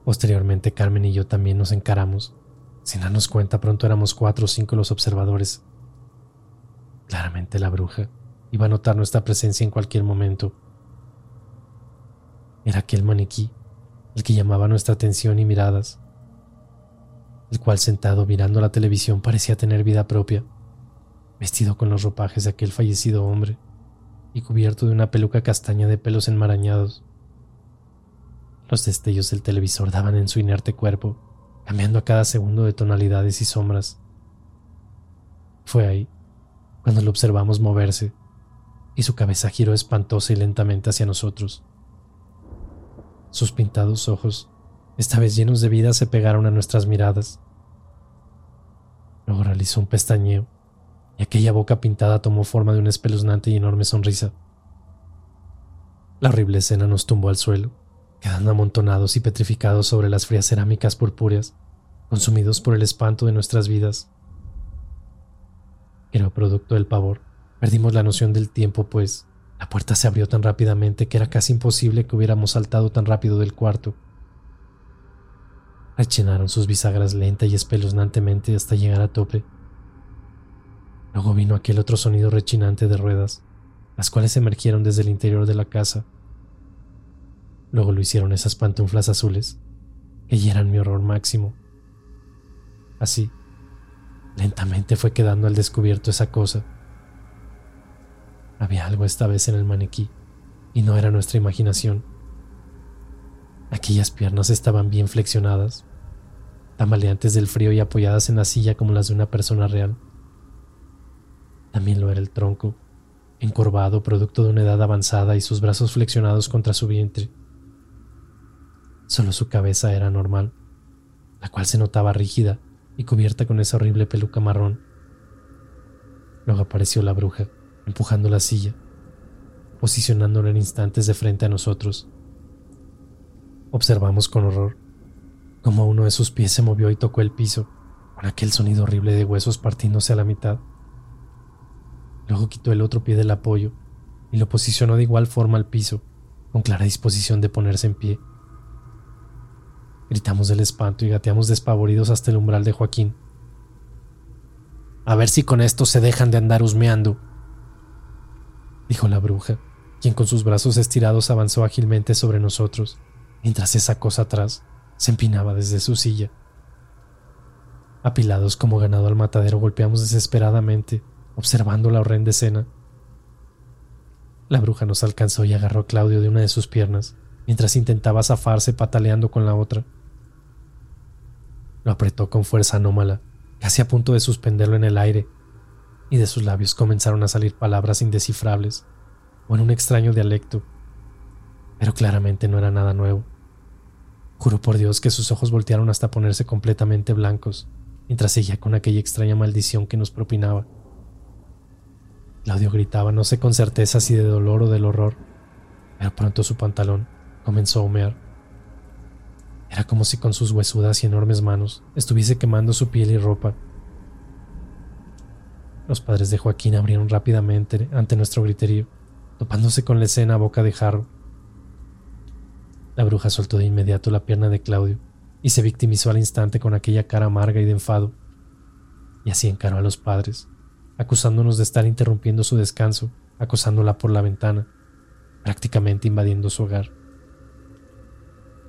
Posteriormente Carmen y yo también nos encaramos sin darnos cuenta, pronto éramos cuatro o cinco los observadores. Claramente la bruja iba a notar nuestra presencia en cualquier momento. Era aquel maniquí el que llamaba nuestra atención y miradas, el cual sentado mirando la televisión parecía tener vida propia. vestido con los ropajes de aquel fallecido hombre y cubierto de una peluca castaña de pelos enmarañados. Los destellos del televisor daban en su inerte cuerpo, cambiando a cada segundo de tonalidades y sombras. Fue ahí cuando lo observamos moverse y su cabeza giró espantosa y lentamente hacia nosotros. Sus pintados ojos, esta vez llenos de vida, se pegaron a nuestras miradas. Luego realizó un pestañeo y aquella boca pintada tomó forma de una espeluznante y enorme sonrisa. La horrible escena nos tumbó al suelo, quedando amontonados y petrificados sobre las frías cerámicas purpúreas, consumidos por el espanto de nuestras vidas. Era producto del pavor. Perdimos la noción del tiempo, pues la puerta se abrió tan rápidamente que era casi imposible que hubiéramos saltado tan rápido del cuarto. Rechinaron sus bisagras lenta y espeluznantemente hasta llegar a tope. Luego vino aquel otro sonido rechinante de ruedas, las cuales emergieron desde el interior de la casa. Luego lo hicieron esas pantuflas azules, que eran mi horror máximo. Así, lentamente fue quedando al descubierto esa cosa. Había algo esta vez en el maniquí, y no era nuestra imaginación. Aquellas piernas estaban bien flexionadas, tambaleantes del frío y apoyadas en la silla como las de una persona real. También lo era el tronco, encorvado producto de una edad avanzada y sus brazos flexionados contra su vientre. Solo su cabeza era normal, la cual se notaba rígida y cubierta con esa horrible peluca marrón. Luego apareció la bruja, empujando la silla, posicionándola en instantes de frente a nosotros. Observamos con horror cómo uno de sus pies se movió y tocó el piso, con aquel sonido horrible de huesos partiéndose a la mitad. Luego quitó el otro pie del apoyo y lo posicionó de igual forma al piso, con clara disposición de ponerse en pie. Gritamos del espanto y gateamos despavoridos hasta el umbral de Joaquín. A ver si con esto se dejan de andar husmeando, dijo la bruja, quien con sus brazos estirados avanzó ágilmente sobre nosotros, mientras esa cosa atrás se empinaba desde su silla. Apilados como ganado al matadero, golpeamos desesperadamente observando la horrenda escena. La bruja nos alcanzó y agarró a Claudio de una de sus piernas, mientras intentaba zafarse pataleando con la otra. Lo apretó con fuerza anómala, casi a punto de suspenderlo en el aire, y de sus labios comenzaron a salir palabras indescifrables, o en un extraño dialecto, pero claramente no era nada nuevo. Juró por Dios que sus ojos voltearon hasta ponerse completamente blancos, mientras seguía con aquella extraña maldición que nos propinaba. Claudio gritaba, no sé con certeza si de dolor o del horror, pero pronto su pantalón comenzó a humear. Era como si con sus huesudas y enormes manos estuviese quemando su piel y ropa. Los padres de Joaquín abrieron rápidamente ante nuestro griterío, topándose con la escena a boca de jarro. La bruja soltó de inmediato la pierna de Claudio y se victimizó al instante con aquella cara amarga y de enfado. Y así encaró a los padres, acusándonos de estar interrumpiendo su descanso, acosándola por la ventana, prácticamente invadiendo su hogar.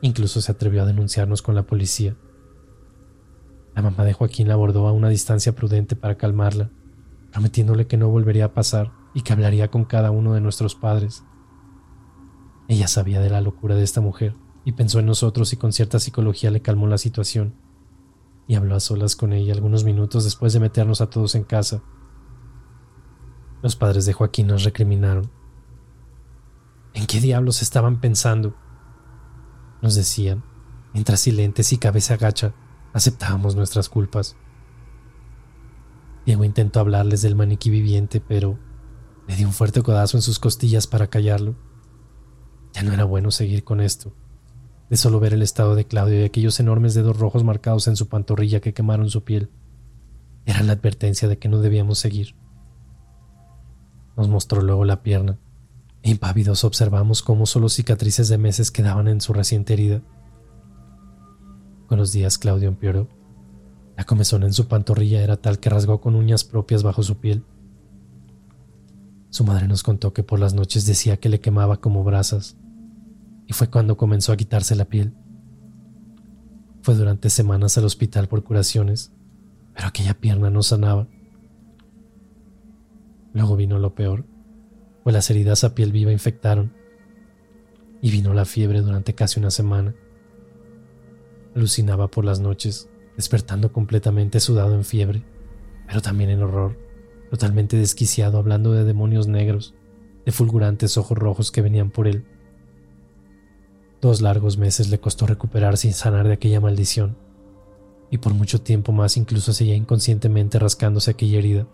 Incluso se atrevió a denunciarnos con la policía. La mamá de Joaquín la abordó a una distancia prudente para calmarla, prometiéndole que no volvería a pasar y que hablaría con cada uno de nuestros padres. Ella sabía de la locura de esta mujer y pensó en nosotros y con cierta psicología le calmó la situación. Y habló a solas con ella algunos minutos después de meternos a todos en casa los padres de Joaquín nos recriminaron. ¿En qué diablos estaban pensando? Nos decían, mientras silentes y cabeza agacha aceptábamos nuestras culpas. Diego intentó hablarles del maniquí viviente, pero le dio un fuerte codazo en sus costillas para callarlo. Ya no era bueno seguir con esto. De solo ver el estado de Claudio y aquellos enormes dedos rojos marcados en su pantorrilla que quemaron su piel, era la advertencia de que no debíamos seguir. Nos mostró luego la pierna. Impávidos observamos cómo solo cicatrices de meses quedaban en su reciente herida. Con los días Claudio empeoró. La comezón en su pantorrilla era tal que rasgó con uñas propias bajo su piel. Su madre nos contó que por las noches decía que le quemaba como brasas, y fue cuando comenzó a quitarse la piel. Fue durante semanas al hospital por curaciones, pero aquella pierna no sanaba. Luego vino lo peor, pues las heridas a piel viva infectaron y vino la fiebre durante casi una semana. Alucinaba por las noches, despertando completamente sudado en fiebre, pero también en horror, totalmente desquiciado hablando de demonios negros, de fulgurantes ojos rojos que venían por él. Dos largos meses le costó recuperar sin sanar de aquella maldición, y por mucho tiempo más incluso seguía inconscientemente rascándose aquella herida.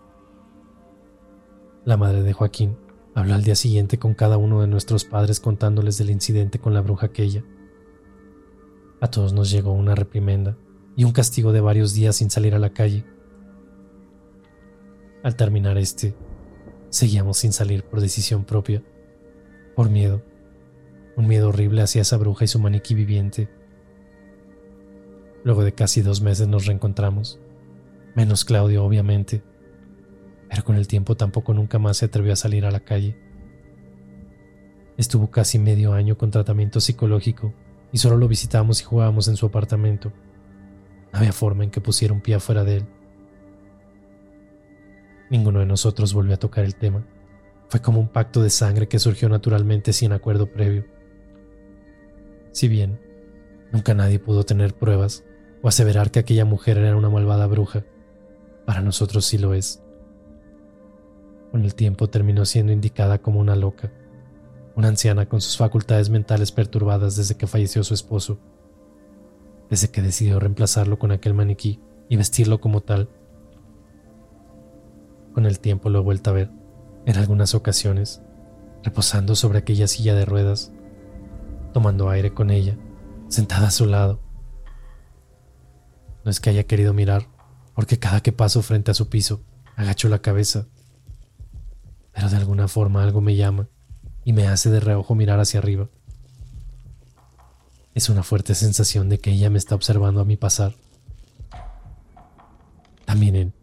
La madre de Joaquín habló al día siguiente con cada uno de nuestros padres contándoles del incidente con la bruja aquella. A todos nos llegó una reprimenda y un castigo de varios días sin salir a la calle. Al terminar este, seguíamos sin salir por decisión propia, por miedo, un miedo horrible hacia esa bruja y su maniquí viviente. Luego de casi dos meses nos reencontramos, menos Claudio obviamente, pero con el tiempo tampoco nunca más se atrevió a salir a la calle. Estuvo casi medio año con tratamiento psicológico y solo lo visitábamos y jugábamos en su apartamento. No había forma en que pusiera un pie afuera de él. Ninguno de nosotros volvió a tocar el tema. Fue como un pacto de sangre que surgió naturalmente sin acuerdo previo. Si bien nunca nadie pudo tener pruebas o aseverar que aquella mujer era una malvada bruja, para nosotros sí lo es. Con el tiempo terminó siendo indicada como una loca, una anciana con sus facultades mentales perturbadas desde que falleció su esposo, desde que decidió reemplazarlo con aquel maniquí y vestirlo como tal. Con el tiempo lo he vuelto a ver, en algunas ocasiones, reposando sobre aquella silla de ruedas, tomando aire con ella, sentada a su lado. No es que haya querido mirar, porque cada que paso frente a su piso, agacho la cabeza pero de alguna forma algo me llama y me hace de reojo mirar hacia arriba. Es una fuerte sensación de que ella me está observando a mi pasar. También en